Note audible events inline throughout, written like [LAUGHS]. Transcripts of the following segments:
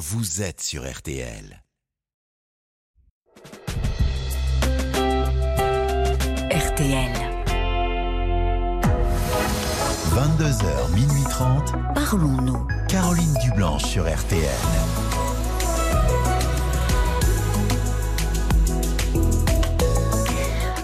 vous êtes sur RTL. RTL. 22h, minuit 30, Parlons-nous. Caroline Dublanche sur RTL.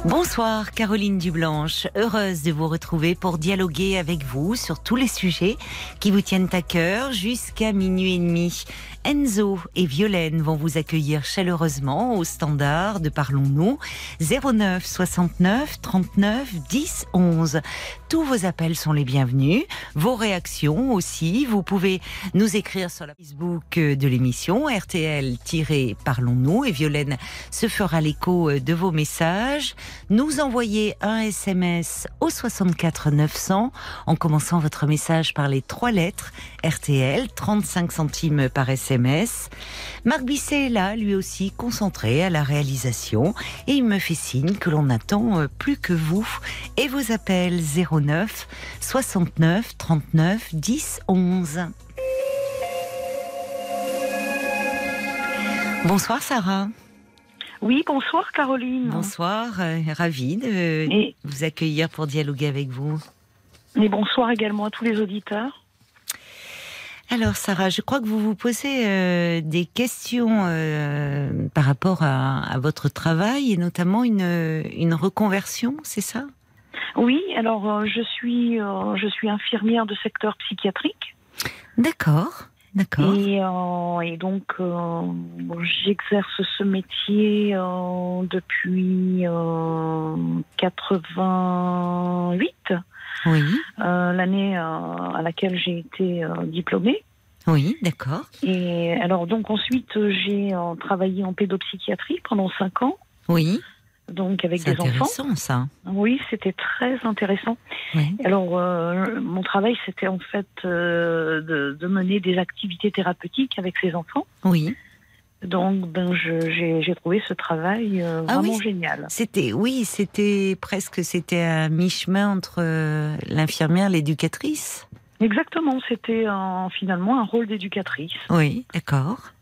Bonsoir Caroline Dublanche, heureuse de vous retrouver pour dialoguer avec vous sur tous les sujets qui vous tiennent à cœur jusqu'à minuit et demi. Enzo et Violaine vont vous accueillir chaleureusement au standard de Parlons-nous 09 69 39 10 11. Tous vos appels sont les bienvenus, vos réactions aussi. Vous pouvez nous écrire sur la Facebook de l'émission RTL-Parlons-nous et Violaine se fera l'écho de vos messages. Nous envoyer un SMS au 64 900 en commençant votre message par les trois lettres RTL, 35 centimes par SMS. Marc Bisset est là, lui aussi, concentré à la réalisation. Et il me fait signe que l'on attend euh, plus que vous. Et vos appels 09 69 39 10 11. Bonsoir Sarah. Oui, bonsoir Caroline. Bonsoir, euh, ravie de Et, vous accueillir pour dialoguer avec vous. et bonsoir également à tous les auditeurs. Alors Sarah, je crois que vous vous posez euh, des questions euh, par rapport à, à votre travail et notamment une, une reconversion, c'est ça? Oui, alors euh, je suis je suis infirmière de secteur psychiatrique. D'accord, d'accord. et, et donc j'exerce ce métier depuis euh, 88, Oui, euh, l'année euh, à laquelle j'ai été euh, diplômée. oui, d'accord. Et alors donc ensuite j'ai euh, travaillé en pédopsychiatrie pendant cinq ans, Oui, donc avec c'est des enfants. intéressant ça. Oui, c'était très intéressant. Oui. Alors, euh, mon travail, c'était en fait euh, de, de mener des activités thérapeutiques avec ces enfants. Oui, Donc, ben, j'ai trouvé ce travail euh, Ah vraiment oui. génial. c'était, oui, c'était presque, c'était à mi-chemin entre euh, l'infirmière, et l'éducatrice. Exactement, c'était finalement un rôle d'éducatrice. Oui, d'accord.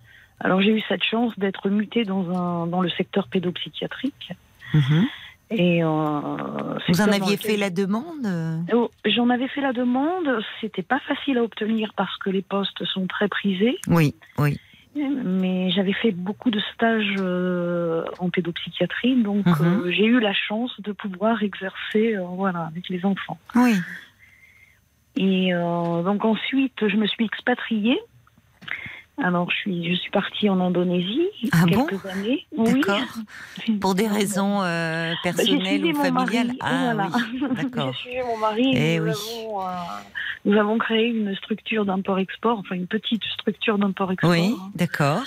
Alors, j'ai eu cette chance d'être mutée dans, un, dans le secteur pédopsychiatrique. Mhm. Et, euh, Vous en aviez fait la demande euh Oh, J'en avais fait la demande. C'était pas facile à obtenir parce que les postes sont très prisés. Oui, oui. Mais j'avais fait beaucoup de stages euh, en pédopsychiatrie, donc Mhm. euh, j'ai eu la chance de pouvoir exercer euh, voilà, avec les enfants. Oui, Et euh, donc ensuite, je me suis expatriée. Alors, je suis, je suis partie en Indonésie Ah bon quelques années. D'accord. Oui. Pour des raisons euh, Bah, personnelles ou familiales mari, Ah voilà. oui, [LAUGHS] d'accord. J'ai suivi mon mari. et Eh nous, oui. avons, euh, nous avons créé une structure d'import-export, enfin une petite structure d'import-export Oui, hein, d'accord.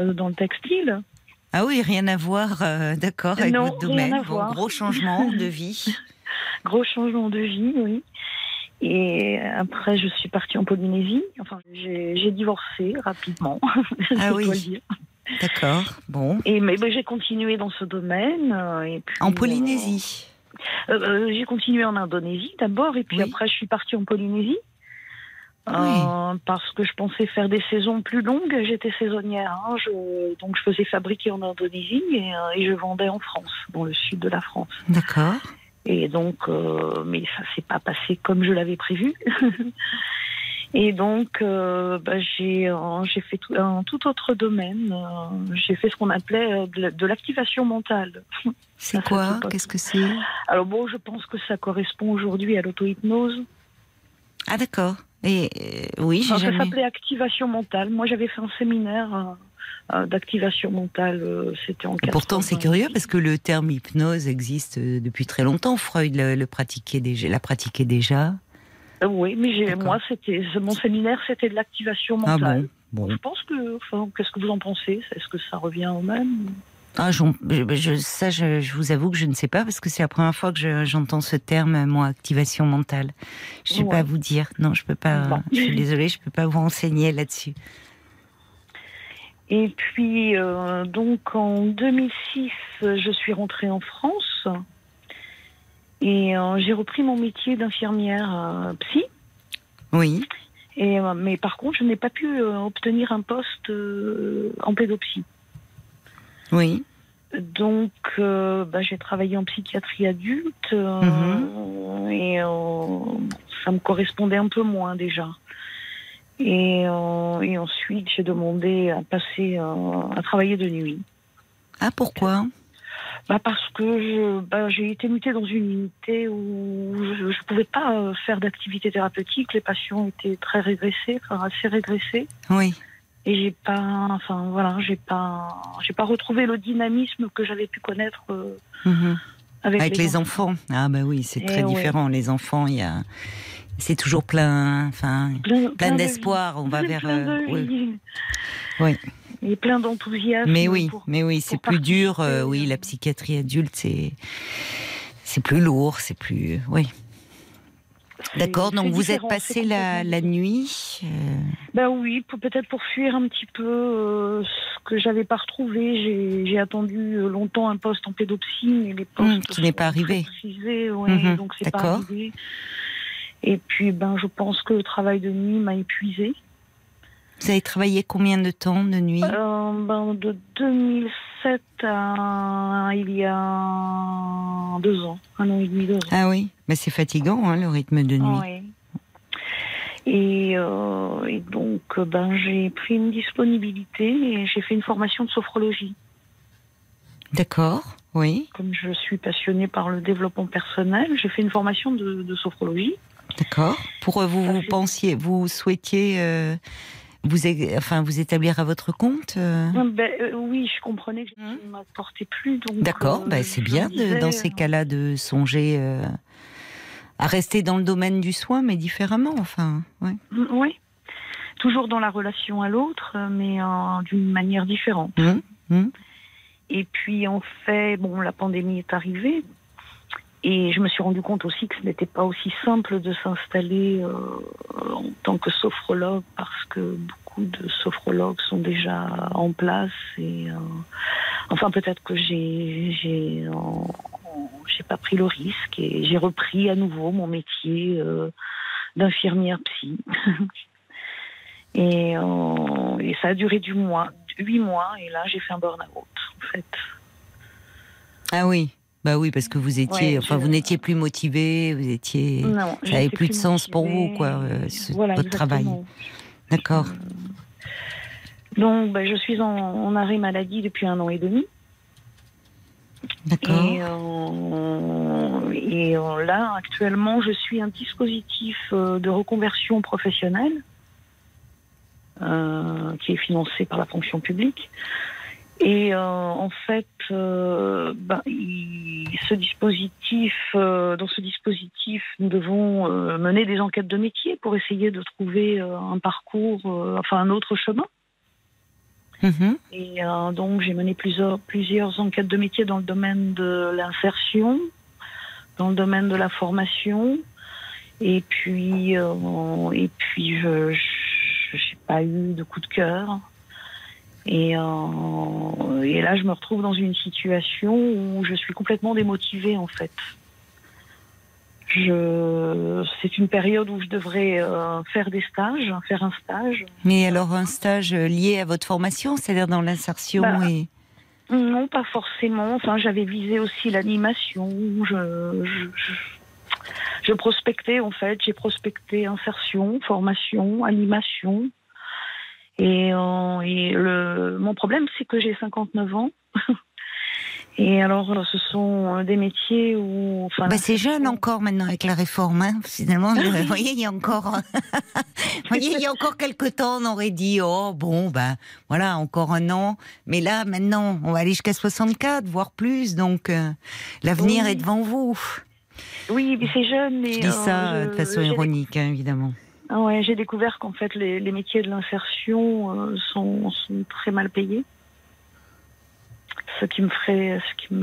euh, dans le textile. Ah oui, rien à voir, d'accord, avec Non, votre rien domaine. à Bon, voir. gros changement de vie. [LAUGHS] Gros changement de vie, oui. Et après, je suis partie en Polynésie. Enfin, j'ai divorcé rapidement. [LAUGHS] Ah oui. D'accord, bon. Et mais, j'ai continué dans ce domaine. euh, Et puis, En Polynésie. euh, euh, j'ai continué en Indonésie d'abord, et puis Oui. après, je suis partie en Polynésie. Euh, parce que je pensais faire des saisons plus longues, j'étais saisonnière, hein. je, donc je faisais fabriquer en Indonésie et, et je vendais en France, dans le sud de la France. D'accord. Et donc, euh, mais ça s'est pas passé comme je l'avais prévu. [LAUGHS] Et donc, euh, bah, j'ai euh, j'ai fait tout, un tout autre domaine. Euh, j'ai fait ce qu'on appelait de la- de l'activation mentale. [LAUGHS] C'est quoi? Qu'est-ce que c'est? Alors bon, je pense que ça correspond aujourd'hui à l'auto-hypnose. Ah d'accord. Et oui, j'ai Enfin, ça jamais. s'appelait activation mentale. Moi, j'avais fait un séminaire d'activation mentale. euh, C'était en Pourtant, c'est 80. curieux parce que le terme hypnose existe euh, depuis très longtemps. Freud le, le pratiquait déjà, l'a pratiqué déjà. Euh, oui, mais moi, c'était mon séminaire, c'était de l'activation Ah mentale. bon Bon. Je pense que, enfin, qu'est-ce que vous en pensez? Est-ce que ça revient au même? Ah, je, je- ça, je, je vous avoue que je ne sais pas parce que c'est la première fois que je- j'entends ce terme, moi, activation mentale. Je ne sais Ouais. pas vous dire. Non, je peux pas. Bon. Je suis désolée, je peux pas vous renseigner là-dessus. Et puis, euh, donc, en 2006, euh, je suis rentrée en France et euh, j'ai repris mon métier d'infirmière euh, psy. Oui. Et, mais par contre, je n'ai pas pu obtenir un poste en pédopsie. Oui. Donc, bah, j'ai travaillé en psychiatrie adulte Mhm. et ça me correspondait un peu moins déjà. Et, euh, et ensuite, j'ai demandé à passer euh, à travailler de nuit. Ah, pourquoi? Bah parce que je, bah, j'ai été mutée dans une unité où je ne pouvais pas euh, faire d'activité thérapeutique. Les patients étaient très régressés, enfin assez régressés. Oui. Et j'ai pas, enfin voilà, j'ai pas, j'ai pas retrouvé le dynamisme que j'avais pu connaître euh, Mhm. avec, Avec les enfants. Ah, bah oui, c'est très ouais. différent. Les enfants, il y a. C'est toujours plein. Enfin. Plein, Plein de d'espoir, on va vers, euh, oui. Oui. Et plein d'enthousiasme. Mais oui, pour- mais oui, c'est plus dur. euh, oui, la psychiatrie adulte, c'est c'est plus lourd, c'est plus. Oui. D'accord. Donc vous êtes passé la, nuit. euh, Ben oui, peut-être pour fuir un petit peu euh, ce que j'avais pas retrouvé. J'ai, attendu longtemps un poste en pédopsie, mais les postes Hum, qui n'est pas arrivé. précisés, ouais, donc c'est pas d'accord. arrivé. Et puis ben je pense que le travail de nuit m'a épuisé. Vous avez travaillé combien de temps de nuit? Euh, ben, de 2007 à il y a deux ans, un an et demi, deux ans. Ah oui, mais c'est fatigant hein, le rythme de nuit. Et, euh, et donc, ben, j'ai pris une disponibilité et j'ai fait une formation de sophrologie. D'accord. Oui. Comme je suis passionnée par le développement personnel, j'ai fait une formation de, de sophrologie. D'accord. Pour euh, vous, vous fait- pensiez, vous souhaitiez euh, vous, enfin, vous établir à votre compte euh Ben, euh, oui, je comprenais que je ne m'apportais plus. D'accord. euh, bah, c'est bien de- dans ces cas-là de songer euh, à rester dans le domaine du soin, mais différemment. Enfin, ouais. euh, Oui. Toujours dans la relation à l'autre, mais euh, d'une manière différente. Hum, hum. Et puis en fait, bon, la pandémie est arrivée. Et je me suis rendu compte aussi que ce n'était pas aussi simple de s'installer euh, en tant que sophrologue parce que beaucoup de sophrologues sont déjà en place. Et euh, enfin, peut-être que j'ai j'ai euh, pas pris le risque et j'ai repris à nouveau mon métier euh, d'infirmière psy. [LAUGHS] et, euh, et ça a duré du mois, huit mois. Et là, j'ai fait un burn-out en fait. Ah oui. Bah oui, parce que vous étiez, Ouais, enfin, je- vous n'étiez plus motivé, vous étiez, Non, ça j'étais avait plus de sens pour vous, quoi, euh, ce- Voilà, votre travail. D'accord. Donc, ben, je suis en, en arrêt maladie depuis un an et demi. D'accord. Et, euh, et, euh, là, actuellement, je suis un dispositif euh, de reconversion professionnelle euh, qui est financé par la fonction publique. Et euh, en fait, euh, ben, il- ce dispositif, euh, dans ce dispositif, nous devons euh, mener des enquêtes de métier pour essayer de trouver euh, un parcours, euh, enfin un autre chemin. Mhm. Et euh, donc, j'ai mené plusieurs, plusieurs enquêtes de métier dans le domaine de l'insertion, dans le domaine de la formation. Et puis, euh, et puis je n'ai pas eu de coup de cœur. Et, euh, et là, je me retrouve dans une situation où je suis complètement démotivée, en fait. Je, c'est une période où je devrais euh, faire des stages, faire un stage. Mais alors un stage lié à votre formation, c'est-à-dire dans l'insertion Bah, et Non, pas forcément. Enfin, j'avais visé aussi l'animation. Je, je, je, je prospectais, en fait. J'ai prospecté insertion, formation, animation. Et, euh, et le, mon problème, c'est que j'ai 59 ans. [LAUGHS] Et alors, ce sont des métiers où. Enfin, bah, c'est jeune encore maintenant avec la réforme. Hein. Finalement, vous voyez, il y a encore, [LAUGHS] vous voyez, il y a encore quelques temps, on aurait dit oh bon bah voilà encore un an. Mais là maintenant, on va aller jusqu'à 64, voire plus. Donc euh, l'avenir Oui. est devant vous. Oui, mais c'est jeune. Mais, Je dis euh, ça euh, de façon ironique, hein, évidemment. Ah ouais, j'ai découvert qu'en fait les, les métiers de l'insertion euh, sont, sont très mal payés. Ce qui me ferait, ce qui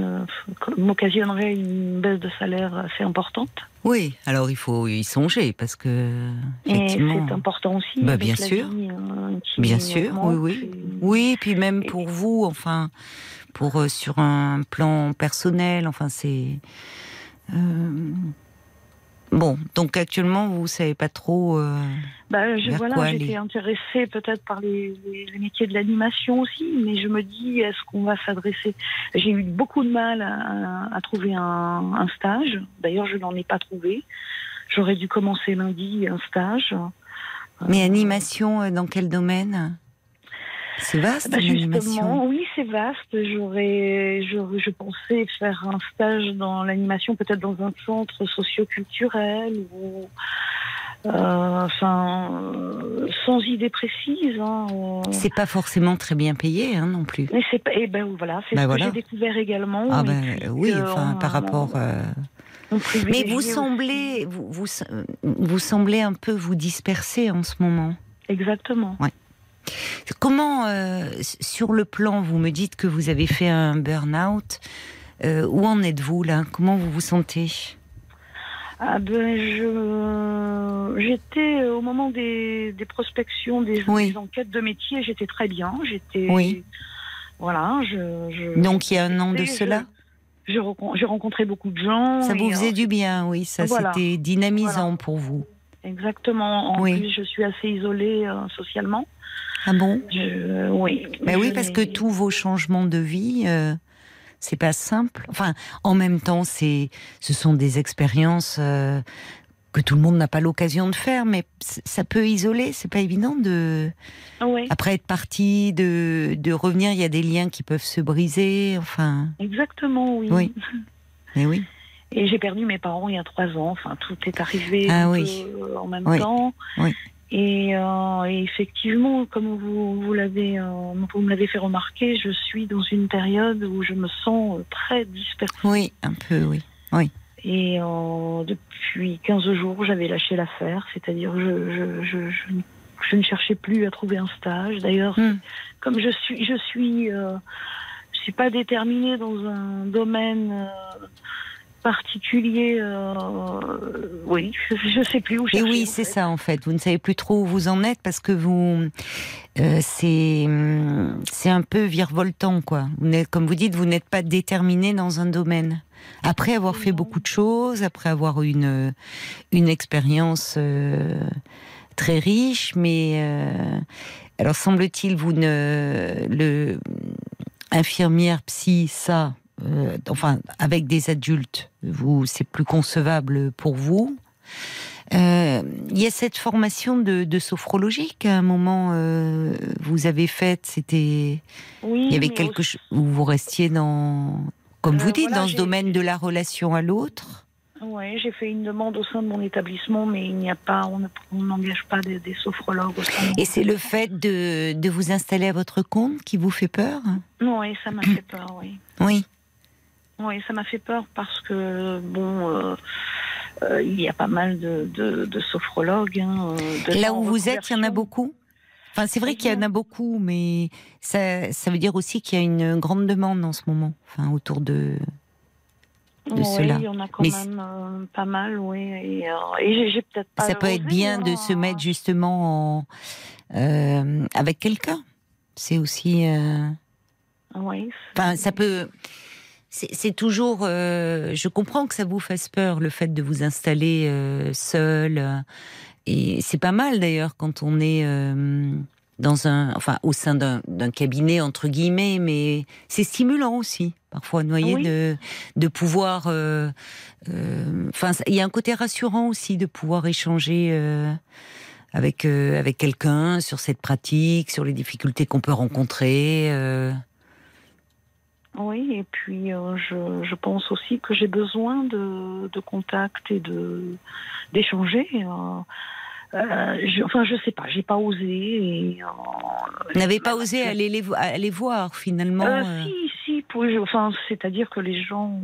m'occasionnerait une baisse de salaire assez importante. Oui, alors il faut y songer parce que effectivement. c'est important aussi. Bah, avec bien sûr. vie, euh, Bien sûr, oui, et- Oui, puis même Et- pour vous, enfin, pour euh, sur un plan personnel, enfin, c'est. Bon, donc actuellement, vous savez pas trop. Euh, bah, je, vers quoi voilà, aller j'étais intéressée peut-être par les, les- les métiers de l'animation aussi, mais je me dis, est-ce qu'on va s'adresser? J'ai eu beaucoup de mal à, à trouver un, un stage. D'ailleurs, je n'en ai pas trouvé. J'aurais dû commencer lundi un stage. Mais Euh, animation, euh, dans quel domaine? C'est vaste, Bah, l'animation. justement, oui, c'est vaste. J'aurais, je, je pensais faire un stage dans l'animation, peut-être dans un centre socio-culturel ou, euh, enfin, sans idée précise. Hein. C'est pas forcément très bien payé, hein, non plus. Mais c'est pas, et ben voilà, c'est Bah ce voilà. que j'ai découvert également. Ah ben oui, que enfin on- par rapport. euh, on Mais vous aussi- semblez, vous, vous, vous semblez un peu vous disperser en ce moment. Exactement. Comment, euh, sur le plan, vous me dites que vous avez fait un burn-out. euh, où en êtes-vous là? Comment vous vous sentez? Ah ben je, j'étais au moment des, des prospections, des, Oui. des enquêtes de métier, j'étais très bien. J'étais. Oui. Voilà, je. je Donc il y a un an de cela? J'ai rencontré beaucoup de gens. Ça vous faisait euh, du bien, oui, ça Voilà. c'était dynamisant pour vous. Exactement. En Oui. plus, je suis assez isolée euh, socialement. Ah bon? Je, oui. Ben oui, Je parce que tous vos changements de vie, euh, c'est pas simple. Enfin, en même temps, c'est, ce sont des expériences euh, que tout le monde n'a pas l'occasion de faire, mais ça peut isoler. C'est pas évident de, Oui, après être parti, de, de revenir. Il y a des liens qui peuvent se briser. Enfin, exactement, oui. Oui. mais oui. Et j'ai perdu mes parents il y a trois ans. Enfin, tout est arrivé Ah oui. en même Oui. temps. Oui. Et, euh, et effectivement, comme vous, vous l'avez, euh, vous me l'avez fait remarquer, je suis dans une période où je me sens euh, très dispersée. Oui, un peu, oui. Et euh, depuis 15 jours, j'avais lâché l'affaire, c'est-à-dire je, je, je, je, je ne cherchais plus à trouver un stage. D'ailleurs, Hmm. comme je suis, je suis, euh, je suis pas déterminée dans un domaine euh, particulier. euh, oui, je, je sais plus où Et chercher. oui, c'est ça en fait. Vous ne savez plus trop où vous en êtes parce que vous, euh, c'est, c'est un peu virevoltant quoi. Vous n'êtes, comme vous dites, vous n'êtes pas déterminé dans un domaine. Après avoir fait beaucoup de choses, après avoir une une expérience euh, très riche, mais alors semble-t-il vous ne le infirmière psy ça. Euh, enfin, avec des adultes, vous, c'est plus concevable pour vous. Euh, Il y a cette formation de, de sophrologie qu'à un moment euh, vous avez faite. C'était, Oui, il y avait quelque chose où vous restiez dans, comme vous dites, voilà, dans ce domaine de la relation à l'autre. Ouais, j'ai fait une demande au sein de mon établissement, mais il n'y a pas, on ne- on n'engage pas des, des sophrologues au sein de mon Et c'est le fait de, de vous installer à votre compte qui vous fait peur? Oui, ça m'a fait peur, oui. Oui. Oui, ça m'a fait peur parce que, bon, euh, euh, il y a pas mal de, de, de sophrologues. hein, euh, de Là où vous êtes, il y en a beaucoup? Enfin, c'est vrai qu'il y en a beaucoup, mais ça, ça veut dire aussi qu'il y a une grande demande en ce moment, enfin, autour de. de Oui, cela. il y en a quand Mais même euh, pas mal, oui. Et, euh, et j'ai- peut-être pas. ça peut être bien de hein. se mettre justement en, euh, avec quelqu'un. C'est aussi. Oui. Enfin, ça peut. C'est toujours. euh, je comprends que ça vous fasse peur, le fait de vous installer euh, seul. euh, et c'est pas mal d'ailleurs quand on est euh, dans un. Enfin, au sein d'un cabinet, entre guillemets, mais c'est stimulant aussi, parfois, Oui. de, de pouvoir. Enfin, il y a un côté rassurant aussi de pouvoir échanger. avec, avec quelqu'un sur cette pratique, sur les difficultés qu'on peut rencontrer. Oui, et puis euh, je, je pense aussi que j'ai besoin de, de contact et de d'échanger. euh. Euh, je, enfin, je sais pas, j'ai pas osé. Et, euh, Vous n'avez pas osé aller les, aller voir finalement Si, si, pour- enfin, c'est-à-dire que les gens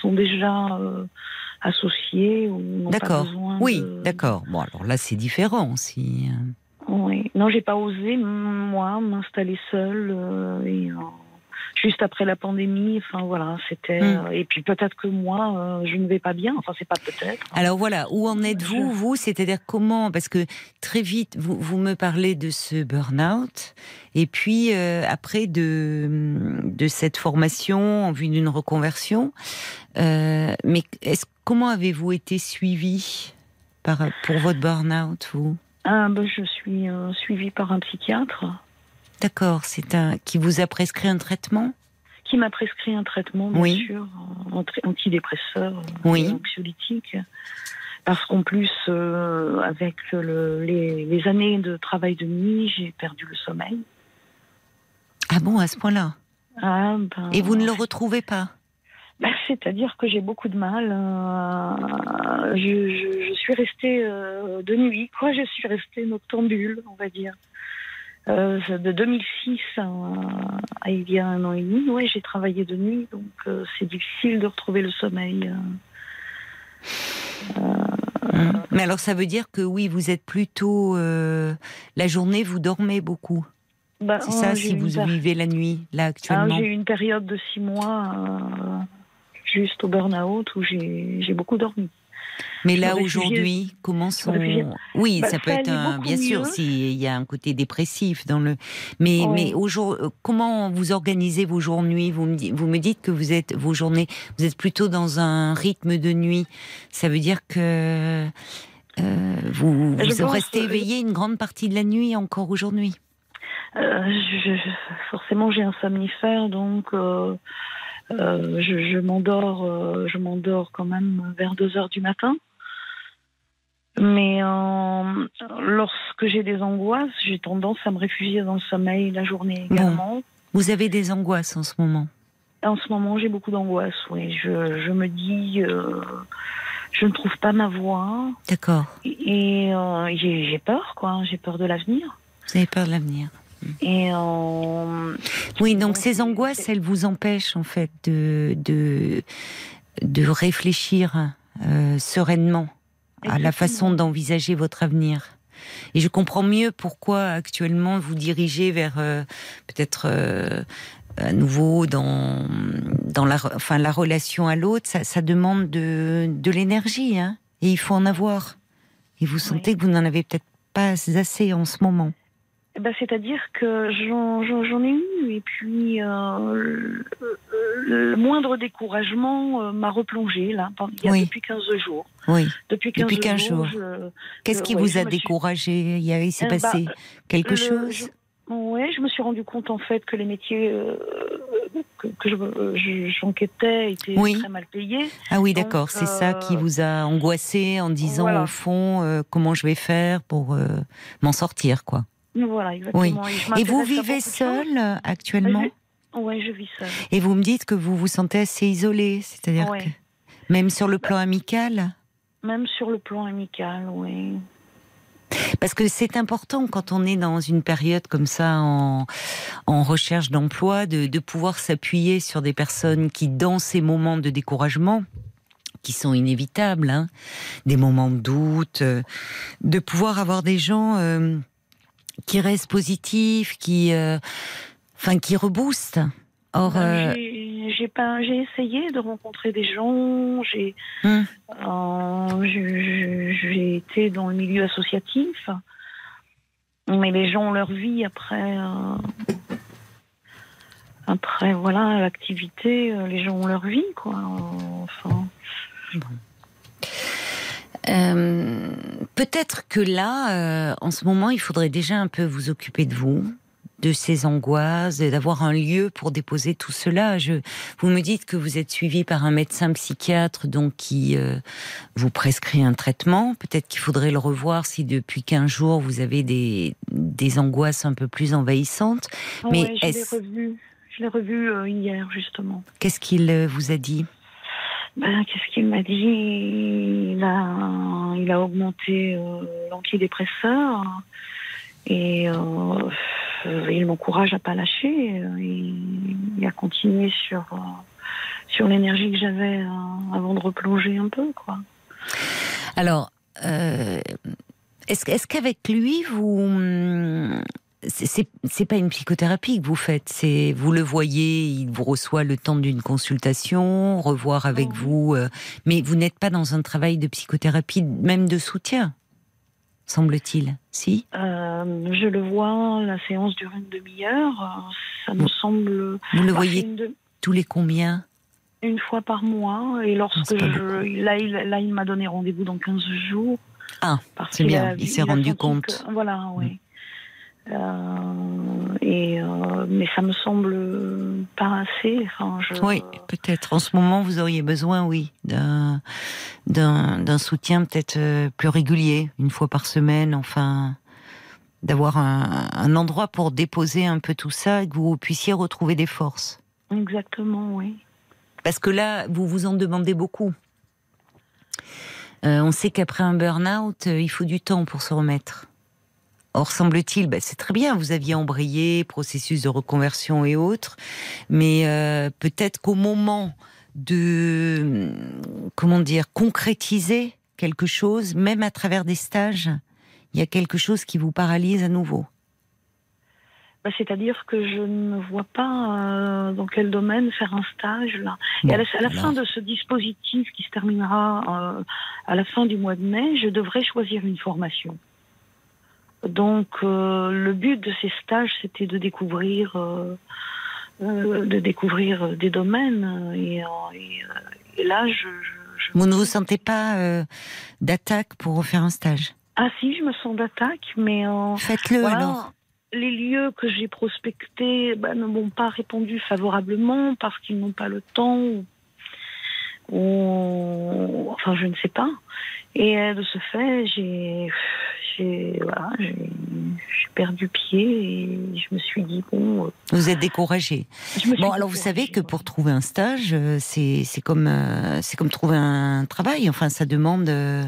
sont déjà associés ou n'ont pas D'accord. besoin Oui, de- d'accord. Bon, alors là, c'est différent aussi. Oui. Non, j'ai pas osé, moi, m'installer seule. et, juste après la pandémie. Enfin voilà, c'était. Hmm. euh, Et puis peut-être que moi, euh, je ne vais pas bien. Enfin, c'est pas peut-être. Alors voilà, où en êtes-vous, vous? C'est-à-dire comment Parce que très vite, vous, vous me parlez de ce burn-out, et puis euh, après de, de cette formation en vue d'une reconversion. Euh, mais est-ce, comment avez-vous été suivi par, pour votre burn-out, vous? Ah, ben, je suis suivie par un psychiatre D'accord, c'est un qui vous a prescrit un traitement? Qui m'a prescrit un traitement, bien Oui. sûr, anti- antidépresseur, Oui. anxiolytique. Parce qu'en plus, euh, avec le- les, les années de travail de nuit, j'ai perdu le sommeil. Ah bon, à ce point-là? Ah, ben, Et vous ne le retrouvez pas? Bah, C'est-à-dire que j'ai beaucoup de mal. euh, je, je- je suis restée euh, de nuit, quoi. Je suis restée noctambule, on va dire. Euh, de 2006 à, à il y a un an et demi, ouais, j'ai travaillé de nuit, donc euh, c'est difficile de retrouver le sommeil. euh. Mais alors ça veut dire que oui, vous êtes plutôt la journée, vous dormez beaucoup. Bah, C'est oh, ça j'ai si vous per- vivez la nuit là Ah, actuellement. J'ai eu une période de six mois juste au burn-out où j'ai j'ai beaucoup dormi. Mais là aujourd'hui, comment sont Oui, Bah, ça peut ça être allait un, bien sûr s'il y a un côté dépressif dans le. Mais mais aujourd'hui, comment vous organisez vos journées? Vous me dites, vous me dites que vous êtes vos journées, vous êtes plutôt dans un rythme de nuit. Ça veut dire que euh, vous, vous pense, restez euh, éveillé une grande partie de la nuit encore aujourd'hui? Euh, je- forcément, j'ai un somnifère, donc euh, euh, je, je m'endors, euh, je m'endors quand même vers 2 heures du matin. Mais euh, lorsque j'ai des angoisses, j'ai tendance à me réfugier dans le sommeil la journée Bon. également. Vous avez des angoisses en ce moment? En ce moment, j'ai beaucoup d'angoisse. Oui, je, je me dis, je ne trouve pas ma voie D'accord. et j'ai peur, quoi. J'ai peur de l'avenir. Vous avez peur de l'avenir. Et euh, Oui, donc ces angoisses, elles vous empêchent en fait de de, de réfléchir euh, sereinement à la façon d'envisager votre avenir. Et je comprends mieux pourquoi actuellement vous dirigez vers euh, peut-être euh, à nouveau dans dans la enfin la relation à l'autre. Ça, ça demande de de l'énergie, hein, et il faut en avoir. Et vous sentez que vous n'en avez peut-être pas assez en ce moment. Ben, C'est-à-dire que j'en ai eu, et puis euh, le, le moindre découragement euh, m'a replongé, là, il y a Oui. depuis 15 jours. Oui. Depuis 15, Depuis 15 jours. Qu'est-ce qui Euh, ouais, vous a découragé Il s'est ben, passé quelque le- chose? ouais, je me suis rendu compte, en fait, que les métiers euh, que, que je- je- j'enquêtais étaient Oui. très mal payés. Ah oui, d'accord. C'est ça qui vous a angoissé en disant voilà. au fond euh, comment je vais faire pour m'en sortir, quoi. Voilà, exactement. je Et vous vivez beaucoup de seul choses. euh, actuellement? Ouais, je vis seule. Et vous me dites que vous vous sentez assez isolé, c'est-à-dire Ouais. que même sur le plan amical? Même sur le plan amical, oui. Parce que c'est important quand on est dans une période comme ça en, en recherche d'emploi de, de pouvoir s'appuyer sur des personnes qui, dans ces moments de découragement, qui sont inévitables, hein, des moments de doute, euh, de pouvoir avoir des gens euh, qui restent positifs, qui, euh, enfin, qui reboostent. Or, euh, J'ai- pas, j'ai essayé de rencontrer des gens. J'ai, Hum. euh, j'ai été dans le milieu associatif, mais les gens ont leur vie après. euh, après, voilà, l'activité, les gens ont leur vie, quoi. Enfin, Euh, Peut-être que là, euh, en ce moment, il faudrait déjà un peu vous occuper de vous, de ces angoisses, d'avoir un lieu pour déposer tout cela. Je, vous me dites que vous êtes suivi par un médecin psychiatre, donc qui euh, vous prescrit un traitement. Peut-être qu'il faudrait le revoir si depuis 15 jours vous avez des, des angoisses un peu plus envahissantes. Mais ouais, je l'ai revu. Je l'ai revu hier, justement. Qu'est-ce qu'il vous a dit? Ben, qu'est-ce qu'il m'a dit? Il a, il a augmenté euh, l'antidépresseur et euh, il m'encourage à pas lâcher. et, et à continuer sur, euh, sur l'énergie que j'avais avant de replonger un peu. Quoi. Alors, est-ce est-ce qu'avec lui, vous, hum, c'est pas une psychothérapie que vous faites, c'est vous le voyez, il vous reçoit le temps d'une consultation, revoir avec Oh. vous, euh, mais vous n'êtes pas dans un travail de psychothérapie, même de soutien, semble-t-il. Si? Euh, je le vois, la séance dure une demi-heure. euh, Ça me semble. Vous le voyez de- tous les combien? Une fois par mois. Et lorsque je. Là, il, là, il m'a donné rendez-vous dans 15 jours. Ah, c'est bien, il s'est rendu compte. que- voilà, oui. Euh, et euh, mais ça me semble pas assez. Enfin, je, Oui, peut-être. En ce moment, vous auriez besoin, oui, d'un soutien peut-être euh, plus régulier, une fois par semaine, enfin, d'avoir un, un endroit pour déposer un peu tout ça et que vous puissiez retrouver des forces. Exactement, oui. Parce que là, vous vous en demandez beaucoup. Euh, on sait qu'après un burn-out, il faut du temps pour se remettre. Or, semble-t-il, bah, c'est très bien, vous aviez embrayé, processus de reconversion et autres, mais euh, peut-être qu'au moment de, hum, comment dire, concrétiser quelque chose, même à travers des stages, il y a quelque chose qui vous paralyse à nouveau. Bah, C'est-à-dire que je ne vois pas euh, dans quel domaine faire un stage là. Bon, et à la, à la alors. fin de ce dispositif qui se terminera euh, à la fin du mois de mai, je devrais choisir une formation. Donc euh, le but de ces stages, c'était de découvrir, euh, euh, de découvrir des domaines. Et, et, et là, je, je- je- Vous ne vous sentez pas euh, d'attaque pour refaire un stage? Ah si, je me sens d'attaque, mais euh, Faites-le Voilà. alors. Les lieux que j'ai prospectés ben, ne m'ont pas répondu favorablement parce qu'ils n'ont pas le temps ou, ou- enfin je ne sais pas. Et euh, de ce fait, j'ai j'ai voilà, j'ai j'ai perdu pied et je me suis dit bon. euh, Vous êtes découragé. je me suis Bon, alors vous savez que pour trouver un stage, euh, c'est c'est comme euh, c'est comme trouver un travail. Enfin, ça demande. euh,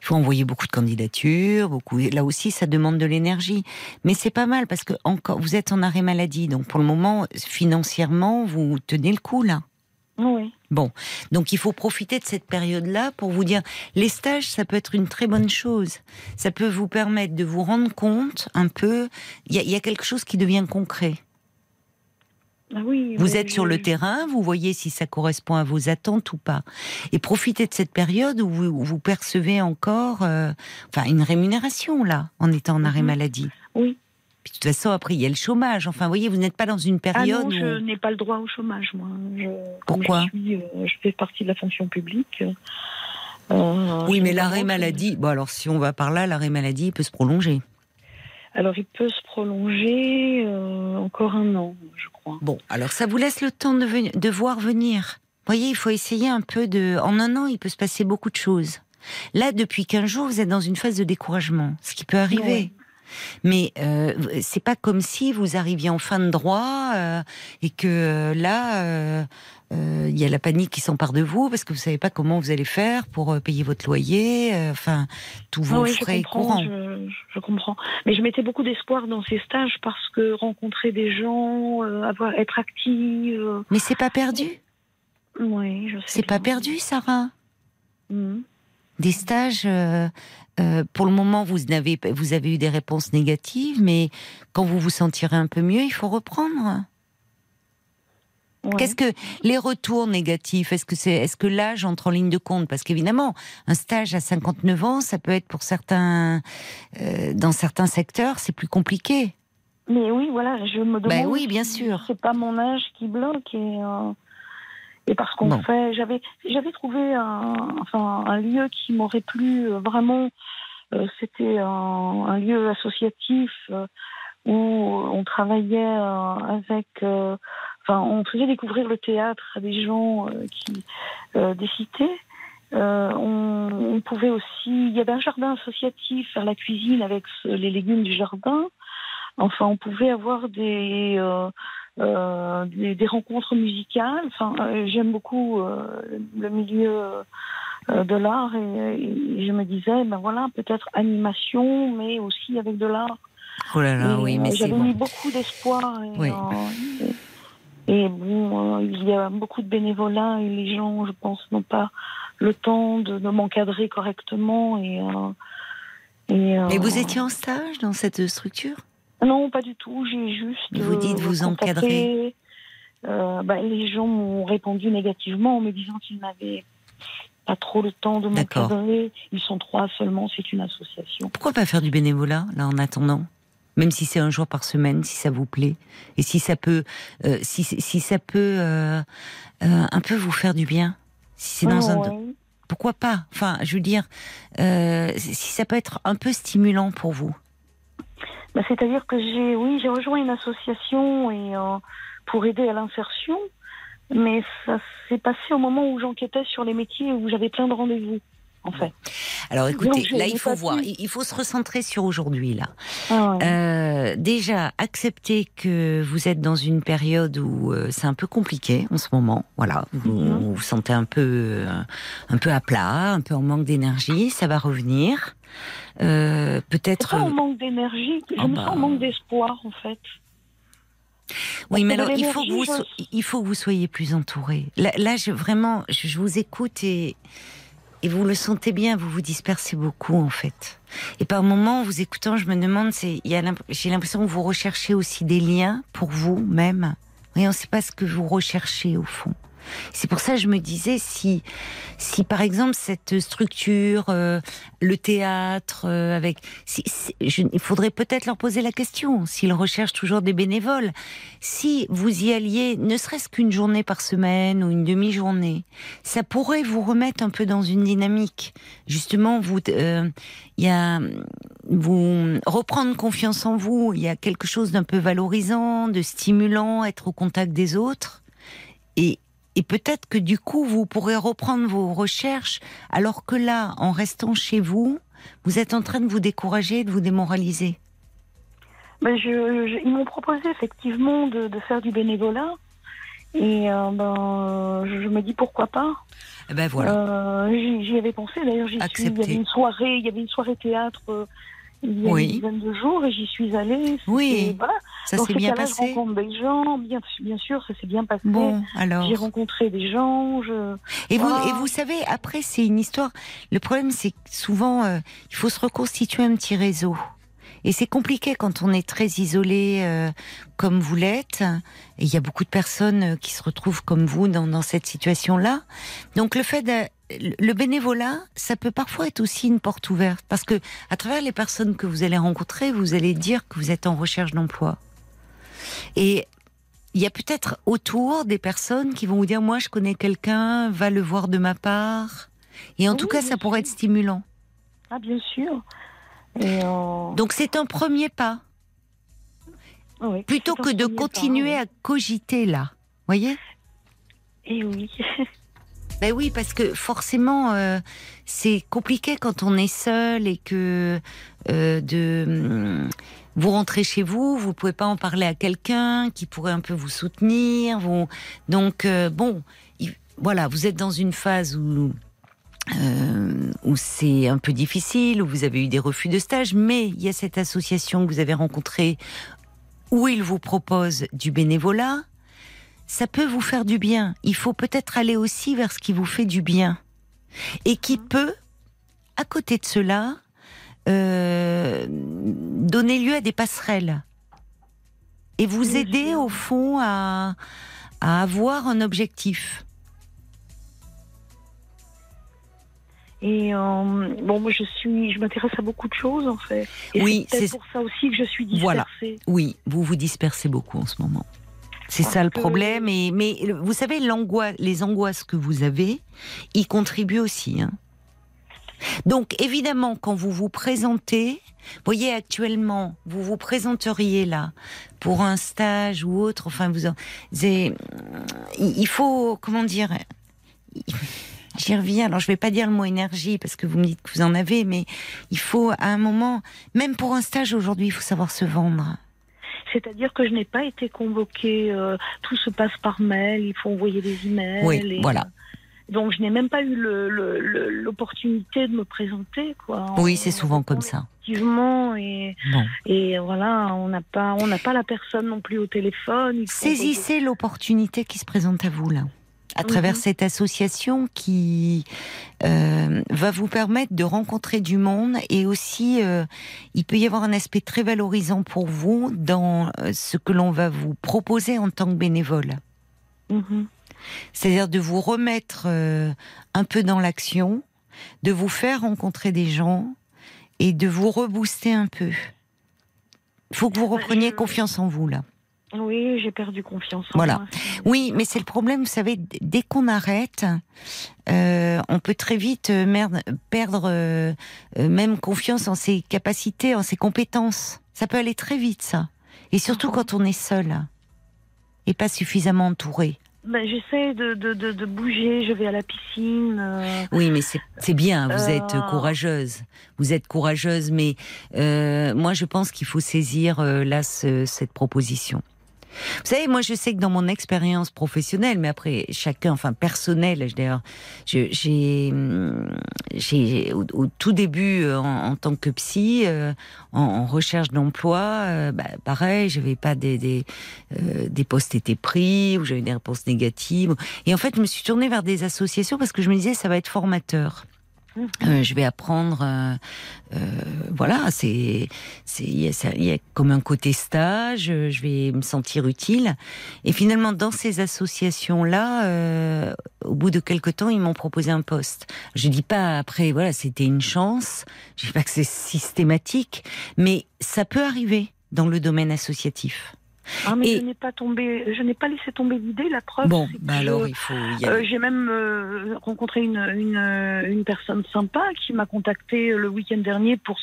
il faut envoyer beaucoup de candidatures, beaucoup. Là aussi, ça demande de l'énergie. Mais c'est pas mal parce que encore, vous êtes en arrêt maladie, donc pour le moment, financièrement, vous tenez le coup là. oui. Bon, donc il faut profiter de cette période-là pour vous dire, les stages, ça peut être une très bonne chose. Ça peut vous permettre de vous rendre compte un peu, il y a, il y a quelque chose qui devient concret. Ah oui. Vous êtes sur le terrain, vous voyez si ça correspond à vos attentes ou pas. Et profitez de cette période où vous, où vous percevez encore euh, enfin, une rémunération, là, en étant en arrêt Mhm. maladie. Oui. Puis, de toute façon, après, il y a le chômage. Enfin, vous voyez, vous n'êtes pas dans une Ah période non, je où... n'ai pas le droit au chômage, moi. Je, Pourquoi je, suis, euh, je fais partie de la fonction publique. euh, Oui, mais l'arrêt maladie... Bon, alors, si on va par là, l'arrêt maladie il peut se prolonger. Alors, il peut se prolonger euh, encore un an, je crois. Bon, alors ça vous laisse le temps de, de voir venir. Vous voyez, il faut essayer un peu de... En un an, il peut se passer beaucoup de choses. Là, depuis 15 jours, vous êtes dans une phase de découragement, ce qui peut arriver. Ouais. Mais euh, c'est pas comme si vous arriviez en fin de droit euh, et que euh, là, euh, il y a la panique qui s'empare de vous parce que vous savez pas comment vous allez faire pour payer votre loyer, enfin tous vos Ah oui, frais courants. je, je comprends. Mais je mettais beaucoup d'espoir dans ces stages parce que rencontrer des gens, avoir, être active, Mais c'est pas perdu. oui, je sais. C'est pas perdu, Sarah. Mhm. Des stages. euh, euh, pour le moment, vous n'avez, vous avez eu des réponses négatives, mais quand vous vous sentirez un peu mieux, il faut reprendre. Ouais. Qu'est-ce que les retours négatifs Est-ce que c'est, est-ce que l'âge entre en ligne de compte? Parce qu'évidemment, un stage à 59 ans, ça peut être pour certains, euh, dans certains secteurs, c'est plus compliqué. Mais oui, voilà, je me demande. Ben oui, bien sûr. C'est pas mon âge qui bloque et. Et parce qu'on fait, j'avais, j'avais trouvé un, enfin, un lieu qui m'aurait plu euh, vraiment. euh, C'était un, un lieu associatif euh, où on travaillait euh, avec, euh, enfin, on faisait découvrir le théâtre à des gens qui euh, des cités. Euh, on, on pouvait aussi, il y avait un jardin associatif, faire la cuisine avec les légumes du jardin. Enfin, on pouvait avoir des des, des rencontres musicales. Enfin, euh, j'aime beaucoup euh, le milieu euh, de l'art et, et je me disais, ben voilà, peut-être animation, mais aussi avec de l'art. Oh là là, Et, oui, mais euh, J'avais bon. mis beaucoup d'espoir. Et, Oui. euh, et, et bon, euh, il y a beaucoup de bénévolat et les gens, je pense, n'ont pas le temps de, de m'encadrer correctement. Et, euh, et, Mais euh, vous étiez en stage dans cette structure? Non, pas du tout. J'ai juste. Vous dites vous encadrer. Euh, bah, les gens m'ont répondu négativement en me disant qu'ils n'avaient pas trop le temps de m'encadrer. Ils sont trois seulement, c'est une association. Pourquoi pas faire du bénévolat, là, en attendant? Même si c'est un jour par semaine, si ça vous plaît, et si ça peut, euh, si, si ça peut euh, un peu vous faire du bien, si c'est dans un, pourquoi pas? Enfin, je veux dire, si ça peut être un peu stimulant pour vous. Bah, c'est-à-dire que j'ai, oui, j'ai rejoint une association et pour aider à l'insertion. Mais ça s'est passé au moment où j'enquêtais sur les métiers où j'avais plein de rendez-vous. En fait. Alors écoutez, là il faut voir, il faut se recentrer sur aujourd'hui là. Ah euh, déjà, accepter que vous êtes dans une période où euh, c'est un peu compliqué en ce moment. Voilà, vous mhm. vous, sentez un peu, euh, un peu à plat, un peu en manque d'énergie. Ça va revenir. Peut-être. Pas en manque d'énergie, je ah me sens en bah. manque d'espoir en fait. Oui, mais alors il faut, que vous il faut que vous soyez plus entouré. Là, je, vraiment, je, vous écoute et, et vous le sentez bien, vous vous dispersez beaucoup en fait. Et par moments, en vous écoutant, je me demande, j'ai l'impression que vous recherchez aussi des liens pour vous-même. Et on ne sait pas ce que vous recherchez au fond. C'est pour ça que je me disais si, si par exemple cette structure, euh, le théâtre, euh, avec, il faudrait peut-être leur poser la question s'ils recherchent toujours des bénévoles. Si vous y alliez, ne serait-ce qu'une journée par semaine ou une demi-journée, ça pourrait vous remettre un peu dans une dynamique. Justement, vous, euh, il y a vous reprendre confiance en vous. Il y a quelque chose d'un peu valorisant, de stimulant, être au contact des autres. Et, et peut-être que du coup, vous pourrez reprendre vos recherches, alors que là, en restant chez vous, vous êtes en train de vous décourager, de vous démoraliser. Ben je, ils m'ont proposé effectivement de, faire du bénévolat. Et euh, ben, je me dis pourquoi pas. Eh ben voilà. Euh, j'y avais pensé d'ailleurs. Il y avait une soirée, il y avait une soirée théâtre euh, il y a une dizaine de jours et j'y suis allée. Oui. Voilà. Ça s'est bien passé. Je rencontre des gens, bien, bien sûr, ça s'est bien passé. Bon, alors. J'ai rencontré des gens. Je... Et, vous, et vous savez, après, c'est une histoire. Le problème, c'est que souvent, euh, il faut se reconstituer un petit réseau. Et c'est compliqué quand on est très isolé euh, comme vous l'êtes. Et il y a beaucoup de personnes euh, qui se retrouvent comme vous dans, dans cette situation-là. Donc le fait de, le bénévolat, ça peut parfois être aussi une porte ouverte parce que à travers les personnes que vous allez rencontrer, vous allez dire que vous êtes en recherche d'emploi. Et il y a peut-être autour des personnes qui vont vous dire moi je connais quelqu'un, va le voir de ma part. Et en tout cas, ça pourrait être stimulant. Ah bien sûr. Euh, Donc c'est un premier pas. Plutôt que de continuer à cogiter là. Voyez? Et eh oui. [LAUGHS] Ben oui, parce que forcément, euh, c'est compliqué quand on est seul et que euh, de hum, vous rentrez chez vous, vous pouvez pas en parler à quelqu'un qui pourrait un peu vous soutenir. Vous... Donc euh, bon, voilà, vous êtes dans une phase où où c'est un peu difficile, où vous avez eu des refus de stage, mais il y a cette association que vous avez rencontrée où il vous propose du bénévolat ça peut vous faire du bien. Il faut peut-être aller aussi vers ce qui vous fait du bien. Et qui mhm. peut, à côté de cela, euh, donner lieu à des passerelles. Et vous aider au fond à, avoir un objectif. Et euh, bon, moi je suis, je m'intéresse à beaucoup de choses en fait. Et oui, c'est pour ça aussi que je suis dispersée. Voilà. Oui, vous vous dispersez beaucoup en ce moment. C'est ça le problème. Et, mais vous savez, l'angoisse, les angoisses que vous avez, y contribuent aussi. Hein. Donc évidemment, quand vous vous présentez, voyez actuellement, vous vous présenteriez là pour un stage ou autre. Enfin, vous, il faut comment dire. J'y reviens. Alors, je vais pas dire le mot énergie parce que vous me dites que vous en avez, mais il faut à un moment, même pour un stage aujourd'hui, il faut savoir se vendre. C'est-à-dire que je n'ai pas été convoquée. Euh, tout se passe par mail. Il faut envoyer des emails. Oui, voilà. Euh, donc je n'ai même pas eu l'opportunité de me présenter, quoi. Oui, c'est souvent comme ça. Effectivement, et, et voilà, on n'a pas, on n'a pas la personne non plus au téléphone. Saisissez l'opportunité qui se présente à vous là. À travers Mhm. cette association qui euh, va vous permettre de rencontrer du monde et aussi euh, il peut y avoir un aspect très valorisant pour vous dans euh, ce que l'on va vous proposer en tant que bénévole. Mhm. C'est-à-dire de vous remettre euh, un peu dans l'action, de vous faire rencontrer des gens et de vous rebooster un peu. Il faut que vous repreniez je- confiance en vous là. Oui, j'ai perdu confiance en Voilà. moi. Oui, mais c'est le problème, vous savez, dès qu'on arrête, euh, on peut très vite euh, merde- perdre euh, même confiance en ses capacités, en ses compétences. Ça peut aller très vite, ça. Et surtout Mhm. quand on est seul et pas suffisamment entouré. Ben, J'essaie de, de, de, de bouger, je vais à la piscine. euh, Oui, mais c'est bien, vous Euh. êtes courageuse. Vous êtes courageuse, mais euh, moi je pense qu'il faut saisir là ce- cette proposition. Vous savez, moi je sais que dans mon expérience professionnelle, mais après chacun, enfin personnelle, d'ailleurs, hum, j'ai au, au tout début euh, en, en tant que psy, euh, en, en recherche d'emploi, euh, bah, pareil, j'avais pas des des, euh, des postes étaient pris ou j'avais des réponses négatives. Et en fait, je me suis tournée vers des associations parce que je me disais ça va être formateur. Euh, je vais apprendre, euh, euh, voilà, c'est, il y, y a comme un côté stage. euh, Je vais me sentir utile. Et finalement, dans ces associations-là, euh, au bout de quelques temps, ils m'ont proposé un poste. Je dis pas après, voilà, c'était une chance. Je dis pas que c'est systématique, mais ça peut arriver dans le domaine associatif. Ah, mais Et- je n'ai pas tombé, je n'ai pas laissé tomber l'idée. La preuve, Bon, bah je- alors il faut y Euh. J'ai même euh, rencontré une, une, euh, une personne sympa qui m'a contacté le week-end dernier pour,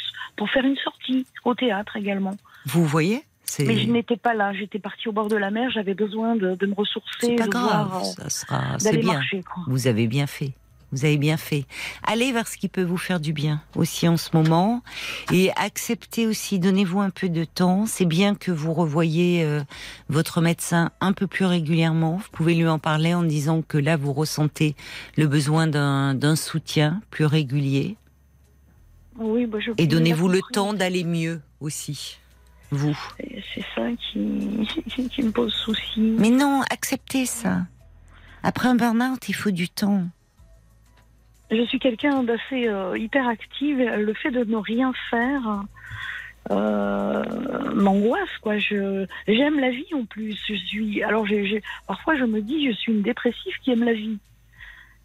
faire une sortie au théâtre également. Vous voyez, Mais je n'étais pas là, j'étais partie au bord de la mer, j'avais besoin de, de me ressourcer, c'est pas de grave, voir, euh, ça sera, c'est d'aller bien. marcher. Quoi. Vous avez bien fait. Vous avez bien fait. Allez vers ce qui peut vous faire du bien aussi en ce moment et acceptez aussi, donnez-vous un peu de temps. C'est bien que vous revoyez euh, votre médecin un peu plus régulièrement. Vous pouvez lui en parler en disant que là vous ressentez le besoin d'un soutien plus régulier Oui, bah, je et donnez-vous le temps d'aller mieux aussi. Vous. C'est ça qui, [LAUGHS] qui me pose souci. Mais non, acceptez ça. Après un burn-out, il faut du temps. Je suis quelqu'un d'assez euh, hyperactive. Le fait de ne rien faire euh, m'angoisse. Quoi. Je j'aime la vie en plus. Je suis. Alors parfois je me dis je suis une dépressive qui aime la vie,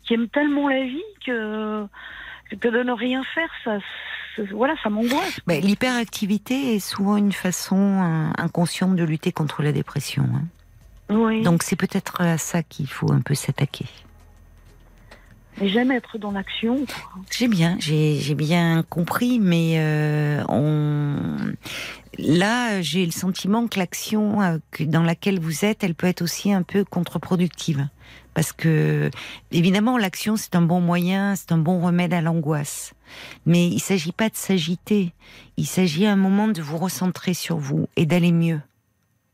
qui aime tellement la vie que que de ne rien faire, ça, voilà, ça m'angoisse. L'hyperactivité est souvent une façon euh, inconsciente de lutter contre la dépression. hein. Oui. Donc c'est peut-être à ça qu'il faut un peu s'attaquer. Mais j'aime être dans l'action. J'ai bien, j'ai bien compris, mais euh, on... là j'ai le sentiment que l'action euh, dans laquelle vous êtes, elle peut être aussi un peu contre-productive. Parce que, évidemment, l'action, c'est un bon moyen, c'est un bon remède à l'angoisse. Mais il s'agit pas de s'agiter. Il s'agit à un moment de vous recentrer sur vous et d'aller mieux,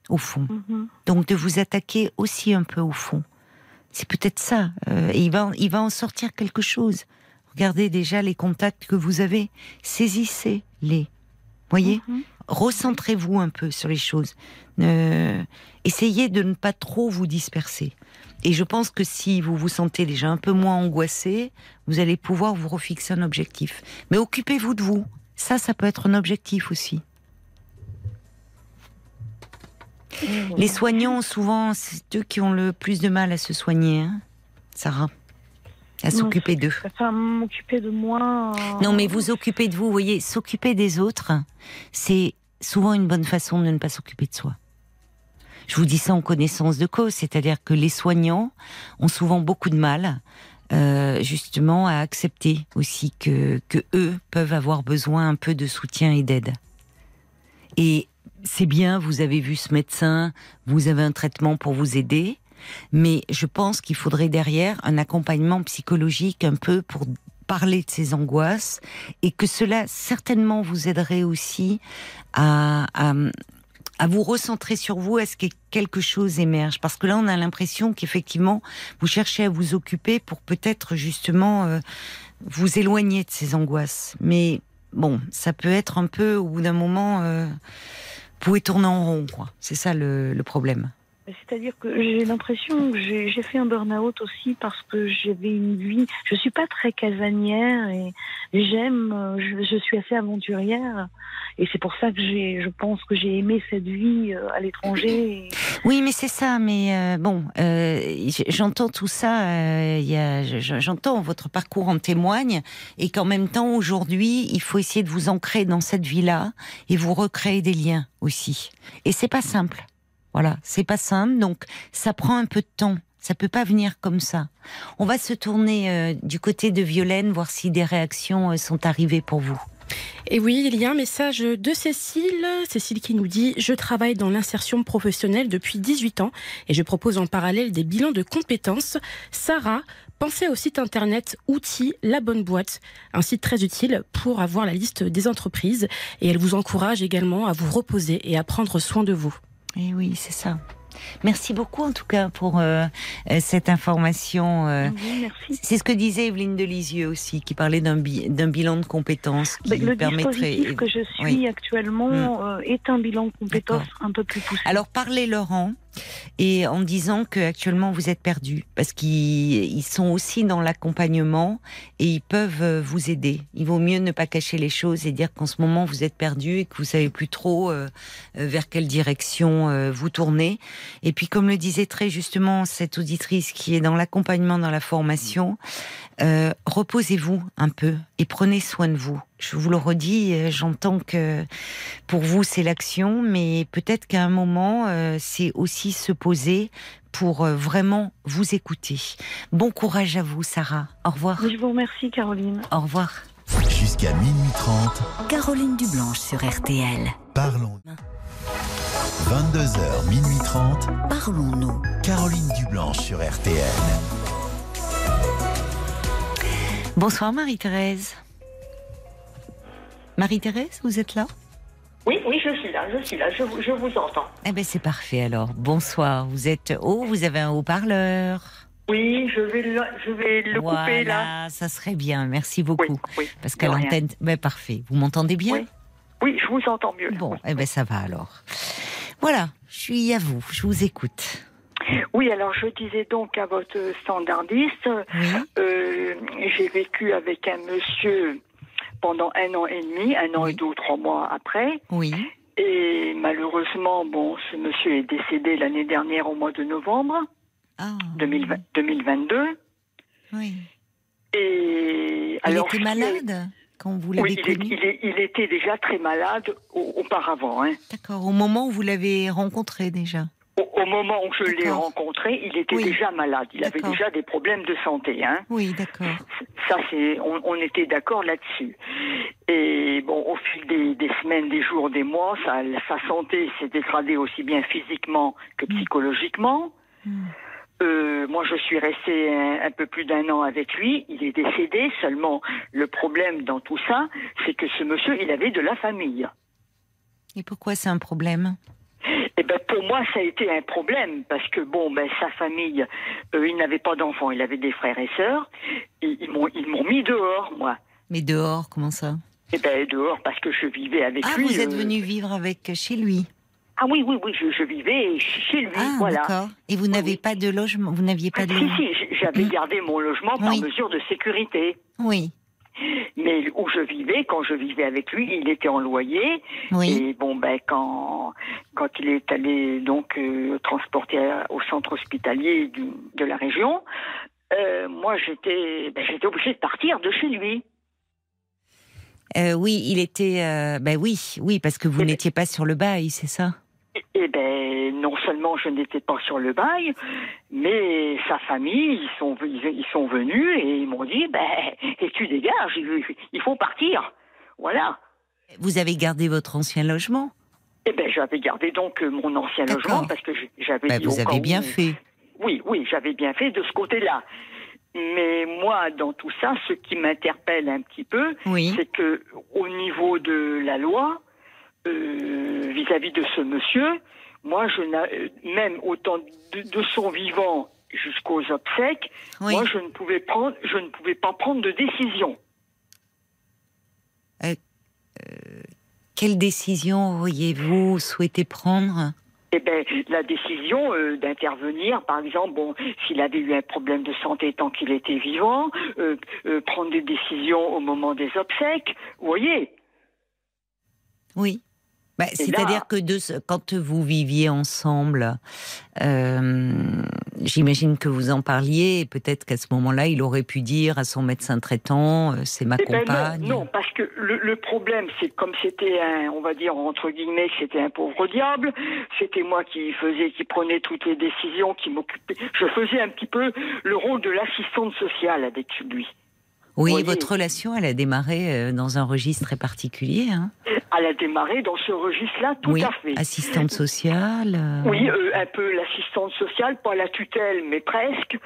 au fond. Mhm. Donc de vous attaquer aussi un peu au fond. C'est peut-être ça. euh, et il va, il va en sortir quelque chose. Regardez déjà les contacts que vous avez. Saisissez-les. Voyez? Mhm. Recentrez-vous un peu sur les choses. Euh, essayez de ne pas trop vous disperser. Et je pense que si vous vous sentez déjà un peu moins angoissé, vous allez pouvoir vous refixer un objectif. Mais occupez-vous de vous. Ça, ça peut être un objectif aussi. Les soignants, souvent, c'est eux qui ont le plus de mal à se soigner, hein, Sarah. À s'occuper d'eux. Enfin, m'occuper de moi. euh, Non, mais vous occupez de vous, vous voyez, s'occuper des autres, c'est souvent une bonne façon de ne pas s'occuper de soi. Je vous dis ça en connaissance de cause, c'est-à-dire que les soignants ont souvent beaucoup de mal, euh, justement, à accepter aussi que, que eux peuvent avoir besoin un peu de soutien et d'aide. Et c'est bien, vous avez vu ce médecin, vous avez un traitement pour vous aider, mais je pense qu'il faudrait derrière un accompagnement psychologique un peu pour parler de ces angoisses et que cela certainement vous aiderait aussi à, à, à vous recentrer sur vous, à ce que quelque chose émerge. Parce que là, on a l'impression qu'effectivement, vous cherchez à vous occuper pour peut-être justement euh, vous éloigner de ces angoisses. Mais bon, ça peut être un peu, au bout d'un moment, euh, pouvez tourner en rond, quoi. C'est ça le problème. C'est-à-dire que j'ai l'impression que j'ai fait un burn-out aussi parce que j'avais une vie. Je suis pas très casanière et j'aime. Je, suis assez aventurière et c'est pour ça que j'ai. Je pense que j'ai aimé cette vie euh, à l'étranger. Oui, mais c'est ça. Mais euh, bon, euh, j'entends tout ça. euh, j'entends votre parcours en témoigne, et qu'en même temps, aujourd'hui, il faut essayer de vous ancrer dans cette vie-là et vous recréer des liens aussi. Et c'est pas simple. Voilà, c'est pas simple. Donc, ça prend un peu de temps. Ça peut pas venir comme ça. On va se tourner euh, du côté de Violaine, voir si des réactions euh, sont arrivées pour vous. Et oui, il y a un message de Cécile. Cécile qui nous dit Je travaille dans l'insertion professionnelle depuis 18 ans et je propose en parallèle des bilans de compétences. Sarah, pensez au site internet Outils La Bonne Boîte, un site très utile pour avoir la liste des entreprises et elle vous encourage également à vous reposer et à prendre soin de vous. Eh oui, c'est ça. Merci beaucoup en tout cas pour euh, euh, cette information. euh. Oui, merci. C'est ce que disait Evelyne Delisieux aussi, qui parlait d'un bi- d'un bilan de compétences qui Ben, le permettrait. dispositif que je suis Oui. actuellement euh, est un bilan de compétences un peu plus poussé. Alors parlez Laurent et en disant que actuellement vous êtes perdu parce qu'ils ils sont aussi dans l'accompagnement et ils peuvent euh, vous aider. Il vaut mieux ne pas cacher les choses et dire qu'en ce moment vous êtes perdu et que vous savez plus trop euh, euh, vers quelle direction vous tournez. Et puis comme le disait très justement cette auditrice qui est dans l'accompagnement dans la formation, reposez-vous un peu et prenez soin de vous. Je vous le redis, euh, j'entends que pour vous c'est l'action, mais peut-être qu'à un moment euh, c'est aussi se poser pour euh, vraiment vous écouter. Bon courage à vous, Sarah. Au revoir. Je vous remercie, Caroline. Au revoir. Jusqu'à minuit 30, Caroline Dublanche sur RTL. parlons. 22h, minuit 30, Parlons-nous. Caroline Dublanche sur RTL. Bonsoir Marie-Thérèse. Marie-Thérèse, vous êtes là? Oui, oui, je suis là, je suis là, je, vous- je vous entends. Eh ben c'est parfait alors. Bonsoir. Vous êtes haut, vous avez un haut-parleur. Oui, je vais le, je vais le voilà, couper là. ça serait bien. Merci beaucoup. oui. Parce qu'à l'antenne, ben parfait. Vous m'entendez bien? Oui. Oui, je vous entends mieux. là. Bon, eh ben ça va alors. Voilà, je suis à vous. Je vous écoute. Oui, alors je disais donc à votre standardiste, euh, j'ai vécu avec un monsieur pendant un an et demi, un an Oui. et deux ou trois mois après. Oui. Et malheureusement, bon, ce monsieur est décédé l'année dernière au mois de novembre Ah. 2020 2022. Oui. Et Il alors, était malade quand vous l'avez Oui, il, est- connu il est- il était déjà très malade au- auparavant. Hein. D'accord. Au moment où vous l'avez rencontré déjà. Au, moment où je l'ai rencontré, il était Oui. déjà malade. Il avait déjà des problèmes de santé. Hein. Oui, d'accord. Ça, c'est, on, on était d'accord là-dessus. Et bon, au fil des, des semaines, des jours, des mois, sa, sa santé s'est dégradée aussi bien physiquement que psychologiquement. Hmm. Euh, moi, je suis restée un, un peu plus d'un an avec lui. Il est décédé. Seulement, le problème dans tout ça, c'est que ce monsieur, il avait de la famille. Et pourquoi c'est un problème? Eh ben pour moi ça a été un problème parce que bon ben sa famille euh, il n'avait pas d'enfants il avait des frères et sœurs ils, ils m'ont ils m'ont mis dehors moi Mais dehors, comment ça? Eh ben dehors parce que je vivais avec Ah, lui vous êtes euh, venu vivre avec chez lui? ah oui oui oui je, je vivais chez lui Ah, voilà d'accord. Et vous n'avez oui. pas de logement Vous n'aviez pas Ah, de si si j'avais Mm. gardé mon logement par Oui. mesure de sécurité Oui, mais où je vivais quand je vivais avec lui il était en loyer oui. Et bon, ben quand quand il est allé donc euh, transporté au centre hospitalier du- de la région, euh, moi j'étais ben, j'étais obligée de partir de chez lui. Euh, oui, il était. euh, ben oui, oui, parce que vous ben- n'étiez pas sur le bail, c'est ça? Et ben non seulement je n'étais pas sur le bail, mais sa famille ils sont ils, sont venus et ils m'ont dit ben et tu dégages, il, faut partir. Voilà. Vous avez gardé votre ancien logement? Et ben j'avais gardé donc euh, mon ancien logement parce que j'avais Ben, dit Vous avez bien où- fait. Oui, oui, j'avais bien fait de ce côté-là. Mais moi, dans tout ça, ce qui m'interpelle un petit peu, Oui. c'est que au niveau de la loi, euh, vis-à-vis de ce monsieur, moi, je euh, même autant de, de son vivant jusqu'aux obsèques, Oui. moi, je ne pouvais prendre, je ne pouvais pas prendre de décision. Quelle décision auriez-vous souhaité prendre? Eh ben, la décision euh, d'intervenir, par exemple, bon, s'il avait eu un problème de santé tant qu'il était vivant, euh, euh, prendre des décisions au moment des obsèques, vous voyez? Oui. Bah, c'est-à-dire que de, quand vous viviez ensemble, euh, j'imagine que vous en parliez, et peut-être qu'à ce moment-là, il aurait pu dire à son médecin traitant, euh, c'est ma Eh ben compagne. non, non, parce que le, le problème, c'est comme c'était un, on va dire entre guillemets, c'était un pauvre diable, c'était moi qui faisais, qui prenais toutes les décisions, qui m'occupais. Je faisais un petit peu le rôle de l'assistante sociale avec lui. Oui, voyez. votre relation, elle a démarré euh, dans un registre très particulier. Hein Elle a démarré dans ce registre-là, tout oui, à fait. assistante sociale. euh, Oui, euh, un peu l'assistante sociale, pas la tutelle, mais presque.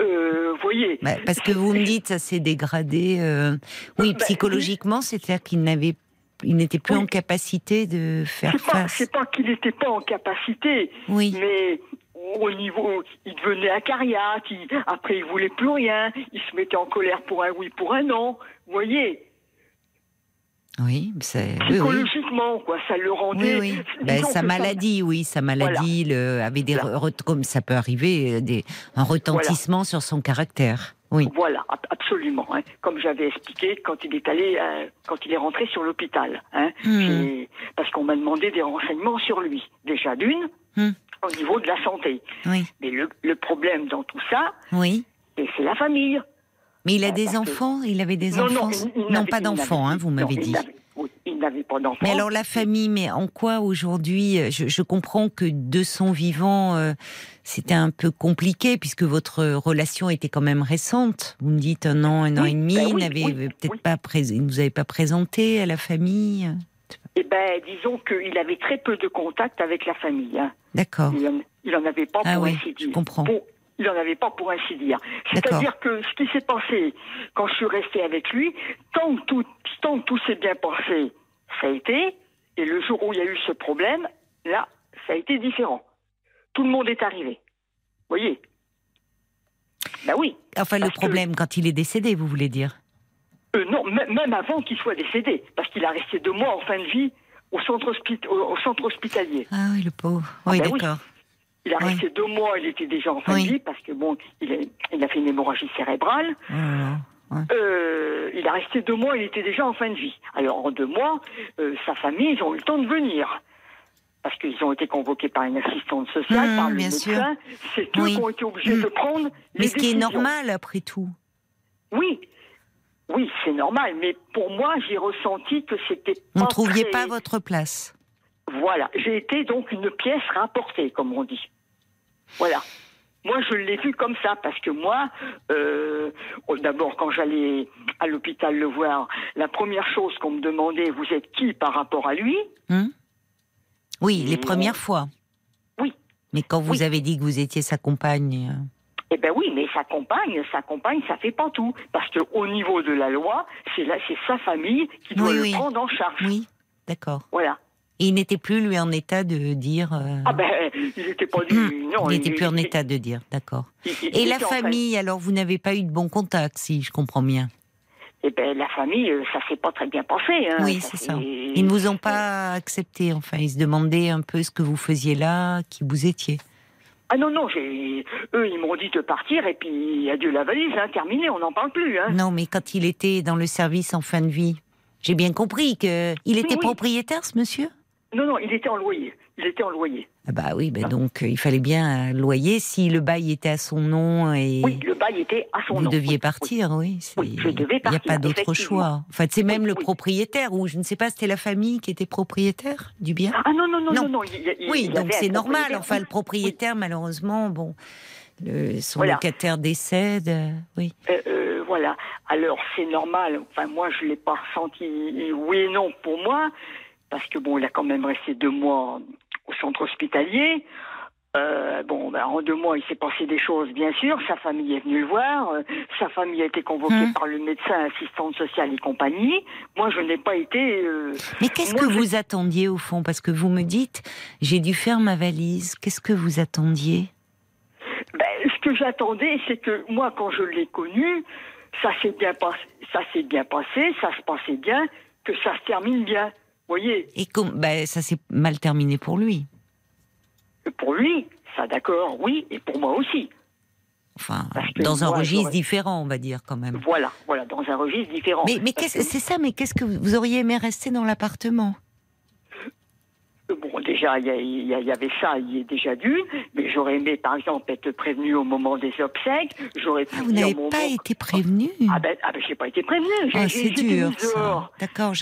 Euh, voyez. bah, parce que vous me dites, ça s'est dégradé. euh, Oui, Bah, psychologiquement, c'est-à-dire qu'il n'avait, il n'était plus Oui. en capacité de faire pas, face. c'est pas qu'il n'était pas en capacité, Oui. mais au niveau, il devenait acariate, il- après il voulait plus rien, il se mettait en colère pour un oui, pour un non. Vous voyez, Oui, c'est. Oui, oui. psychologiquement, quoi, ça le rendait. oui. Ben, sa ça- maladie, oui, sa maladie le, avait des Voilà. comme ça peut arriver, euh, des, un retentissement sur son caractère. Oui. Voilà, ab- absolument. hein. Comme j'avais expliqué quand il est allé, euh, quand il est rentré sur l'hôpital, hein. Hmm. Parce qu'on m'a demandé des renseignements sur lui. Déjà d'une, Hmm. Au niveau de la santé. Oui. Mais le, le problème dans tout ça, Oui. c'est la famille. Mais il a Ah, des enfants Il avait des non, enfants non, Non, n'avait- pas d'enfants, hein, vous m'avez dit. il n'avait pas d'enfants. Mais alors la famille, mais en quoi aujourd'hui euh, je, je comprends que de son vivant, euh, c'était un peu compliqué puisque votre relation était quand même récente. Vous me dites un an, un an et demi, ben oui, peut-être pas il ne vous avait pas présenté à la famille. Eh ben, disons qu'il avait très peu de contact avec la famille. hein. D'accord. Il, en, il en avait pas Ah pour oui, ainsi je dire. comprends. Pour- il en avait pas pour ainsi dire. C'est-à-dire que ce qui s'est passé quand je suis restée avec lui, tant tout, tant tout s'est bien passé, ça a été. Et le jour où il y a eu ce problème, là, ça a été différent. Tout le monde est arrivé. Vous voyez? Ben oui. Enfin, le que- problème quand il est décédé, vous voulez dire? Euh, non, même avant qu'il soit décédé, parce qu'il a resté deux mois en fin de vie au centre, hospi- au, au centre hospitalier. Ah oui, le pauvre. Ah Oui, ben oui. d'accord. Il a Oui. resté deux mois, il était déjà en fin de vie, parce que bon, il a, il a fait une hémorragie cérébrale. Oh. Euh, il a resté deux mois, il était déjà en fin de vie. Alors en deux mois, euh, sa famille, ils ont eu le temps de venir. Parce qu'ils ont été convoqués par une assistante sociale, Mmh, par le bien médecin. C'est eux Oui. qui ont été obligés Mmh. de prendre Mais les ce qui est normal après tout. Oui, oui, c'est normal. Mais pour moi, j'ai ressenti que c'était Vous ne trouviez très- pas votre place. Voilà, j'ai été donc une pièce rapportée, comme on dit. Voilà. Moi, je l'ai vu comme ça, parce que moi, euh, oh, d'abord, quand j'allais à l'hôpital le voir, la première chose qu'on me demandait, vous êtes qui par rapport à lui Hein oui, les premières fois. Oui. Mais quand vous Oui. avez dit que vous étiez sa compagne. Eh ben oui, mais sa compagne, sa compagne, ça fait pas tout. Parce que au niveau de la loi, c'est là, c'est sa famille qui doit Oui, le oui. prendre en charge. Oui, d'accord. Voilà. Et il n'était plus, lui, en état de dire. euh, Ah ben, [LAUGHS] il n'était pas du. [CLEARS THROAT] Non, il n'était plus en état de dire, d'accord. Et la famille, alors vous n'avez pas eu de bon contact, si je comprends bien? Eh ben, la famille, euh, ça s'est pas très bien passé. Hein. oui, c'est ça. Ils ne vous ont pas accepté, enfin, ils se demandaient un peu ce que vous faisiez là, qui vous étiez. Ah non, non, j'ai... eux, ils m'ont dit de partir et puis adieu la valise, hein, terminé, on n'en parle plus. Hein. Non, mais quand il était dans le service en fin de vie, j'ai bien compris que il était oui. propriétaire, ce monsieur? Non, non, il était en loyer. Il était en loyer. Ah bah oui, bah Ah. donc euh, il fallait bien un loyer si le bail était à son nom et Oui, le bail était à son vous nom. deviez Oui, partir, oui. Oui, je devais Il n'y a partir, pas d'autre choix. Enfin, c'est même Oui, le propriétaire ou je ne sais pas, c'était la famille qui était propriétaire du bien? Ah non, non, non, Non. non, il oui, il donc c'est normal. Enfin, le propriétaire, malheureusement, bon, le- son Voilà. locataire décède. euh, oui. Euh, euh, voilà. Alors, c'est normal. Enfin, moi, je l'ai pas ressenti oui et non pour moi. Parce que, bon, il a quand même resté deux mois au centre hospitalier. Euh, bon, ben, en deux mois, il s'est passé des choses, bien sûr. Sa famille est venue le voir. Euh, sa famille a été convoquée Hum. par le médecin, assistante sociale et compagnie. Moi, je n'ai pas été. euh, Mais qu'est-ce que je- vous attendiez au fond? Parce que vous me dites, j'ai dû faire ma valise. Qu'est-ce que vous attendiez? Ben, ce que j'attendais, c'est que moi, quand je l'ai connu, ça s'est bien passé, ça s'est bien passé, ça se passait bien, que ça se termine bien. Voyez Et com- bah, ça s'est mal terminé pour lui. Pour lui, ça d'accord, oui, et pour moi aussi. Enfin, dans un registre différent, on va dire quand même. Voilà, voilà, dans un registre différent. Mais, mais c'est ça, mais qu'est-ce que vous auriez aimé rester dans l'appartement? Bon, déjà, il y, avait ça, il y est déjà d'une, mais j'aurais aimé, par exemple, être prévenu au moment des obsèques. J'aurais Ah, vous n'avez pas été prévenu? Ah ben, ah ben j'ai pas été prévenu. Ah, c'est dur, ça. D'accord.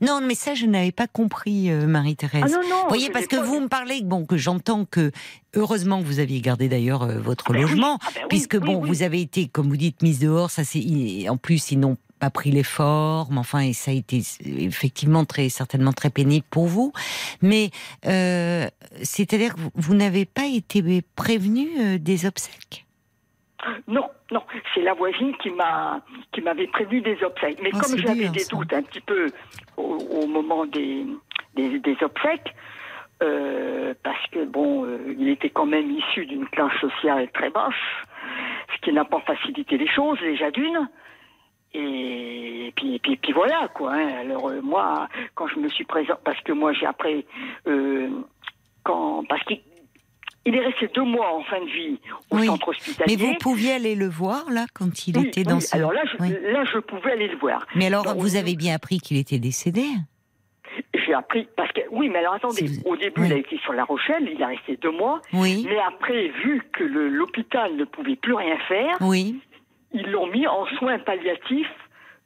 Non, mais ça, je n'avais pas compris, euh, Marie-Thérèse. Ah non, non. Vous voyez, parce que pas- vous me parlez, bon, que j'entends que heureusement que vous aviez gardé d'ailleurs euh, votre Ah ben logement, ah ben oui, puisque oui, bon, vous avez été, comme vous dites, mise dehors. Ça, c'est en plus ils n'ont pas pris les formes. Enfin, et ça a été effectivement très certainement très pénible pour vous. Mais euh, c'est-à-dire que vous, vous n'avez pas été prévenu euh, des obsèques? Non, non, c'est la voisine qui m'a qui m'avait prévenu des obsèques. Mais Oh, comme j'avais des ça. doutes un petit peu au, au moment des, des, des obsèques, euh, parce que bon, euh, il était quand même issu d'une classe sociale très basse, ce qui n'a pas facilité les choses déjà d'une. Et puis, puis, puis voilà quoi. hein. Alors euh, moi, quand je me suis présent, parce que moi j'ai après, euh, quand parce qu'il il est resté deux mois en fin de vie au Oui. centre hospitalier. Mais vous pouviez aller le voir là quand il Oui, était oui, dans ce. Alors là, je, là, je pouvais aller le voir. Mais alors, vous avez bien appris qu'il était décédé? J'ai appris parce que oui, mais alors attendez. Si vous- Au début, oui. il a été sur La Rochelle, il est resté deux mois. Oui. Mais après, vu que l'hôpital ne pouvait plus rien faire, Oui. Ils l'ont mis en soins palliatifs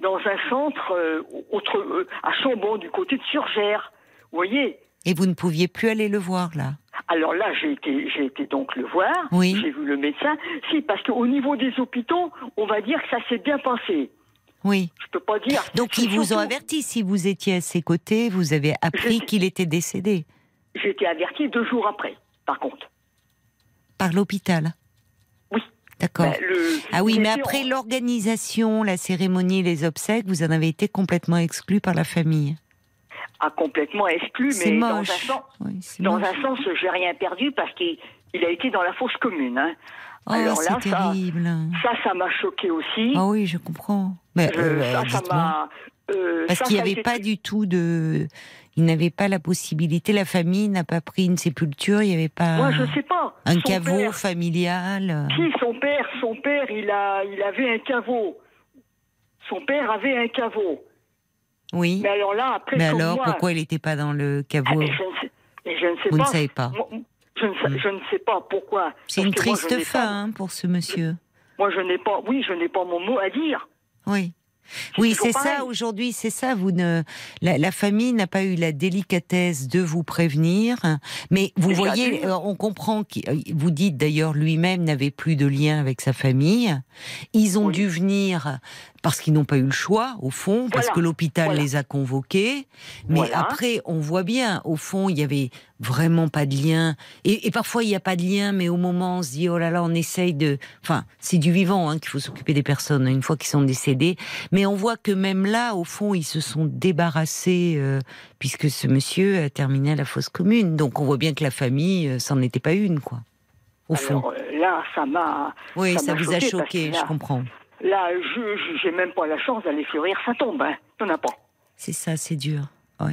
dans un centre euh, autre, euh, à Chambon, du côté de Surgères. Vous voyez Et vous ne pouviez plus aller le voir là. Alors là, j'ai été, j'ai été donc le voir. Oui. J'ai vu le médecin. Si, parce qu'au niveau des hôpitaux, on va dire que ça s'est bien passé. Oui. Je peux pas dire. Donc ils vous ont averti si vous étiez à ses côtés, vous avez appris qu'il était décédé J'ai été averti deux jours après, par contre. par l'hôpital. D'accord. Le- Ah oui, mais après l'organisation, la cérémonie, les obsèques, vous en avez été complètement exclu par la famille. a complètement exclu, mais dans un sens, Oui, dans moche. un sens, j'ai rien perdu parce qu'il il a été dans la fosse commune. hein. Oh, Alors là, terrible. ça, ça m'a choqué aussi. Ah oui, je comprends. Mais, euh, ça, ça dites-moi. m'a. euh, Parce qu'il n'y avait été pas du tout de. Il n'avait pas la possibilité, la famille n'a pas pris une sépulture, il n'y avait pas Moi, je sais pas. un Son caveau père- familial. Si son père, son père, il a, il avait un caveau. Son père avait un caveau. Oui. Mais alors là, après, Mais alors, moi, pourquoi il n'était pas dans le Ah, caveau mais je, ne sais, mais je ne sais Vous pas. ne savez pas. Moi, Je ne, sais, je ne sais pas pourquoi. C'est une moi, triste fin pas- hein, pour ce monsieur. Moi, je n'ai pas. Oui, je n'ai pas mon mot à dire. Oui. Oui, c'est ça aujourd'hui, c'est ça. Vous ne, la, la famille n'a pas eu la délicatesse de vous prévenir, mais vous voyez, euh, on comprend. euh, Vous dites d'ailleurs lui-même n'avait plus de lien avec sa famille. Ils ont Oui. dû venir parce qu'ils n'ont pas eu le choix, au fond, parce Voilà. que l'hôpital Voilà. les a convoqués. Mais Voilà. après, on voit bien, au fond, il y avait vraiment pas de lien. Et, et parfois, il n'y a pas de lien, mais au moment, on se dit, oh là là, on essaye de. Enfin, c'est du vivant hein, qu'il faut s'occuper des personnes une fois qu'ils sont décédés. Mais on voit que même là, au fond, ils se sont débarrassés, euh, puisque ce monsieur a terminé à la fosse commune. Donc on voit bien que la famille, euh, c'en était pas une, quoi. Au fond. Alors euh, là, ça m'a. oui, ça, vous a choqué je comprends. Là, je j'ai même pas la chance d'aller fleurir sa tombe. Hein. Il n'y en a pas. C'est ça, c'est dur.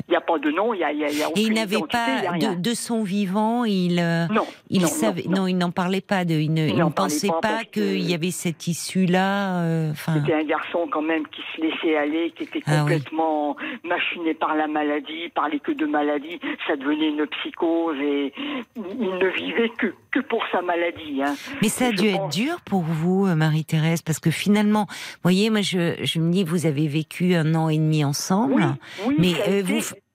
Il n'y a pas de nom, il n'y a, y a, il y a Et il n'avait pas, de, de son vivant, il. euh, Non, Il non, savait, non, non, il n'en parlait pas de, il ne, il pensait pas qu'il y avait cette issue-là. euh, C'était un garçon quand même qui se laissait aller, qui était Ah oui. complètement machiné par la maladie, parlait que de maladie, ça devenait une psychose et il ne vivait que, que pour sa maladie. Hein. mais ça a dû être dur pour vous, euh, Marie-Thérèse, parce que finalement, vous voyez, moi, je, je me dis, vous avez vécu un an et demi ensemble, Oui, oui, mais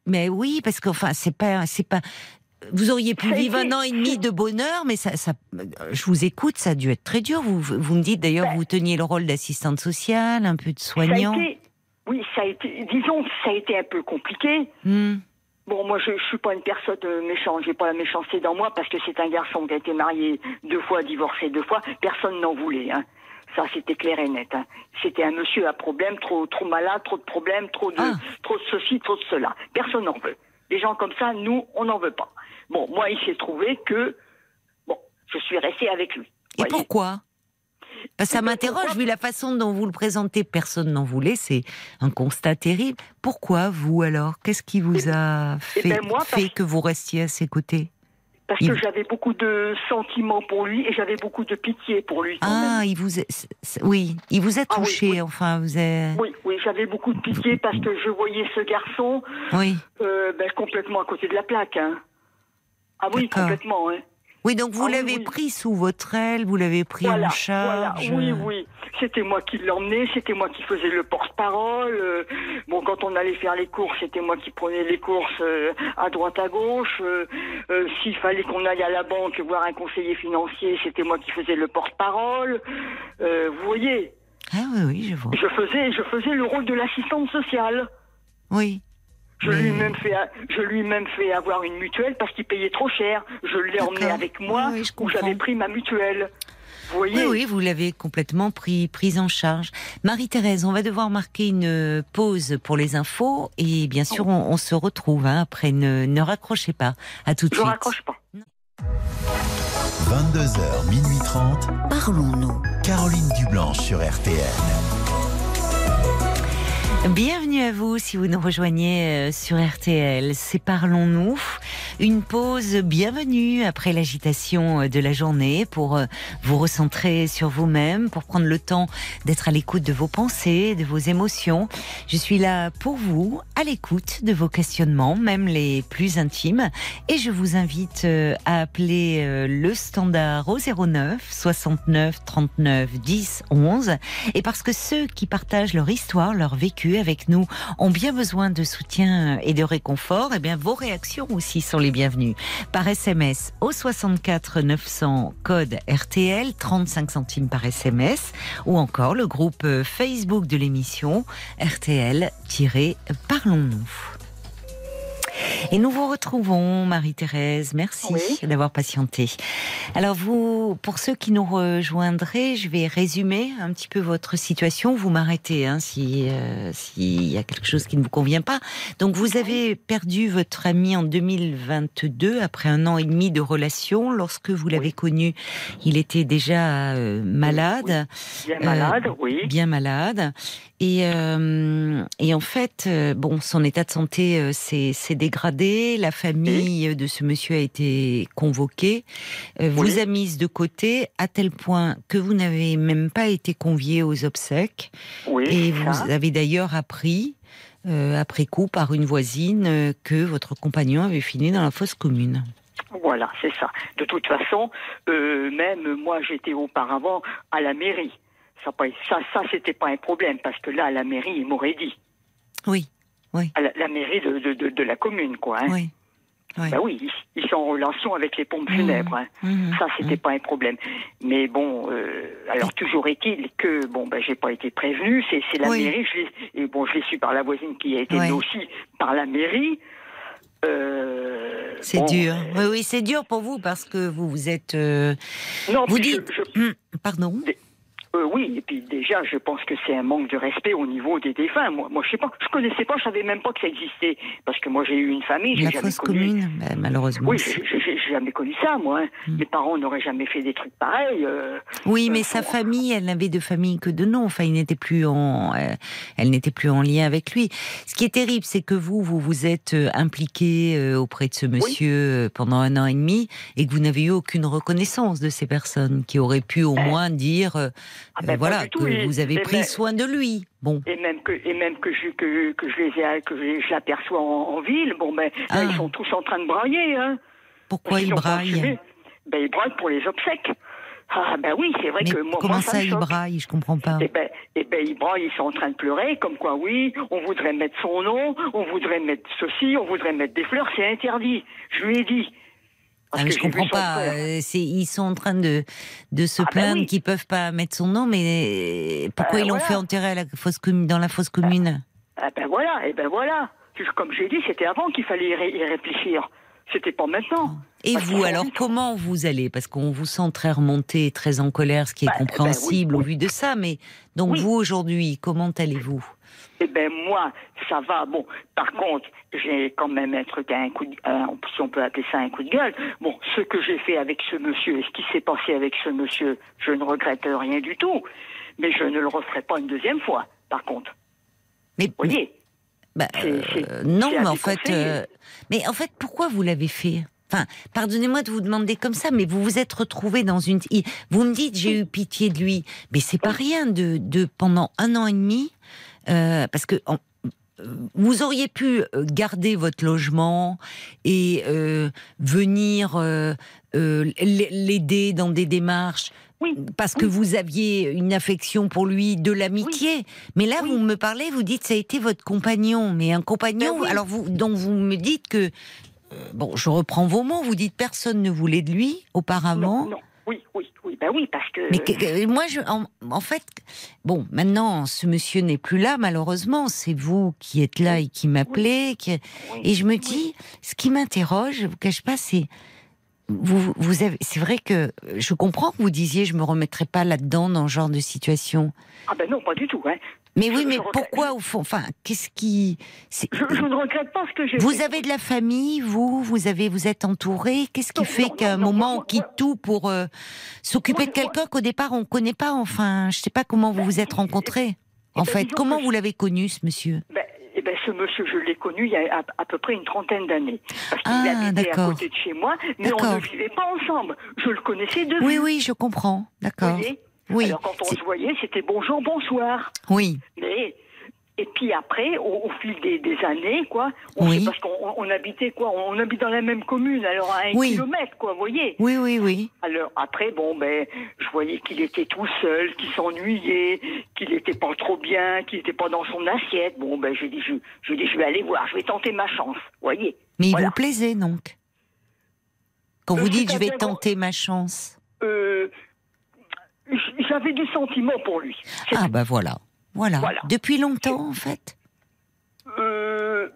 mais oui, parce qu'enfin, c'est pas, c'est pas. Vous auriez pu [LAUGHS] vivre un an et demi de bonheur, mais ça, ça, je vous écoute, ça a dû être très dur. Vous, vous me dites d'ailleurs, Ben- vous teniez le rôle d'assistante sociale, un peu de ça a soignant. été, oui, ça a été, disons que ça a été un peu compliqué. Hmm. Bon, moi, je, je suis pas une personne méchante. J'ai pas la méchanceté dans moi parce que c'est un garçon qui a été marié deux fois, divorcé deux fois. Personne n'en voulait. Hein. Ça, c'était clair et net. Hein. C'était un monsieur à problème, trop, trop malade, trop de problèmes, trop de, Ah. trop de ceci, trop de cela. Personne n'en veut. Des gens comme ça, nous, on n'en veut pas. Bon, moi, il s'est trouvé que, bon, je suis restée avec lui. Et voyez. pourquoi? Ça Eh m'interroge, vu la façon dont vous le présentez, personne n'en voulait, c'est un constat terrible. Pourquoi vous alors? Qu'est-ce qui vous a fait, ben, moi, fait que vous restiez à ses côtés? Parce Il- que j'avais beaucoup de sentiments pour lui et j'avais beaucoup de pitié pour lui. Ah, même. il vous, oui, il vous a Ah oui, touché. oui. Enfin, vous avez, Oui, oui, j'avais beaucoup de pitié parce que je voyais ce garçon oui, euh, ben, complètement à côté de la plaque. Hein. Ah oui, complètement. Hein. Oui. Donc vous Ah l'avez oui. pris sous votre aile, vous l'avez pris Voilà, en charge. voilà, oui, oui. C'était moi qui l'emmenais, c'était moi qui faisais le porte-parole. euh, bon, quand on allait faire les courses, c'était moi qui prenais les courses euh, à droite, à gauche. euh, euh, S'il fallait qu'on aille à la banque voir un conseiller financier, c'était moi qui faisais le porte-parole. Euh, vous voyez, Ah oui, oui, je vois. je faisais, je faisais le rôle de l'assistante sociale. Oui. Je lui ai même fait, je lui ai même fait avoir une mutuelle parce qu'il payait trop cher. Je l'ai emmené avec moi Oui, oui, je où j'avais pris ma mutuelle. Vous voyez Oui, oui, vous l'avez complètement pris, prise en charge. Marie-Thérèse, on va devoir marquer une pause pour les infos et bien sûr, on, on se retrouve hein, après. Ne, ne raccrochez pas. À tout de Je suite. raccroche pas. 22h, minuit 30. Parlons-nous. Caroline Dublanche sur RTN. Bienvenue à vous si vous nous rejoignez euh, sur RTL. C'est Parlons-nous. Une pause bienvenue après l'agitation euh, de la journée pour euh, vous recentrer sur vous-même, pour prendre le temps d'être à l'écoute de vos pensées, de vos émotions. Je suis là pour vous, à l'écoute de vos questionnements, même les plus intimes. Et je vous invite à appeler le standard au 09 69 39 10 11. Et parce que ceux qui partagent leur histoire, leur vécu avec nous ont bien besoin de soutien et de réconfort, eh bien vos réactions aussi sont les bienvenues. Par SMS au 64 900 code RTL 35 centimes par SMS ou encore le groupe euh, Facebook de l'émission RTL-Parlons-nous. Et nous vous retrouvons, Marie-Thérèse. Merci Oui. d'avoir patienté. Alors vous, pour ceux qui nous rejoindraient, je vais résumer un petit peu votre situation. Vous m'arrêtez hein, si euh, s'il y a quelque chose qui ne vous convient pas. Donc vous avez perdu votre ami en 2022 après un an et demi de relation. Lorsque vous l'avez connu, il était déjà euh, malade Bien Euh, malade, oui. bien malade. Et, euh, et en fait, euh, bon, son état de santé euh, s'est dégradé. La famille de ce monsieur a été convoquée, vous a mise de côté à tel point que vous n'avez même pas été convié aux obsèques. Oui, Et vous ça. avez d'ailleurs appris, euh, après coup, par une voisine, euh, que votre compagnon avait fini dans la fosse commune. Voilà, c'est ça. De toute façon, euh, même moi, j'étais auparavant à la mairie. Ça, ça, ça c'était pas un problème parce que là, la mairie, ils m'auraient dit. Oui, À la, la mairie de, de, de, de la commune, quoi. Hein. oui. oui. Bah oui, ils, ils sont en relation avec les pompes Mhm. funèbres. hein. Mhm. Ça, c'était pas un problème. Mais bon, euh, alors toujours est-il que bon, ben, j'ai pas été prévenu. C'est, la Oui. mairie. Je et bon, je l'ai su par la voisine qui a été mais aussi par la mairie. Euh, C'est bon, dur. euh, Oui, oui, c'est dur pour vous parce que vous vous êtes. non, Vous je- dites- je- Hum, Pardon. Euh, oui, et puis déjà, je pense que c'est un manque de respect au niveau des défunts. Moi, moi, je sais pas, je connaissais pas, je savais même pas que ça existait, parce que moi, j'ai eu une famille, j'ai La jamais connu. commune, bah, malheureusement. Oui, j'ai jamais connu ça, moi. hein. Mm. Mes parents n'auraient jamais fait des trucs pareils. euh, Oui, mais euh, sa bon. famille, elle n'avait de famille que de nom. Enfin, il n'était plus en, elle n'était plus en lien avec lui. Ce qui est terrible, c'est que vous, vous vous êtes impliqué auprès de ce monsieur pendant un an et demi et que vous n'avez eu aucune reconnaissance de ces personnes qui auraient pu au moins dire, Ah ben, voilà, que et- vous avez pris ben- soin de lui. Bon, Et même que et même que je que, que je les ai que je, je l'aperçois en, en ville, bon ben là, Ah. ils sont tous en train de brailler, hein. pourquoi Ils il ont pas braille assumé. Ben ils braillent pour les obsèques. Ah ben oui, c'est vrai Mais que moi, comment moi, ça, me il choque. braille Je comprends pas. Eh ben, eh ben, ils braillent, ils sont en train de pleurer, comme quoi, oui, on voudrait mettre son nom, on voudrait mettre ceci, on voudrait mettre des fleurs, c'est interdit. Je lui ai dit. Parce Ah, que je comprends pas. euh, ils sont en train de de se Ah, ben plaindre oui. qu'ils peuvent pas mettre son nom, mais pourquoi Ben ils l'ont voilà. fait enterrer à la fosse commune, dans la fosse commune? Ah ben voilà, et ben voilà. Comme j'ai dit, c'était avant qu'il fallait y, ré- y réfléchir. C'était pas maintenant. Et Parce vous, alors comment vous allez? Parce qu'on vous sent très remonté, très en colère, ce qui est Bah, bah, compréhensible oui, au vu de ça. Mais donc Oui. vous aujourd'hui, comment allez-vous? Eh ben moi, ça va. Bon, par contre, j'ai quand même un truc, un coup de, un- si on peut appeler ça un coup de gueule. Bon, ce que j'ai fait avec ce monsieur et ce qui s'est passé avec ce monsieur, je ne regrette rien du tout. Mais je ne le referai pas une deuxième fois, par contre. Mais, Vous voyez? bah, euh, non, mais en fait, euh, mais en fait, pourquoi vous l'avez fait? Enfin, pardonnez-moi de vous demander comme ça, mais vous vous êtes retrouvé dans une. Vous me dites j'ai eu pitié de lui, mais c'est pas rien de, de pendant un an et demi, euh, parce que en- vous auriez pu euh, garder votre logement et euh, venir euh, l'aider dans des démarches. Oui. Parce que vous aviez une affection pour lui, de l'amitié. Mais là, vous me parlez, vous dites ça a été votre compagnon. Mais un compagnon, Ben alors vous, donc vous me dites que bon, je reprends vos mots. Vous dites personne ne voulait de lui auparavant. Non, non. Oui, oui, oui. Ben oui, parce que. Mais que- que- moi, je, en, en fait, bon, maintenant, ce monsieur n'est plus là, malheureusement. C'est vous qui êtes là et qui m'appelez. qui- Oui, Et je me oui. dis, ce qui m'interroge, je vous cache pas, c'est vous, vous avez, c'est vrai que je comprends que vous disiez, je me remettrai pas là-dedans dans ce genre de situation. Ah ben non, pas du tout. Hein. Mais oui, mais pourquoi au fond, enfin, qu'est-ce qui, Je, je ne regrette pas ce que j'ai vous fait. avez de la famille, vous, vous avez, vous êtes entouré. Qu'est-ce qui Non, fait qu'à un non, moment on quitte tout pour euh, s'occuper de quelqu'un qu'au départ on connaît pas Enfin, je sais pas comment vous vous êtes rencontrés. En ben, fait, comment vous l'avez connu, ce monsieur? Ben, ben, ce monsieur, je l'ai connu il y a à, à peu près une trentaine d'années. Parce qu'il Ah, habitait à côté de chez moi, mais on ne vivait pas ensemble. Je le connaissais de Oui, oui, je comprends. D'accord. voyez? Oui, Alors quand on se voyait, c'était bonjour, bonsoir. oui, Mais et puis après, au, au fil des, des années, quoi, on Oui. sait parce qu'on on- on habitait quoi, on, habite dans la même commune, alors à un Oui. kilomètre, quoi, vous voyez. oui, oui, oui. Alors après, bon, ben, je voyais qu'il était tout seul, qu'il s'ennuyait, qu'il n'était pas trop bien, qu'il n'était pas dans son assiette. Bon, ben, j'ai dit, je, je dis, je vais aller voir, je vais tenter ma chance, vous voyez. Mais il vous plaisait donc Quand Euh, vous dites je vais tenter ma chance. Euh, J'avais du sentiment pour lui. Ah bah voilà, voilà. Voilà. Depuis longtemps en fait. Euh,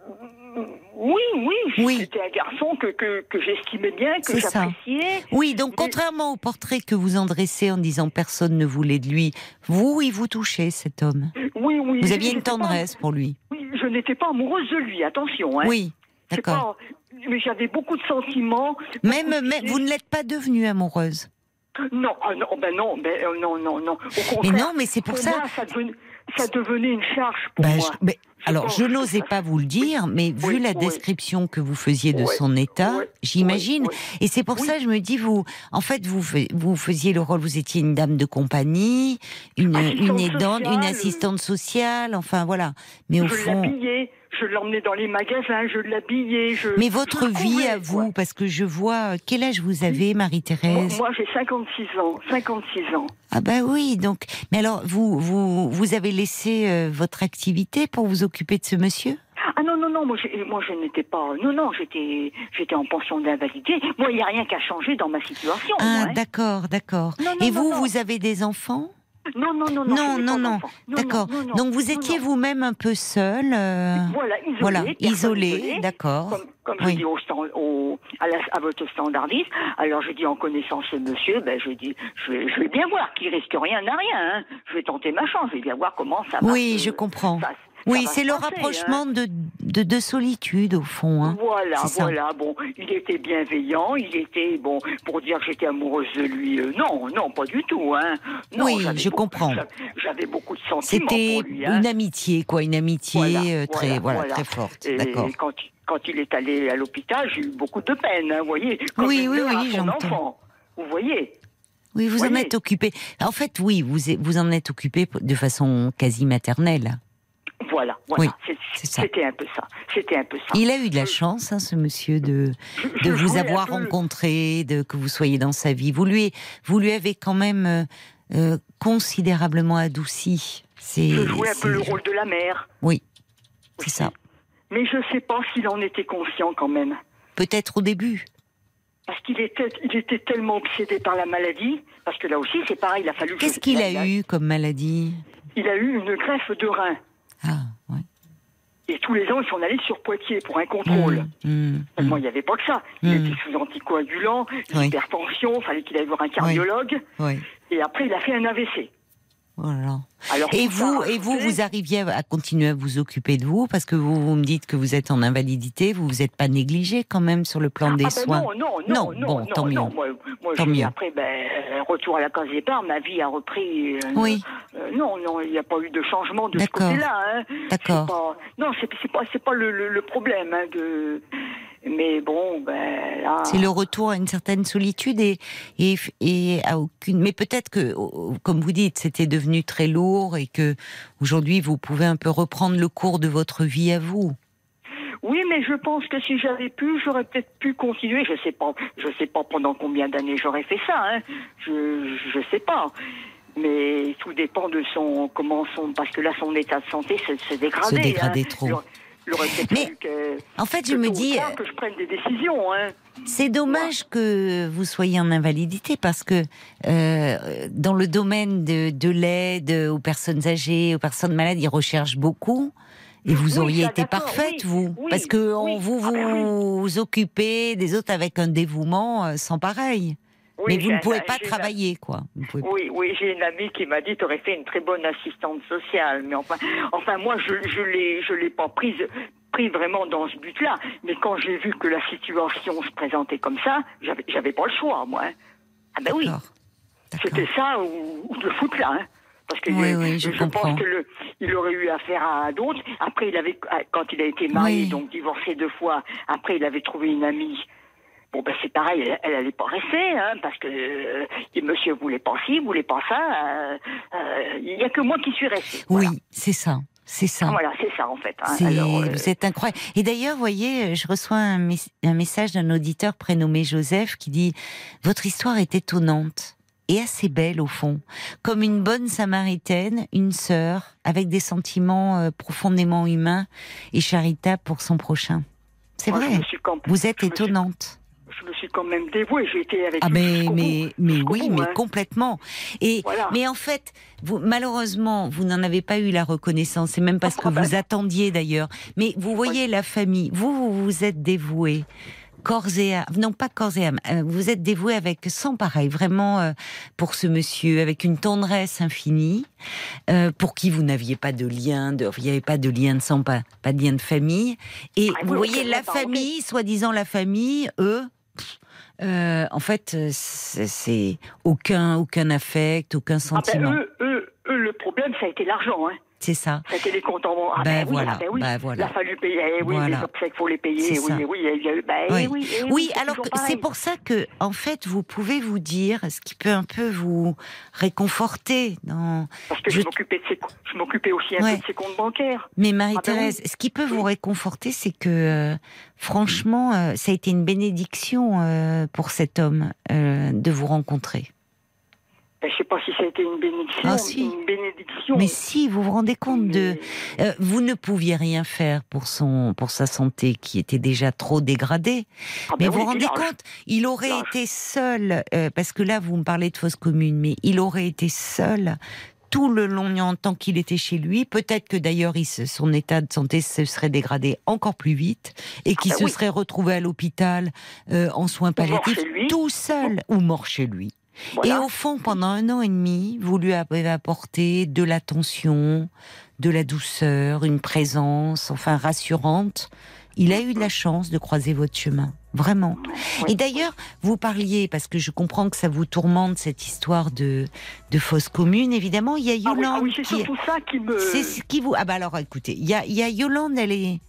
oui, oui, Oui. c'était un garçon que, que, que j'estimais bien, que j'appréciais. Oui, donc Mais- contrairement au portrait que vous en dressez en disant personne ne voulait de lui, vous, il vous touchait cet homme. Oui, oui. Vous aviez une pas- tendresse pour lui. Oui, je n'étais pas amoureuse de lui, attention. Hein. Oui, d'accord. pas- Mais j'avais beaucoup de sentiments. Même, même vous ne l'êtes pas devenue amoureuse. Non, ah non, ben non, ben euh, non, non, non. Au Mais non, mais c'est pour, ça. moi, ça devenait, ça devenait une charge pour Ben, moi. je- mais- Je alors, je n'osais pas vous le dire, mais vu la oui. description que vous faisiez de son état, j'imagine. Et c'est pour ça, je me dis, vous, en fait, vous, vous faisiez le rôle, vous étiez une dame de compagnie, une, une aidante, sociale, une assistante sociale, enfin voilà. Mais au je fond, je l'emmenais dans les magasins, je l'habillais. Je, mais votre vie à quoi. vous, parce que je vois, quel âge vous avez, Marie-Thérèse moi, j'ai 56 ans, 56 ans. Ah bah oui, donc. Mais alors, vous, vous, vous avez laissé euh, votre activité pour vous occuper de ce monsieur? Ah non, non, non, moi, moi je n'étais pas. Non, non, j'étais j'étais en pension d'invalidité. Moi, il n'y a rien qu'à changer dans ma situation. Ah, hein. d'accord, d'accord. Non, Et non, vous, non. vous avez des enfants? Non, non, non, non. Non, non, non. D'accord. Donc vous étiez vous-même un peu seul. euh, Voilà, isolé. Voilà, isolé, d'accord. Comme, comme Oui. je dis au stand- au- à, la- à votre standardiste, alors je dis en connaissant ce monsieur, ben je dis, je vais, je vais bien voir qu'il risque rien n'a rien. hein. Je vais tenter ma chance, je vais bien voir comment ça va. Oui, se- je comprends. ça Oui, c'est le passer, rapprochement hein. de, de, de solitude, au fond. hein. Voilà, voilà. Bon, il était bienveillant, il était bon pour dire que j'étais amoureuse de lui. euh, non, non, pas du tout. Hein. Non, Oui, je beaucoup- comprends. j'a- J'avais beaucoup de sentiments C'était. Hein. une amitié, quoi, une amitié Voilà, euh, très, voilà, voilà, très forte. D'accord. quand, quand il est allé à l'hôpital, j'ai eu beaucoup de peine, hein, vous voyez. Oui, oui, oui, j'entends. Vous voyez Oui, vous en êtes occupé. En fait, oui, vous vous en êtes occupé de façon quasi maternelle. Voilà. Oui. C'était un peu ça. C'était un peu ça. Il a eu de la chance, hein, ce monsieur, de, de vous avoir peu- rencontré, de que vous soyez dans sa vie. Vous lui, vous lui avez quand même euh, euh, considérablement adouci. C'est, Je jouais un peu le rôle de la mère. Oui, c'est ça. Mais je ne sais pas s'il en était conscient quand même. Peut-être au début. Parce qu'il était, il était tellement obsédé par la maladie. Parce que là aussi, c'est pareil, il a fallu que Qu'est-ce qu'il il a eu comme maladie? Il a eu une greffe de rein. Ah, ouais. Et tous les ans, ils sont allés sur Poitiers pour un contrôle. Mmh, mmh, mmh. Moi, il n'y avait pas que ça. Il était sous anticoagulant, Oui. hypertension, il fallait qu'il aille voir un cardiologue. Oui, Et après, il a fait un AVC. Voilà. Alors, Et vous, et vous, arriviez à continuer à vous occuper de vous parce que vous, vous me dites que vous êtes en invalidité, vous vous êtes pas négligé quand même sur le plan des Ah ben soins? non, non, Non, non, non, bon, non, tant non. mieux. Moi, moi, Tant mieux. Après, ben, retour à la case départ, ma vie a repris. euh, Oui. euh, non, non, il n'y a pas eu de changement de ce côté-là. Hein. D'accord. Non, c'est pas, c'est pas le, le- le problème. Hein, de... Mais bon, ben là. C'est le retour à une certaine solitude et, et, et à aucune. Mais peut-être que, comme vous dites, c'était devenu très lourd et que aujourd'hui vous pouvez un peu reprendre le cours de votre vie à vous. Oui, mais je pense que si j'avais pu, j'aurais peut-être pu continuer. Je sais pas, je sais pas pendant combien d'années j'aurais fait ça. Hein. Je, je sais pas. Mais tout dépend de son comment son parce que là son état de santé s'est dégradé. Se dégradé hein. trop. Mais en fait, je me dis que je prenne des décisions. Hein. C'est dommage que vous soyez en invalidité parce que euh, dans le domaine de, de l'aide aux personnes âgées, aux personnes malades, ils recherchent beaucoup. Et vous auriez été parfaite, vous, parce que vous vous, ah ben vous occupez des autres avec un dévouement euh, sans pareil. Mais vous ne pouvez pas travailler, quoi. Oui, oui, j'ai une amie qui m'a dit, tu aurais fait une très bonne assistante sociale. Mais enfin, enfin moi, je je l'ai, je l'ai pas prise, pris vraiment dans ce but-là. Mais quand j'ai vu que la situation se présentait comme ça, j'avais, j'avais pas le choix, moi. Hein. Ah ben oui. C'était ça ou, ou le foot là. Hein. Parce que je, pense qu'il aurait eu affaire à d'autres. Après, il avait, quand il a été marié, donc divorcé deux fois, après, il avait trouvé une amie. Bon, ben c'est pareil, elle, n'allait pas rester, hein, parce que euh, monsieur voulait pas ci, voulait pas ça. Euh, euh, il n'y a que moi qui suis restée. Oui, c'est ça. C'est ça. Voilà, c'est ça en fait. Hein. C'est incroyable. Et d'ailleurs, vous voyez, je reçois un, un message d'un auditeur prénommé Joseph qui dit Votre histoire est étonnante et assez belle au fond, comme une bonne samaritaine, une sœur, avec des sentiments euh, profondément humains et charitables pour son prochain. C'est vrai. Vous êtes étonnante. Je me suis quand même dévouée. J'ai été avec. Ah mais mais mais oui, mais hein. complètement. Et mais en fait, vous malheureusement, vous n'en avez pas eu la reconnaissance. C'est même parce que vous attendiez d'ailleurs. Mais vous voyez la famille. Vous vous vous êtes dévouée corps et âme, non pas corps et âme, euh, vous êtes dévoué avec sans pareil, vraiment euh, pour ce monsieur, avec une tendresse infinie, euh, pour qui vous n'aviez pas de lien, de, il n'y avait pas de lien de sang, pas, pas de lien de famille. Et ah, vous voyez la famille, soi-disant la famille, eux, en fait, c'est aucun, aucun affect, aucun ah, ben, sentiment. eux, eux, eux, le problème, ça a été l'argent. Hein. C'est ça. C'était les comptes en banque. Ah ben, ben, voilà. Ah ben oui. Ben voilà. Il a fallu payer. Eh oui, voilà. les obsèques, faut les payer. Oui, oui, il y a eu. Ben, oui, oui, eh oui alors c'est pour ça que, en fait, vous pouvez vous dire, ce qui peut un peu vous réconforter. Dans... Parce que je, m'occupais je m'occupais aussi un peu de ses comptes bancaires. Mais Marie-Thérèse, ah ce qui peut vous réconforter, c'est que, euh, franchement, euh, ça a été une bénédiction euh, pour cet homme de vous rencontrer. Ben, je ne sais pas si ça a été une bénédiction. Ah, une bénédiction. Mais si, vous vous rendez compte de, euh, vous ne pouviez rien faire pour son, pour sa santé qui était déjà trop dégradée. Ah, mais ben vous vous rendez compte, il aurait été seul, euh, parce que là vous me parlez de fausse commune, mais il aurait été seul tout le long tant qu'il était chez lui. Peut-être que d'ailleurs son état de santé se serait dégradé encore plus vite et qu'il ah, ben se serait retrouvé à l'hôpital euh, en soins palliatifs tout seul ou mort chez lui. Et au fond, pendant un an et demi, vous lui avez apporté de l'attention, de la douceur, une présence, enfin rassurante. Il a eu de la chance de croiser votre chemin, vraiment. Et d'ailleurs, vous parliez, parce que je comprends que ça vous tourmente cette histoire de, de fosse commune, évidemment, il y a ah Yolande. Ah oui, c'est surtout ça qui me. C'est ce qui vous. Ah bah alors écoutez, il y a, il y a Yolande, elle est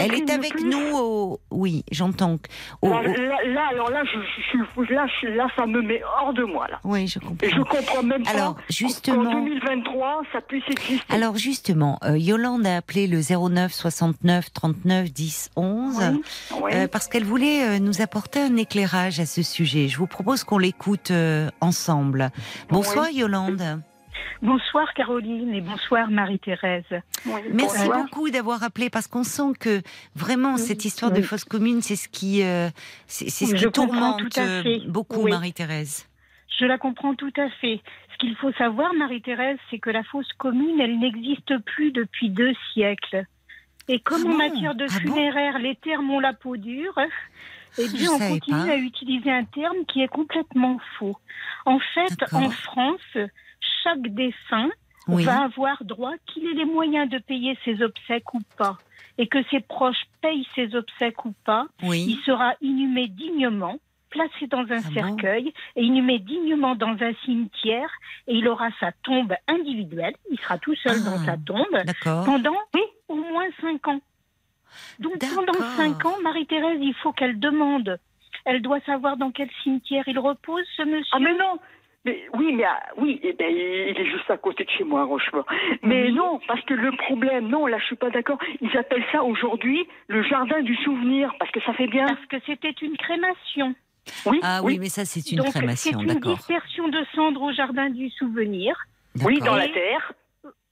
elle est avec nous au... Oui, j'entends. Là, alors là, je, là, là, ça me met hors de moi, là. Oui, je comprends. Et je comprends même alors, pas justement... En 2023, ça puisse exister. Alors, justement, euh, Yolande a appelé le 09 69 39 10 11 parce qu'elle voulait euh, nous apporter un éclairage à ce sujet. Je vous propose qu'on l'écoute euh, ensemble. Bonsoir, Yolande. Bonsoir Caroline et bonsoir Marie-Thérèse. Merci beaucoup d'avoir appelé parce qu'on sent que vraiment cette histoire de fausse commune, c'est ce qui, euh, c'est ce qui tourmente euh, beaucoup Marie-Thérèse. Je la comprends tout à fait. Ce qu'il faut savoir, Marie-Thérèse, c'est que la fausse commune, elle n'existe plus depuis deux siècles. Et comme ah en matière de ah funéraire, les termes ont la peau dure, eh bien, on continue à utiliser un terme qui est complètement faux. En fait, en France, chaque défunt va avoir droit qu'il ait les moyens de payer ses obsèques ou pas. Et que ses proches payent ses obsèques ou pas, il sera inhumé dignement, placé dans un ah cercueil et inhumé dignement dans un cimetière et il aura sa tombe individuelle. Il sera tout seul dans ah, sa tombe pendant au moins cinq ans. Donc pendant cinq ans, Marie-Thérèse, il faut qu'elle demande. Elle doit savoir dans quel cimetière il repose, ce monsieur. Ah mais non mais, oui, mais ah, oui, eh ben, il est juste à côté de chez moi, Rochefort. Mais non, parce que le problème, non, là, je suis pas d'accord. Ils appellent ça aujourd'hui le jardin du souvenir, parce que ça fait bien. Parce que c'était une crémation. Oui. Ah oui, mais ça, c'est une Donc, crémation, C'est une d'accord. dispersion de cendres au jardin du souvenir. Oui, D'accord. dans la terre.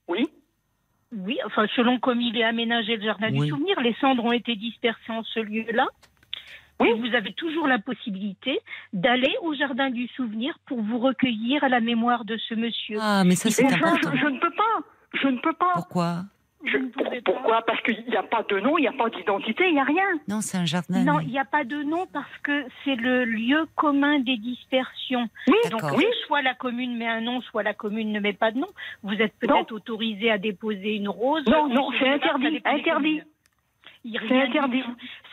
Oui. Oui, enfin, selon comme il est aménagé le jardin Oui. du souvenir, les cendres ont été dispersées en ce lieu-là. Oui. Et vous avez toujours la possibilité d'aller au jardin du souvenir pour vous recueillir à la mémoire de ce monsieur. Ah, mais ça, c'est important. je, je ne peux pas. Je ne peux pas. Pourquoi? Je- pour- pourquoi? Parce qu'il n'y a pas de nom, il n'y a pas d'identité, il n'y a rien. Non, c'est un jardin. Non, il n'y a pas de nom parce que c'est le lieu commun des dispersions. Oui, Donc, oui, soit la commune met un nom, soit la commune ne met pas de nom. Vous êtes peut-être autorisé à déposer une rose. Non, non, c'est interdit, interdit. communes. Il y a C'est interdit.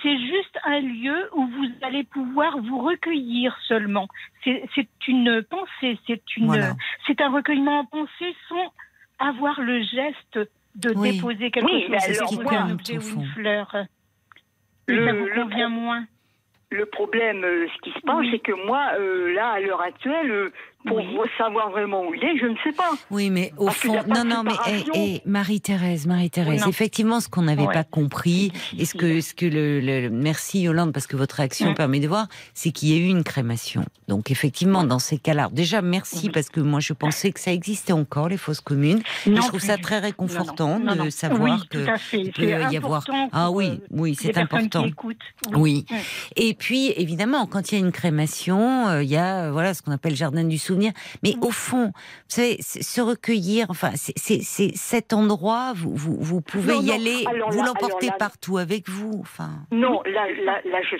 C'est juste un lieu où vous allez pouvoir vous recueillir seulement. C'est une pensée, c'est une, Voilà. c'est un recueillement en pensée sans avoir le geste de Oui. déposer quelque Oui, chose. mais C'est ce un objet ou une fleur. Et Le- ça vous le convient pro- moins. Le problème, euh, ce qui se passe, Oui. c'est que moi, euh, là, à l'heure actuelle, euh, pour Oui. savoir vraiment où il est, je ne sais pas. Oui, mais au Parce fond, non, non, mais eh, eh, Marie-Thérèse, Marie-Thérèse, effectivement, ce qu'on n'avait Ouais. pas compris, et ce que, ce que le, le- merci Yolande, parce que votre réaction permet de voir, c'est qu'il y a eu une crémation. Donc, effectivement, dans ces cas-là, déjà, merci, parce que moi, je pensais que ça existait encore, les fausses communes. Non je trouve ça très réconfortant Non, non, de savoir oui, que peut y avoir- Ah oui, euh, oui, c'est important. Qui. Oui. Et puis, évidemment, quand il y a une crémation, euh, il y a voilà ce qu'on appelle jardin du Mais au fond, vous savez, se recueillir, enfin, c'est- cet endroit, vous, vous, vous pouvez Non, y non, aller, alors vous l'emportez partout avec vous. Enfin, Non, là, là, là, je,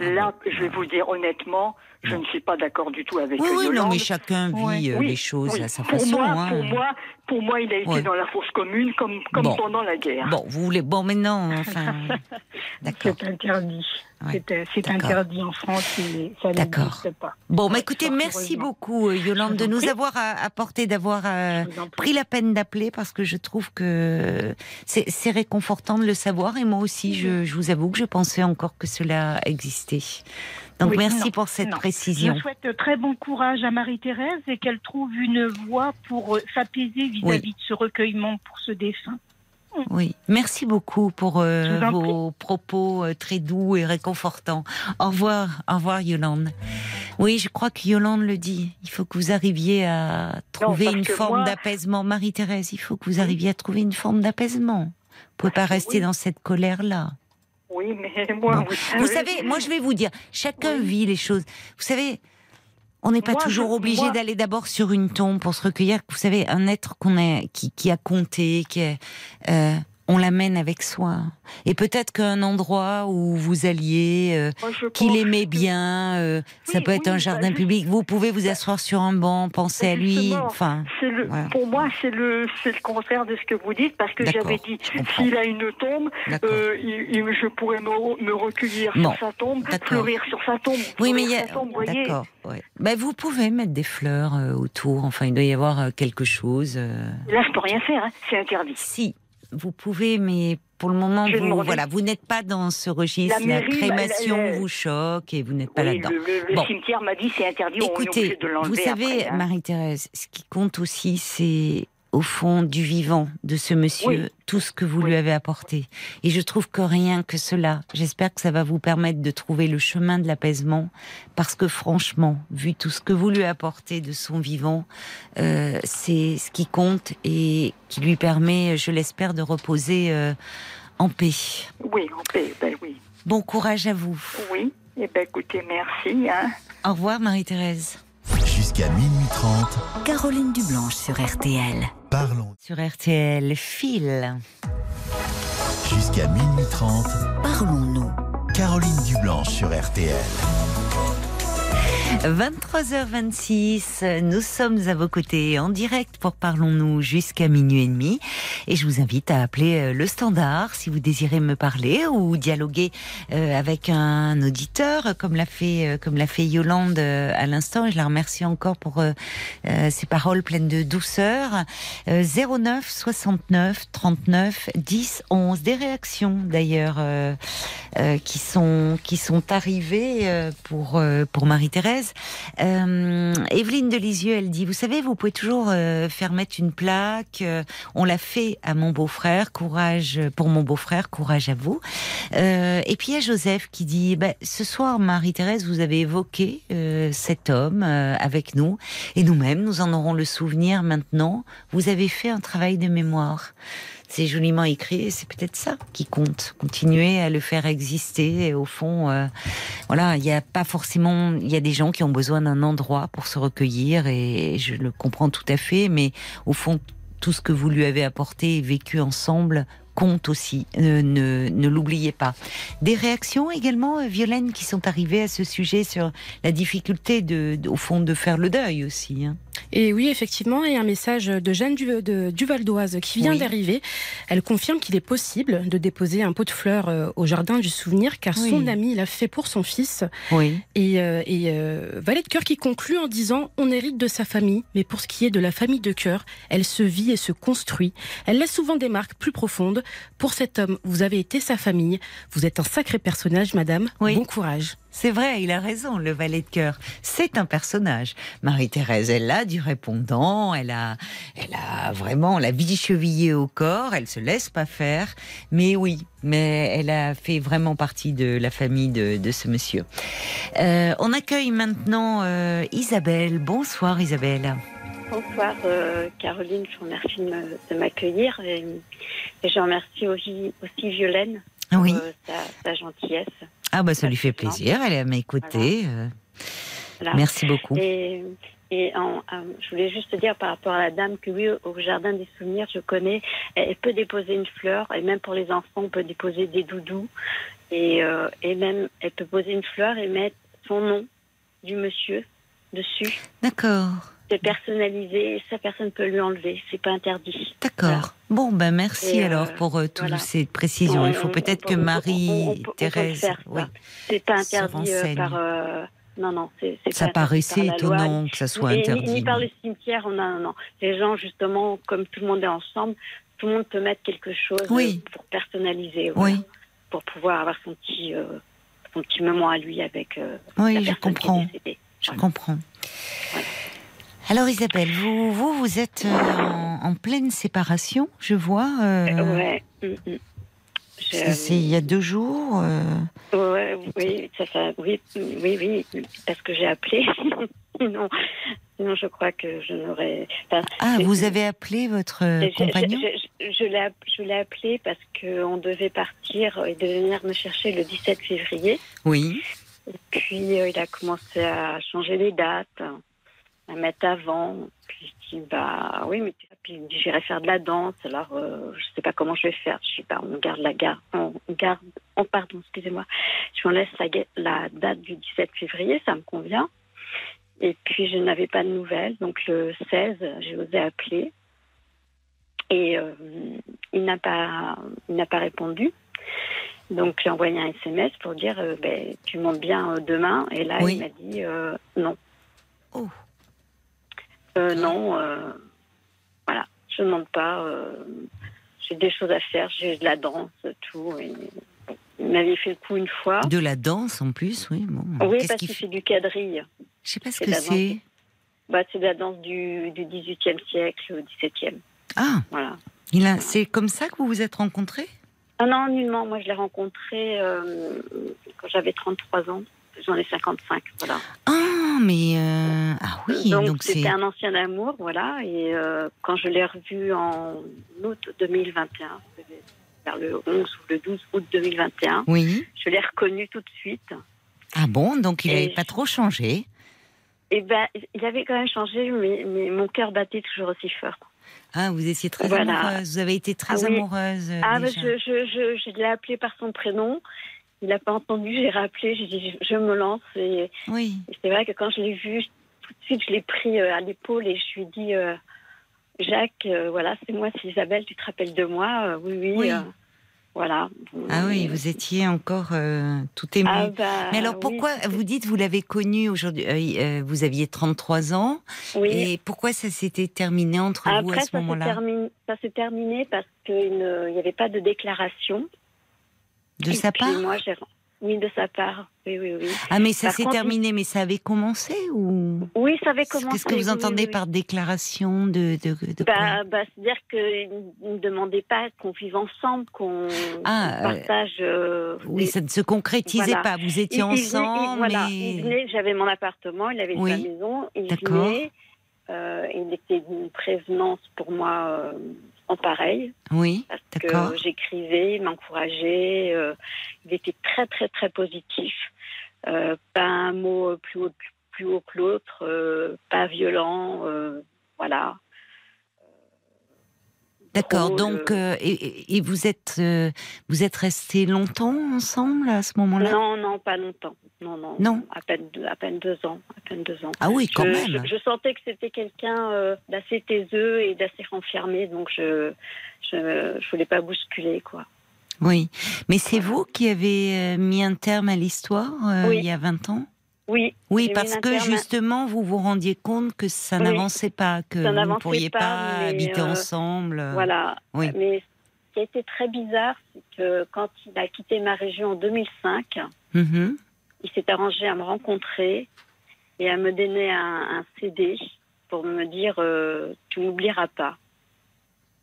Ah là, je vais vous dire honnêtement, je ne suis pas d'accord du tout avec oui, oui, non, Yolande. mais chacun vit euh, Oui, les choses oui. à sa pour façon. Moi, hein. Pour moi, pour moi, il a été dans la fosse commune comme, comme Bon. pendant la guerre. Bon, vous voulez, bon, mais non, [LAUGHS] enfin, d'accord. C'est interdit. Ouais, C'est, euh, interdit en France et ça D'accord. n'existe pas. Bon, bah écoutez, merci beaucoup, euh, Yolande, de nous avoir apporté, d'avoir euh, pris la peine d'appeler parce que je trouve que c'est c'est réconfortant de le savoir et moi aussi, je, je vous avoue que je pensais encore que cela existait. Donc Oui, merci non, pour cette non. précision. Je souhaite très bon courage à Marie-Thérèse et qu'elle trouve une voie pour euh, s'apaiser vis-à-vis de ce recueillement pour ce défunt. Oui, merci beaucoup pour euh, vos propos euh, très doux et réconfortants. Au revoir, au revoir Yolande. Oui, je crois que Yolande le dit. Il faut que vous arriviez à trouver une forme moi- d'apaisement. Marie-Thérèse, il faut que vous arriviez à trouver une forme d'apaisement. Vous pouvez pas rester oui. dans cette colère-là. Oui, mais [LAUGHS] moi, Bon. vous savez, Vous savez, moi je vais vous dire, chacun Oui. vit les choses. Vous savez, on n'est pas Moi, toujours je- obligé moi- d'aller d'abord sur une tombe pour se recueillir. Vous savez, un être qu'on a, qui, qui a compté, qui est, euh, on l'amène avec soi. Et peut-être qu'un endroit où vous alliez, euh, qu'il aimait bien, euh, ça peut être oui, un bah, jardin public. Vous pouvez vous asseoir sur un banc, penser à lui. Enfin, C'est le, Voilà. Pour moi, c'est le, contraire de ce que vous dites, parce que j'avais dit, s'il a une tombe, euh, il- il- je pourrais me, me recueillir Bon, sur sa tombe, fleurir sur sa tombe. Oui, mais il y a. D'accord. Ouais. Ben, vous pouvez mettre des fleurs autour. Enfin, il doit y avoir quelque chose. Là, je peux rien faire, hein, c'est interdit. Si, vous pouvez, mais pour le moment, Je vous, voilà, vous n'êtes pas dans ce registre. La crémation bah, la- la- vous choque et vous n'êtes pas Oui, là-dedans. le, Bon. cimetière m'a dit c'est interdit, on est Écoutez, de vous savez, hein. Marie-Thérèse, ce qui compte aussi, c'est au fond du vivant de ce monsieur, Oui. tout ce que vous Oui. lui avez apporté. Et je trouve que rien que cela, j'espère que ça va vous permettre de trouver le chemin de l'apaisement, parce que franchement, vu tout ce que vous lui apportez de son vivant, euh, c'est ce qui compte et qui lui permet, je l'espère, de reposer euh, en paix. Oui, en paix, ben oui. Bon courage à vous. Oui, eh ben écoutez, merci. Hein. Au revoir Marie-Thérèse. Jusqu'à minuit 30, Caroline Dublanche sur RTL. parlons. Sur RTL, fil. Jusqu'à minuit 30, Parlons-nous. Caroline Dublanche sur RTL. 23h26, nous sommes à vos côtés en direct pour Parlons-nous jusqu'à minuit et demi. Et je vous invite à appeler euh, le standard si vous désirez me parler ou dialoguer euh, avec un auditeur, comme l'a fait, euh, comme l'a fait Yolande à l'instant. Je la remercie encore pour ses paroles pleines de douceur. 09 69 39 10 11. Des réactions d'ailleurs qui sont qui sont arrivées pour pour Marie-Thérèse. Euh, Evelyne de Lisieux, elle dit, vous savez, vous pouvez toujours euh, faire mettre une plaque. Euh, on l'a fait à mon beau-frère. Courage pour mon beau-frère. Courage à vous. Euh, et puis il y a Joseph qui dit, bah, ce soir, Marie-Thérèse, vous avez évoqué cet homme avec nous, et nous-mêmes, nous en aurons le souvenir maintenant. Vous avez fait un travail de mémoire c'est joliment écrit, c'est peut-être ça qui compte. Continuer à le faire exister. Et au fond, euh, voilà, il n'y a pas forcément, il y a des gens qui ont besoin d'un endroit pour se recueillir et je le comprends tout à fait. Mais au fond, tout ce que vous lui avez apporté et vécu ensemble compte aussi. ne, l'oubliez pas. Des réactions également, euh, Violaine, qui sont arrivées à ce sujet sur la difficulté de, au fond, de faire le deuil aussi. Hein. Et oui, effectivement, et un message de Jeanne du, de, Duvaldoise qui vient d'arriver. Elle confirme qu'il est possible de déposer un pot de fleurs euh, au jardin du souvenir, car son ami l'a fait pour son fils. Oui. Et, euh, et euh, Valet de cœur qui conclut en disant on hérite de sa famille, mais pour ce qui est de la famille de cœur, elle se vit et se construit. Elle laisse souvent des marques plus profondes. Pour cet homme, vous avez été sa famille. Vous êtes un sacré personnage, madame. Bon courage. C'est vrai, il a raison, le valet de cœur. C'est un personnage. Marie-Thérèse, elle a du répondant, elle a, elle a vraiment la vie chevillée au corps, elle se laisse pas faire. Mais oui, mais elle a fait vraiment partie de la famille de, ce monsieur. Euh, on accueille maintenant euh, Isabelle. Bonsoir Isabelle. Bonsoir euh, Caroline, je vous remercie de m'accueillir et, je remercie aussi, aussi Violaine pour sa gentillesse. Ah bah ça lui fait plaisir, elle est à m'écouter. Euh. Merci beaucoup. Et, et en, euh, je voulais juste dire par rapport à la dame que oui, au jardin des souvenirs, je connais, elle peut déposer une fleur et même pour les enfants, on peut déposer des doudous et, euh, et même elle peut poser une fleur et mettre son nom du monsieur dessus. D'accord c'est personnalisé, sa personne peut lui enlever, c'est pas interdit. D'accord. Bon, ben merci alors euh, pour euh, toutes ces précisions. Il faut peut-être que Marie-Thérèse. Oui, c'est pas interdit euh, par. non, non, c'est Ça paraissait étonnant que ça soit interdit. Ni, par le cimetière, non, non. Les gens, justement, comme tout le monde est ensemble, tout le monde peut mettre quelque chose pour personnaliser. oui. Pour pouvoir avoir son petit, son petit moment à lui avec. oui, je comprends. Je comprends. Alors Isabelle, vous, vous, vous êtes euh, en, pleine séparation, je vois. Euh, ouais. Mm, mm. C'est il y a deux jours. Euh... oui, ça oui, oui, oui, parce que j'ai appelé. [LAUGHS] non, sinon je crois que je n'aurais. ah, vous avez appelé votre compagnon? Je, l'ai appelé parce qu'on devait partir et devait venir me chercher le 17 février. Oui. Et puis euh, il a commencé à changer les dates à mettre avant. Puis je dis, bah oui, mais puis j'irai faire de la danse. Alors, euh, je sais pas comment je vais faire. Je sais pas, on garde la garde, on garde, on pardon, excusez-moi. Je m'en laisse la, la, date du 17 février, ça me convient. Et puis, je n'avais pas de nouvelles. Donc, le 16, j'ai osé appeler. Et euh, il n'a pas, il n'a pas répondu. Donc, j'ai envoyé un SMS pour dire, euh, ben, tu montes bien demain. Et là, il m'a dit non. Oh. Euh, non, euh, voilà, je ne demande pas. Euh, j'ai des choses à faire, j'ai de la danse, tout. Et, il m'avait fait le coup une fois. De la danse en plus, oui. Bon. Oui, parce qu'il fait du quadrille. Je sais pas ce que c'est. Bah, c'est de la danse du, du 18e siècle au 17e. Ah Voilà. Il a, C'est comme ça que vous vous êtes rencontrés? Ah non, nullement. Moi, je l'ai rencontré quand j'avais 33 ans. J'en ai 55, voilà. Ah, mais euh, ah oui, donc c'était un ancien amour, voilà. Et euh, quand je l'ai revu en août 2021, vers le 11 ou le 12 août 2021, oui. je l'ai reconnu tout de suite. Ah bon, donc il n'avait pas trop changé Eh ben, il avait quand même changé, mais, mais mon cœur battait toujours aussi fort. Ah, vous étiez très amoureuse, vous avez été très ah amoureuse. Ah, ben, je, je, je, je l'ai appelé par son prénom il n'a pas entendu, j'ai rappelé, j'ai dit je me lance. Et, oui. et c'est vrai que quand je l'ai vu, tout de suite, je l'ai pris euh, à l'épaule et je lui ai dit euh, Jacques, euh, voilà, c'est moi, c'est Isabelle, tu te rappelles de moi? Euh, Oui, oui. Oui. voilà. Ah oui, vous étiez encore tout ému. Ah bah, Mais alors pourquoi vous dites vous l'avez connu aujourd'hui Vous aviez 33 ans Oui. et pourquoi ça s'était terminé entre vous à ce moment-là? ça s'est terminé parce qu'il n'y avait pas de déclaration. De Et sa part moi. Oui, de sa part. Oui, oui, oui. Ah mais ça s'est contre, terminé, mais ça avait commencé ou Oui, ça avait commencé. Qu'est-ce que vous entendez oui, oui. par déclaration de, de, Bah, bah, C'est-à-dire qu'il ne demandait pas qu'on vive ensemble, qu'on Ah, euh, partage. euh, Oui, des- ça ne se concrétisait Voilà. pas. Vous Il- étiez il il- ensemble, voilà, mais il venait, j'avais mon appartement, il avait Oui. sa maison, il venait, euh, il était d'une prévenance pour moi euh, pareil, oui, parce que j'écrivais, il m'encourageait, euh, il était très très très positif, Euh, pas un mot plus haut, plus haut que l'autre, euh, pas violent, voilà. D'accord. Donc, euh, euh, et, et- vous êtes euh, vous êtes restés longtemps ensemble à ce moment-là? Non, non, pas longtemps. Non, non. Non. À peine deux, à peine deux ans. À peine deux ans. Ah oui, quand je, même. Je, je sentais que c'était quelqu'un euh, d'assez taiseux et d'assez renfermé, donc je, je, je voulais pas bousculer, quoi. Oui, mais c'est vous qui avez euh, mis un terme à l'histoire euh, Oui. il y a 20 ans? Oui. Oui, parce que justement, vous vous rendiez compte que ça Oui. n'avançait pas, que Ça vous ne pourriez pas, habiter euh, ensemble. Voilà. Oui. Mais ce qui a été très bizarre, c'est que quand il a quitté ma région en 2005, mhm. il s'est arrangé à me rencontrer et à me donner un, un CD pour me dire euh, tu n'oublieras pas.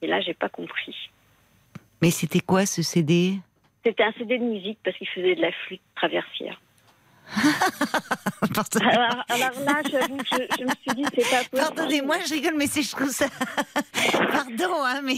Et là, j'ai pas compris. Mais c'était quoi ce CD C'était un CD de musique parce qu'il faisait de la flûte traversière. [LAUGHS] Pardon- Alors, alors là, j'avoue, je, je me suis dit, c'est pas possible. Pardonnez-moi, je rigole, mais c'est je trouve ça. [LAUGHS] Pardon, hein, mais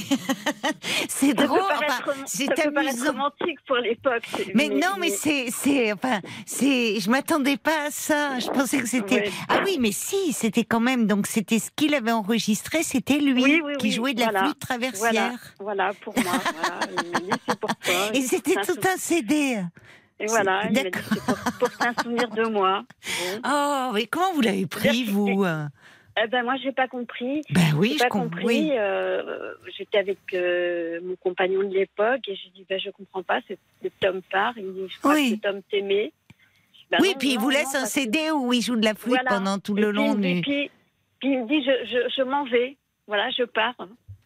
[LAUGHS] c'est drôle. enfin, c'est amusant. romantique pour l'époque. Mais, non, mais c'est, c'est, enfin, c'est, je m'attendais pas à ça. Je pensais que c'était. Ah oui, mais si, c'était quand même. Donc c'était ce qu'il avait enregistré, c'était lui Oui, oui, qui jouait de la voilà. flûte traversière. Voilà, voilà, pour moi. Voilà. Et c'était tout un CD. Et voilà, il m'a dit, c'est pour, pour un souvenir de moi. Bon. [LAUGHS] Oh, mais comment vous l'avez pris, vous? Euh Eh ben, moi, j'ai pas compris. Ben oui, J'ai pas compris. Oui. euh, J'étais avec euh, mon compagnon de l'époque et j'ai dit ben, je comprends pas. C'est c'est Tom part. Il me dit je crois Oui. que Tom t'aimait. Ben oui, non, puis il vous non, laisse un que- CD où il joue de la flûte Voilà. pendant tout Et le puis, long dit- du. Puis, puis il me dit je, je, je m'en vais. Voilà, je pars.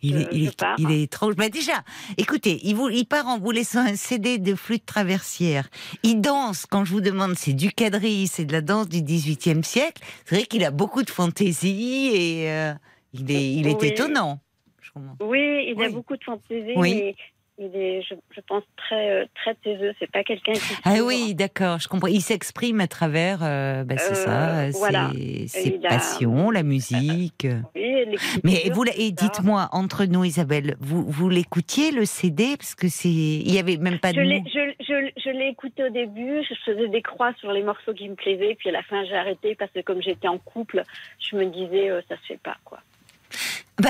Il est, je- il je est, pars. il est étrange. Mais déjà, écoutez, il, vous, il part en vous laissant un CD de flûte traversière. Il danse, quand je vous demande, c'est du quadrille, c'est de la danse du XVIIIe siècle. C'est vrai qu'il a beaucoup de fantaisie et euh, il est, il est Oui. étonnant. Oui, il a beaucoup de fantaisie. Oui. Il est, je, je pense, très, euh, très taiseux. C'est pas quelqu'un qui. Ah oui, d'accord, je comprends. Il s'exprime à travers, euh, bah, c'est Euh, ça, voilà. ses, ses Il a- passions, la musique. Oui, Mais vous, et dites-moi, entre nous, Isabelle, vous, vous l'écoutiez le CD parce que c'est, il y avait même pas de Je l'ai, mots. je, je, je l'ai écouté au début, je faisais des croix sur les morceaux qui me plaisaient, puis à la fin j'ai arrêté parce que comme j'étais en couple, je me disais euh, ça se fait pas quoi. [LAUGHS]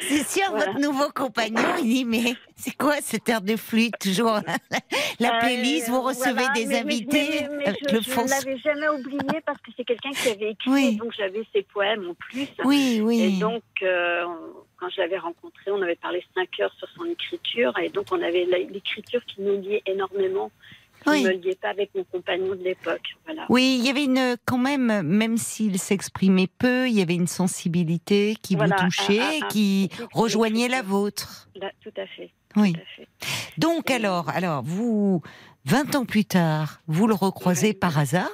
C'est sûr, Voilà. votre nouveau compagnon, il dit mais c'est quoi cette air de flûte toujours [LAUGHS] La Euh, playlist, vous recevez voilà, des mais- invités mais- mais avec je, le je ne l'avais jamais oublié parce que c'est quelqu'un qui avait écrit, Oui. donc j'avais ses poèmes en plus. Oui, oui. Et donc, euh, quand je l'avais rencontré, on avait parlé cinq heures sur son écriture, et donc on avait l'écriture qui nous liait énormément, Oui. ne liait pas avec mon compagnon de l'époque. Voilà. Oui, il y avait une quand même, même s'il s'exprimait peu, il y avait une sensibilité qui Voilà, vous touchait, un- un- un- qui rejoignait la vôtre. Là, tout à fait. Oui. Tout à fait. Donc Et- alors, alors vous, 20 ans plus tard, vous le recroisez Ouais. par hasard,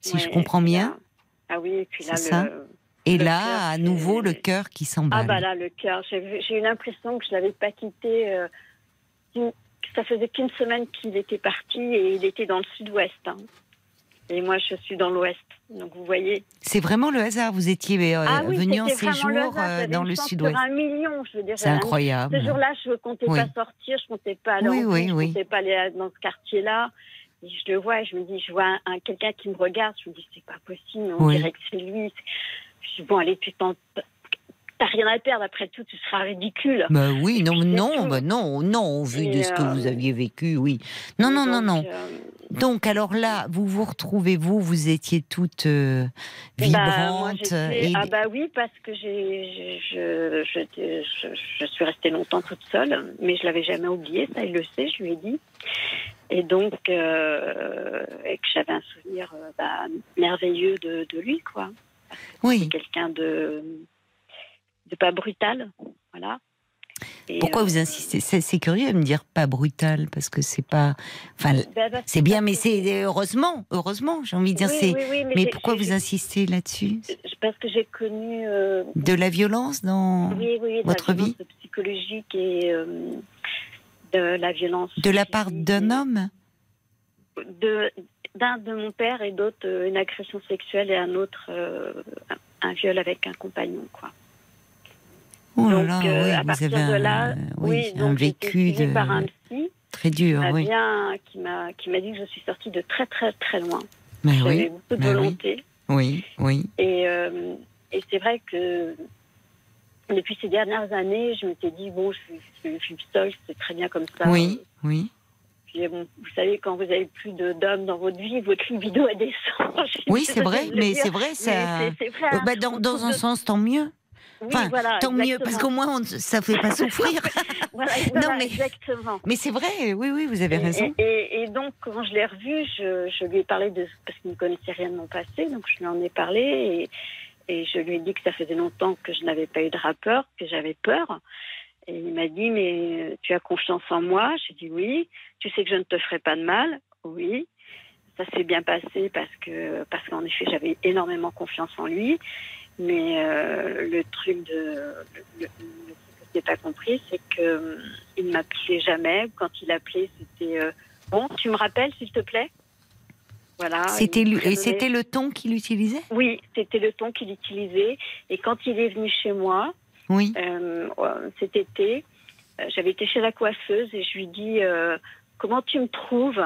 si je comprends bien. là- ah oui, et puis là, ça. Et le là, à nouveau, le cœur qui s'emballe. Ah bah là, le cœur. J'ai eu l'impression que je l'avais pas quitté. euh, ça faisait qu'une semaine qu'il était parti et il était dans le sud-ouest. hein. Et moi, je suis dans l'ouest. Donc vous voyez. C'est vraiment le hasard. Vous étiez euh, ah oui, venu en séjour le hasard. euh, J'avais dans le sud-ouest. Un million, je veux dire. C'est incroyable. Ce jour-là, je ne comptais Oui. pas sortir, je ne comptais pas aller Oui, en oui, cours, je oui. ne comptais pas aller dans ce quartier-là. Je le vois et je me dis, je vois un, un- quelqu'un qui me regarde, je me dis, c'est pas possible, on dirait que c'est lui. Je dis, bon, allez, tu tentes, t'as rien à perdre après tout, tu seras ridicule. Bah oui, non, non, bah non, non, au vu de ce que vous euh, aviez vécu, oui. Non, non, non, non. euh, Donc alors là, vous vous retrouvez, vous, vous étiez toute euh, Bah, moi, vibrante. j'étais- et- Ah bah oui, parce que j'ai, je, je, je, je- je suis restée longtemps toute seule, mais je l'avais jamais oublié, ça il le sait, je lui ai dit. Et donc, euh, et que j'avais un souvenir euh, bah, merveilleux de, de lui, quoi. oui. Quelqu'un de, de pas brutal, voilà. Et, Pourquoi euh, vous insistez? C'est curieux de me dire pas brutal, parce que c'est pas. Enfin, bah, c'est bien, mais c'est heureusement, heureusement, j'ai envie de dire. Oui, c'est. oui, oui, mais pourquoi vous insistez là-dessus? Parce que j'ai connu euh, De la violence dans. votre vie? psychologique et euh, de la violence. De la part d'un homme? de d'un de mon père et d'autre euh, une agression sexuelle et un autre euh, un, un viol avec un compagnon quoi. Oh là donc là, euh, oui, à vous partir avez de un, là, euh, oui, oui, un donc vécu de- par un psy très qui dur, m'a oui. bien qui m'a qui m'a dit que je suis sortie de très très très loin. Mais J'avais oui, beaucoup de mais volonté oui, oui. et euh, et c'est vrai que depuis ces dernières années, je m'étais dit bon, je suis, je suis seule, c'est très bien comme ça. Oui, oui. Puis bon, vous savez, quand vous avez plus de d'hommes dans votre vie, votre libido elle descend. [LAUGHS] Je Oui, c'est vrai, mais c'est vrai, ça. c'est- c'est vrai, Euh, hein. bah, dans, un sens, tant mieux. Oui, Enfin, voilà, tant mieux, parce qu'au moins, on, ça fait pas [LAUGHS] souffrir. Voilà, [LAUGHS] Non, mais- exactement. mais c'est vrai, oui, oui, vous avez Et, raison. et- et- et donc, quand je l'ai revu, je, je lui ai parlé de. Parce qu'il ne connaissait rien de mon passé, donc je lui en ai parlé. Et, et je lui ai dit que ça faisait longtemps que je n'avais pas eu de rappeur, que j'avais peur. Et il m'a dit Mais tu as confiance en moi? J'ai dit Oui. Tu sais que je ne te ferai pas de mal? Oui. Ça s'est bien passé parce que parce qu'en effet, j'avais énormément confiance en lui. Mais euh, le truc de. Le, le- le truc que j'ai pas compris, c'est que euh, il ne m'appelait jamais. Quand il appelait, c'était euh, bon. Tu me rappelles, s'il te plaît? Voilà. C'était et c'était le ton qu'il utilisait? Oui, c'était le ton qu'il utilisait. Et quand il est venu chez moi, Oui. euh, cet été, j'avais été chez la coiffeuse et je lui dis comment tu me trouves?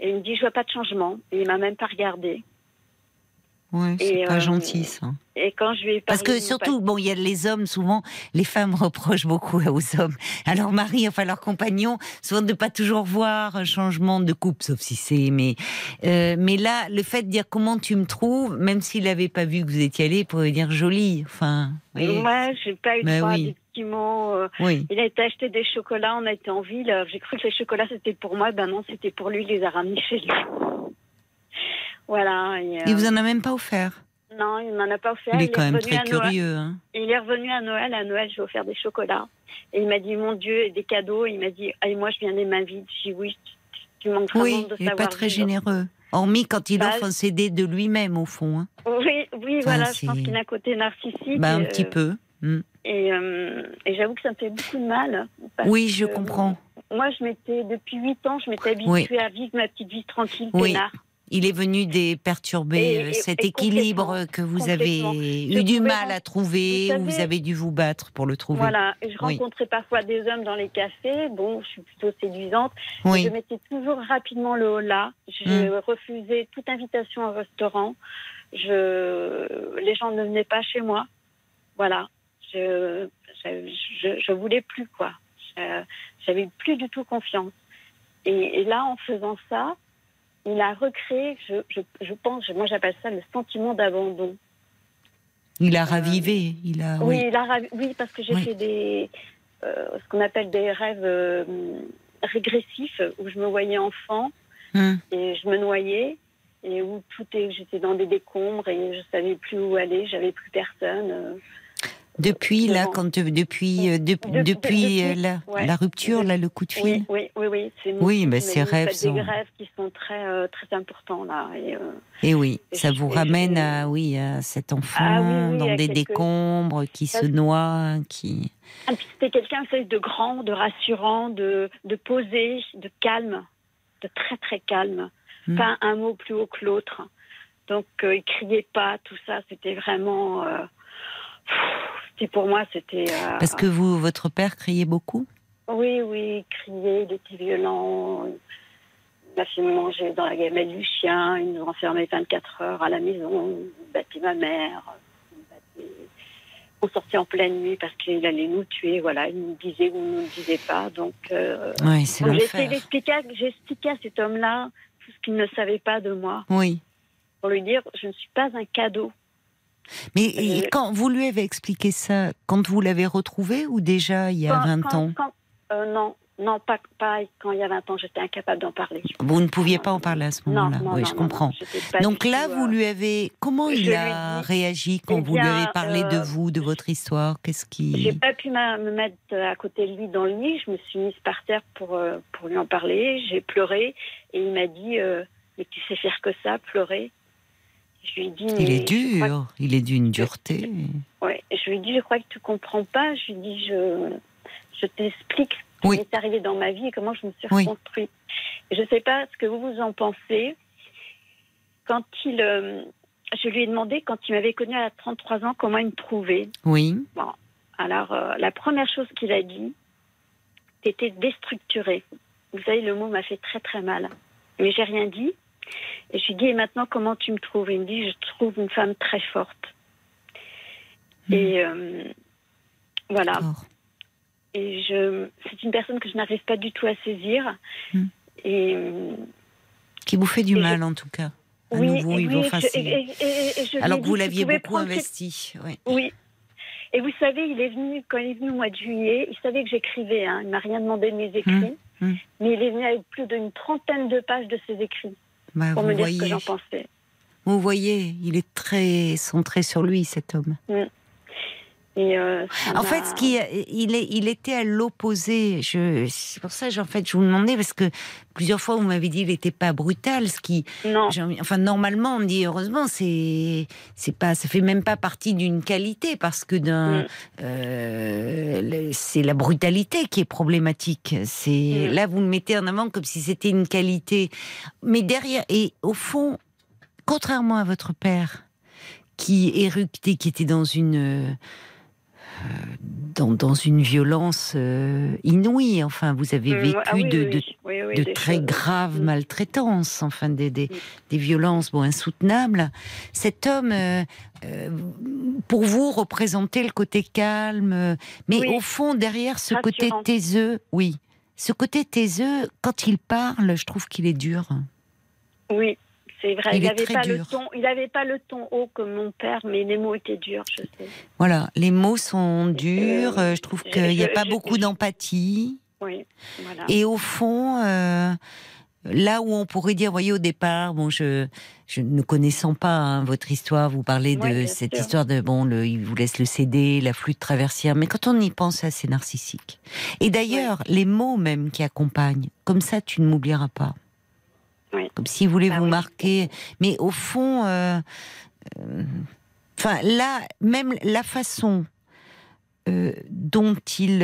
Et il me dit je vois pas de changement. Et il m'a même pas regardé. Ouais, c'est pas euh, gentil ça. Et quand je lui Parce que de surtout, bon, il y a les hommes, souvent, les femmes [LAUGHS] reprochent beaucoup aux hommes, à leur mari, enfin leur compagnon, souvent de ne pas toujours voir un changement de couple, sauf si c'est. Mais, euh, mais là, le fait de dire comment tu me trouves, même s'il n'avait pas vu que vous étiez allé, il pourrait dire joli. Enfin, voyez. Moi, j'ai pas eu Mais droit oui. à euh, oui. Il a été acheter des chocolats, on a été en ville. euh, J'ai cru que les chocolats c'était pour moi, ben non, c'était pour lui, il les a ramenés chez lui. Voilà. et, euh, Il vous en a même pas offert. Non, il m'en a pas offert. Il est quand même très curieux. Hein. Il est revenu à Noël. À Noël, je lui ai offert des chocolats. Et il m'a dit, mon Dieu, et des cadeaux. Il m'a dit, ah, et moi, je viens des mains vides. J'ai dit, oui, tu, manques vraiment Oui, de il n'est savoir pas très vivre. généreux. Hormis quand il Bah, offre un CD de lui-même, au fond. hein. Oui, oui, Enfin, voilà. Je pense qu'il a un côté narcissique. Bah, un euh, petit peu. Mm. Et, euh, et j'avoue que ça me fait beaucoup de mal. Oui, je que comprends. Moi, je m'étais, depuis 8 ans, je m'étais habituée Oui. à vivre ma petite vie tranquille, Oui. peinard. Il est venu des perturber Et- euh, et- cet et équilibre que vous avez eu du mal à trouver, Vous ou vous avez dû vous battre pour le trouver. Voilà, je Oui. rencontrais parfois des hommes dans les cafés. Bon, je suis plutôt séduisante. Oui. Je mettais toujours rapidement le haut là. Je Mm. refusais toute invitation au restaurant. Je... Les gens ne venaient pas chez moi. Voilà. Je, je, je, je voulais plus, quoi. J'avais plus du tout confiance. Et, et là, en faisant ça, il a recréé, je, je, je pense, moi j'appelle ça le sentiment d'abandon. Il a ravivé. Il a. Euh, Oui, Oui. il a ravi- oui, parce que j'ai Oui. fait des, euh, ce qu'on appelle des rêves euh, régressifs où je me voyais enfant Hum. et je me noyais et où tout est, j'étais dans des décombres et je savais plus où aller, j'avais plus personne. Depuis là, quand euh, depuis euh, de- De- de- depuis euh, depuis, la, ouais. la rupture, là, le coup de fil? Oui, oui, oui, oui. Oui, mais ces rêves Des sont- rêves qui sont très, euh, très importants là. Et, euh, Et oui, Et ça je- vous je- ramène à oui à cet enfant Ah oui, oui, dans des décombres qui se noie, qui. Puis c'était quelqu'un de grand, de rassurant, de, de posé, de calme, de très très calme. Mm. Pas un mot plus haut que l'autre. Donc il criait pas, tout ça, c'était vraiment. C'était pour moi, c'était. euh, Parce que vous, votre père criait beaucoup? Oui, oui, il criait, il était violent. Il m'a fait manger dans la gamelle du chien, il nous enfermait 24 heures à la maison, il battait ma mère. battait- on sortait en pleine nuit parce qu'il allait nous tuer. Voilà, il nous disait ou ne nous disait pas. Donc, euh, c'est essayé d'expliquer à cet homme-là tout ce qu'il ne savait pas de moi. Oui. Pour lui dire, je ne suis pas un cadeau. Mais quand vous lui avez expliqué ça, quand vous l'avez retrouvé ou déjà il y a 20 ans euh, Non, non, pas, pas quand il y a 20 ans, j'étais incapable d'en parler. Vous ne pouviez pas en parler à ce moment-là Oui, je comprends. Donc là, vous lui avez. Comment il a réagi quand vous lui avez parlé de euh, vous, de votre histoire? Qu'est-ce qui. J'ai pas pu me mettre à côté de lui dans le lit. Je me suis mise par terre pour, euh, pour lui en parler. J'ai pleuré et il m'a dit euh, Mais tu sais faire que ça, pleurer? Je lui ai dit, il est dur, il est d'une dureté. Oui, je lui ai dit, je crois que tu comprends pas. Je lui ai dit, je, je t'explique ce qui est arrivé dans ma vie et comment je me suis reconstruite. Je ne sais pas ce que vous vous en pensez. Quand il, euh, je lui ai demandé, quand il m'avait connu à 33 ans, comment il me trouvait. Oui. Bon, alors, euh, la première chose qu'il a dit, c'était déstructuré. Vous savez, le mot m'a fait très très mal. Mais j'ai rien dit. Et je lui dit, et maintenant, comment tu me trouves? Il me dit, je trouve une femme très forte. Hmm. Et euh, voilà. Et je, c'est une personne que je n'arrive pas du tout à saisir. Hmm. Et, qui vous fait du mal, en tout cas. À oui, nouveau, il oui, Alors que vous l'aviez beaucoup investi. Oui. oui. Et vous savez, il est venu, quand il est venu au mois de juillet, il savait que j'écrivais. Hein, il m'a rien demandé de mes écrits. Hmm. Mais il est venu avec plus d'une trentaine de pages de ses écrits. Bah, pour me dire ce que j'en pensais. Vous voyez, il est très centré sur lui, cet homme. Mm. Euh, en fait, ce qui, il, est, il était à l'opposé. C'est pour ça, en fait, je vous demandais parce que plusieurs fois vous m'avez dit il n'était pas brutal, ce qui, non. enfin normalement on dit heureusement c'est c'est pas, ça fait même pas partie d'une qualité parce que d'un, mm. euh, c'est la brutalité qui est problématique. C'est mm. là vous le mettez en avant comme si c'était une qualité, mais derrière et au fond, contrairement à votre père qui éructait, qui était dans une dans, dans, une violence euh, inouïe. Enfin, vous avez vécu ah de, de, très graves mm. maltraitances, enfin des, des, mm. des, violences bon, insoutenables. Cet homme, euh, euh, pour vous, représentait le côté calme, mais au fond, derrière ce côté taiseux, oui, ce côté taiseux, quand il parle, je trouve qu'il est dur. Oui, c'est vrai, il n'avait pas le ton, il pas le ton haut comme mon père, mais les mots étaient durs, je sais. Voilà, les mots sont durs. Euh, je trouve qu'il n'y a pas beaucoup d'empathie. Oui, voilà. Et au fond, euh, là où on pourrait dire, voyez, au départ, bon, je, je ne connaissant pas hein, votre histoire, vous parlez de cette histoire de bon, le, il vous laisse le CD, la flûte traversière, mais quand on y pense, c'est narcissique. Et d'ailleurs, les mots même qui accompagnent, comme ça, tu ne m'oublieras pas. Comme s'il voulait bah vous marquer. Mais au fond, euh, euh, enfin là, même la façon euh, dont il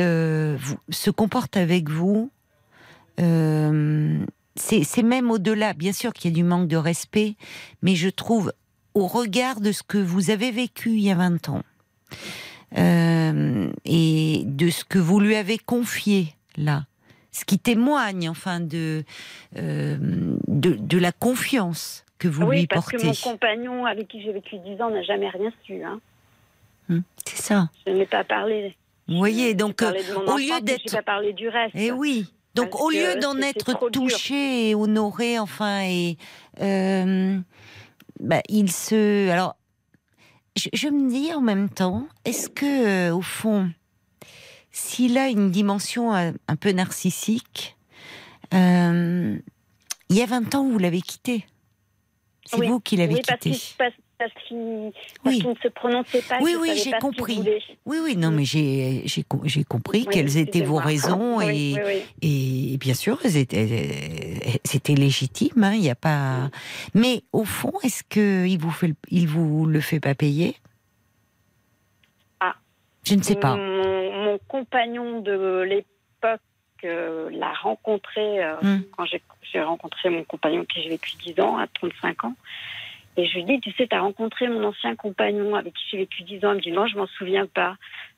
se comporte avec vous, c'est même au-delà. Bien sûr qu'il y a du manque de respect, mais je trouve, au regard de ce que vous avez vécu il y a 20 ans, et de ce que vous lui avez confié là, ce qui témoigne enfin de, euh, de, la confiance que vous lui portez. Oui, parce que mon compagnon avec qui j'ai vécu 10 ans n'a jamais rien su. Hein. Hum, c'est ça. Je n'ai pas parlé. Vous voyez, donc euh, au lieu d'être. pas parlé du reste. Et eh oui. Donc au lieu d'en être touché et honoré, enfin, et euh, bah, il se. Alors, je, je, me dis en même temps, est-ce que au fond, s'il a une dimension euh, un peu narcissique, euh, il y a 20 ans, vous l'avez quitté. C'est vous qui l'avez quitté. Parce, qu'il ne se prononçait pas. Oui, oui, j'ai compris. Oui, oui, non, mais j'ai compris quelles étaient vos raisons et, et bien sûr, c'était légitime. Hein, il n'y a pas. Mais au fond, est-ce que il vous fait, il vous le fait pas payer? Ah, je ne sais pas mon compagnon de l'époque euh, l'a rencontré euh, hmm. quand j'ai rencontré mon compagnon qui j'ai vécu 10 ans, à 35 ans. Et je lui dis, tu sais, tu as rencontré mon ancien compagnon avec qui j'ai vécu 10 ans. Il me dit, non, je m'en souviens pas.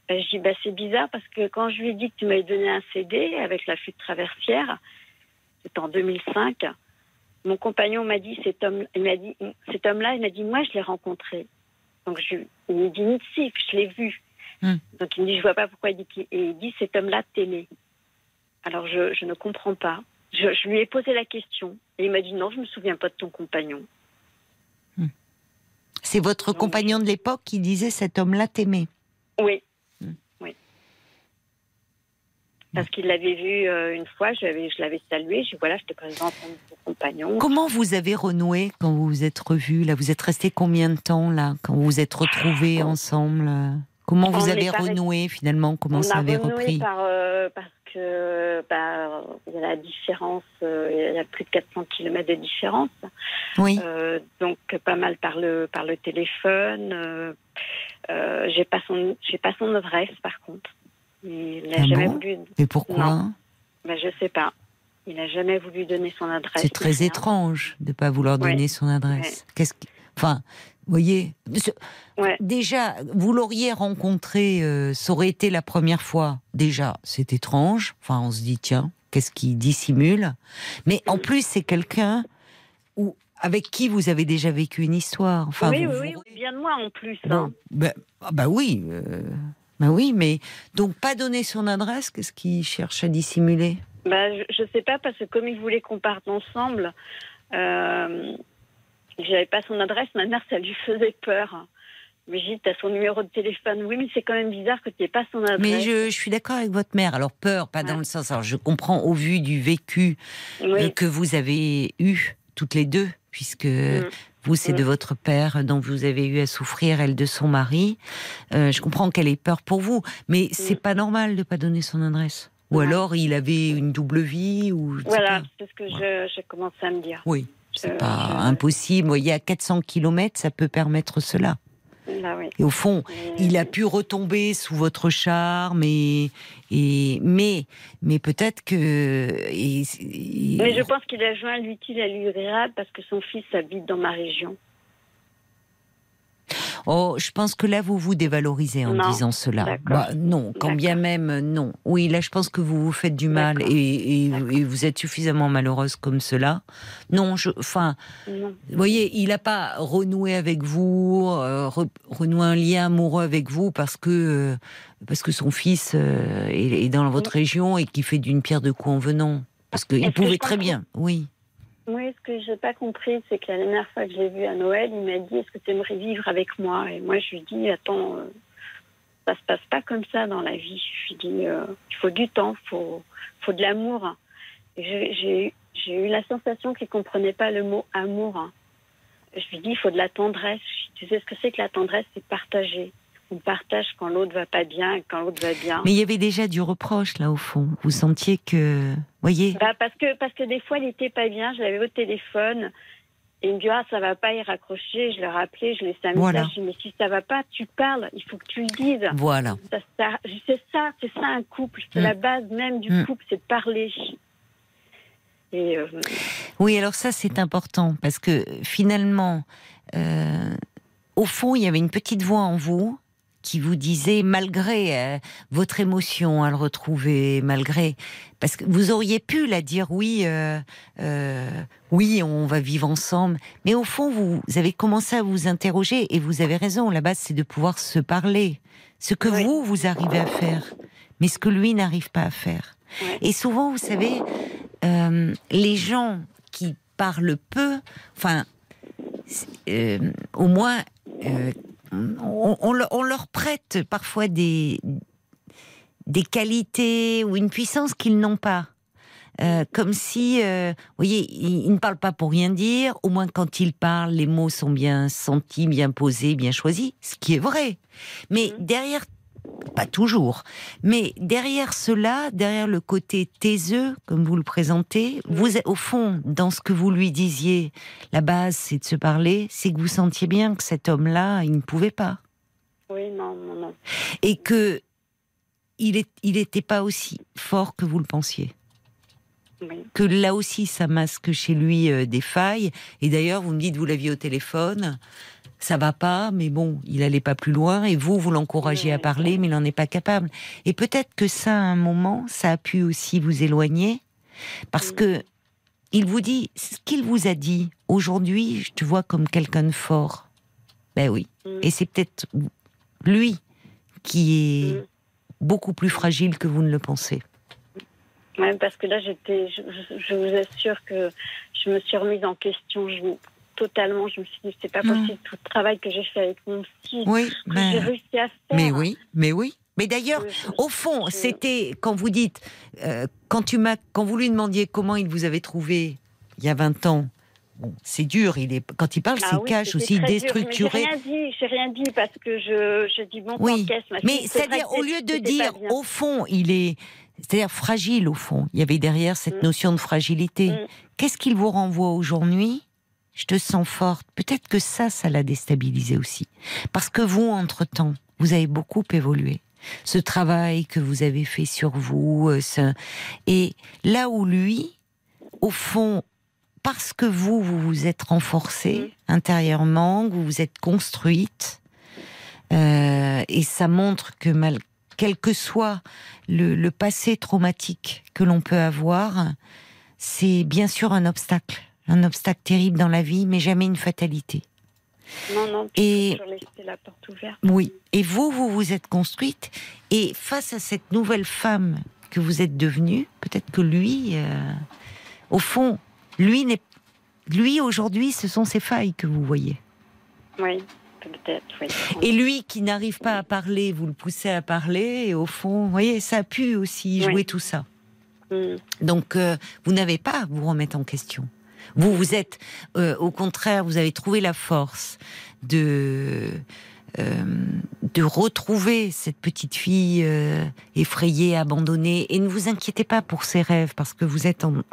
Ben, je dis, bah, c'est bizarre parce que quand je lui ai dit que tu m'avais donné un CD avec la fuite traversière, c'était en 2005, mon compagnon m'a dit, cet homme, il m'a dit, cet homme-là, il m'a dit, moi, je l'ai rencontré. Donc, je, il me dit, si, je l'ai vu. Hmm. Donc il me dit, je vois pas pourquoi il dit, et il dit, cet homme-là t'aimait. Alors je, je, ne comprends pas. Je, je, lui ai posé la question et il m'a dit, non, je me souviens pas de ton compagnon. Hmm. C'est votre compagnon de l'époque qui disait, cet homme-là t'aimait. Oui. Hmm. Oui. Parce qu'il l'avait vu euh, une fois, je l'avais salué, je dit voilà, je te présente mon compagnon. Comment vous avez renoué quand vous vous êtes revus là? Vous êtes restés combien de temps là? Quand vous vous êtes retrouvés ensemble Comment vous avez renoué finalement? Comment ça avait repris? par, euh, Parce que bah, il y a la différence, euh, il y a plus de 400 km de différence. Oui. donc pas mal par le par le téléphone. j'ai pas son j'ai pas son adresse par contre. Il n'a ah jamais voulu. Mais pourquoi? Ben, Je ne sais pas. Il n'a jamais voulu donner son adresse. C'est très étrange de ne pas vouloir donner son adresse. Qu'est-ce Enfin, vous voyez, déjà, vous l'auriez rencontré, euh, ça aurait été la première fois. Déjà, c'est étrange. Enfin, on se dit, tiens, qu'est-ce qui dissimule? Mais en plus, c'est quelqu'un où, avec qui vous avez déjà vécu une histoire. Enfin, oui, oui, oui, bien de moi en plus. Hein. Ben, ah, bah, oui. Euh, ben oui, mais donc pas donner son adresse, qu'est-ce qu'il cherche à dissimuler? Bah, Je ne sais pas, parce que comme il voulait qu'on parte ensemble, euh, j'avais pas son adresse, ma mère, ça lui faisait peur. Mais j'ai dit, as son numéro de téléphone. Oui, mais c'est quand même bizarre que tu n'aies pas son adresse. Mais je, suis d'accord avec votre mère. Alors, peur, pas dans le sens. Alors, je comprends au vu du vécu euh, que vous avez eu, toutes les deux, puisque mm. Vous, c'est de votre père dont vous avez eu à souffrir, elle de son mari. Euh, je comprends qu'elle ait peur pour vous, mais c'est pas normal de pas donner son adresse. Ou alors il avait une double vie ou Voilà, c'est ce que j'ai commencé à me dire. Oui, c'est pas impossible. Vous voyez, à 400 km, ça peut permettre cela. Bah et au fond, il a pu retomber sous votre charme, et, et mais, mais peut-être que. Mais je pense qu'il a joint l'utile à l'agréable parce que son fils habite dans ma région. Oh, je pense que là, vous vous dévalorisez en disant cela. Bah, non, quand bien même, non. Oui, là, je pense que vous vous faites du mal et, vous êtes suffisamment malheureuse comme cela. Non, je, enfin, vous voyez, il n'a pas renoué avec vous, euh, renoué un lien amoureux avec vous parce que euh, parce que son fils euh, est, dans votre région et qui fait d'une pierre deux coups en venant. Parce qu'il pouvait très bien, oui. Oui, ce que je n'ai pas compris, c'est que la dernière fois que je l'ai vu à Noël, il m'a dit Est-ce que tu aimerais vivre avec moi? Et moi, je lui dit Attends, euh, ça se passe pas comme ça dans la vie. Je lui dit euh, Il faut du temps, il faut, faut de l'amour. J'ai eu la sensation qu'il ne comprenait pas le mot amour. Je lui dit Il faut de la tendresse. Tu sais ce que c'est que la tendresse? C'est partager on partage quand l'autre va pas bien et quand l'autre va bien. Mais il y avait déjà du reproche là au fond. Vous sentiez que, voyez bah parce que parce que des fois il était pas bien. Je l'avais au téléphone et il me dit ah ça va pas y raccrocher. Je l'ai rappelé, je laissé un message. Je mais si ça va pas, tu parles. Il faut que tu le dises. Voilà. c'est ça, c'est ça un couple. C'est la mm. base même du mm. couple, c'est de parler. Et euh, Oui, alors ça c'est important parce que finalement, euh, au fond, il y avait une petite voix en vous qui vous disait, malgré euh, votre émotion à le retrouver, malgré, parce que vous auriez pu la dire oui, euh, euh, oui, on va vivre ensemble, mais au fond vous, avez commencé à vous interroger et vous avez raison. La base c'est de pouvoir se parler, ce que vous vous arrivez à faire, mais ce que lui n'arrive pas à faire. Et souvent, vous savez, les gens qui parlent peu, enfin, au moins on, leur prête parfois des, des qualités ou une puissance qu'ils n'ont pas. Euh, comme si, euh, vous voyez, ils, ne parlent pas pour rien dire. Au moins, quand ils parlent, les mots sont bien sentis, bien posés, bien choisis, ce qui est vrai. Mais mmh. derrière, pas toujours, mais derrière cela, derrière le côté taiseux, comme vous le présentez, vous, au fond, dans ce que vous lui disiez, la base, c'est de se parler, c'est que vous sentiez bien que cet homme-là, il ne pouvait pas. Oui, non, non, non. Et que il n'était pas aussi fort que vous le pensiez. Que là aussi, ça masque chez lui euh, des failles. Et d'ailleurs, vous me dites, vous l'aviez au téléphone, ça va pas, mais bon, il allait pas plus loin. Et vous, vous l'encouragez à parler, mais il n'en est pas capable. Et peut-être que ça, à un moment, ça a pu aussi vous éloigner, parce que il vous dit ce qu'il vous a dit. Aujourd'hui, je te vois comme quelqu'un de fort. Ben oui. Mm. Et c'est peut-être lui qui est beaucoup plus fragile que vous ne le pensez. Oui, parce que là, j'étais, je, je, vous assure que je me suis remise en question je, totalement. Je me suis dit, c'est pas possible, tout le travail que j'ai fait avec mon psy, oui, que j'ai réussi à faire. Mais oui, mais oui. Mais d'ailleurs, au fond, c'était quand vous dites, euh, quand, tu quand vous lui demandiez comment il vous avait trouvé il y a 20 ans, Bon, c'est dur. Il est quand il parle, c'est cash aussi déstructuré. J'ai rien dit, j'ai rien dit parce que je, je dis bon oui. Mais c'est-à-dire au lieu de dire au fond, il est, c'est-à-dire fragile au fond. Il y avait derrière cette mm. notion de fragilité. Mm. Qu'est-ce qu'il vous renvoie aujourd'hui Je te sens forte. Peut-être que ça, ça l'a déstabilisé aussi, parce que vous, entre temps, vous avez beaucoup évolué. Ce travail que vous avez fait sur vous, euh, ce... et là où lui, au fond, parce que vous, vous vous êtes renforcée intérieurement, vous vous êtes construite, euh, et ça montre que mal, quel que soit le, passé traumatique que l'on peut avoir, c'est bien sûr un obstacle, un obstacle terrible dans la vie, mais jamais une fatalité. Non, non, et la porte ouverte. Oui, et vous, vous vous êtes construite, et face à cette nouvelle femme que vous êtes devenue, peut-être que lui, euh, au fond, lui n'est, lui aujourd'hui, ce sont ses failles que vous voyez. Oui, peut-être. Oui. Et lui qui n'arrive pas à parler, vous le poussez à parler, et au fond, vous voyez, ça a pu aussi jouer tout ça. Mm. Donc, euh, vous n'avez pas à vous remettre en question. Vous, vous êtes, euh, au contraire, vous avez trouvé la force de euh, de retrouver cette petite fille euh, effrayée, abandonnée. Et ne vous inquiétez pas pour ses rêves, parce que vous êtes en,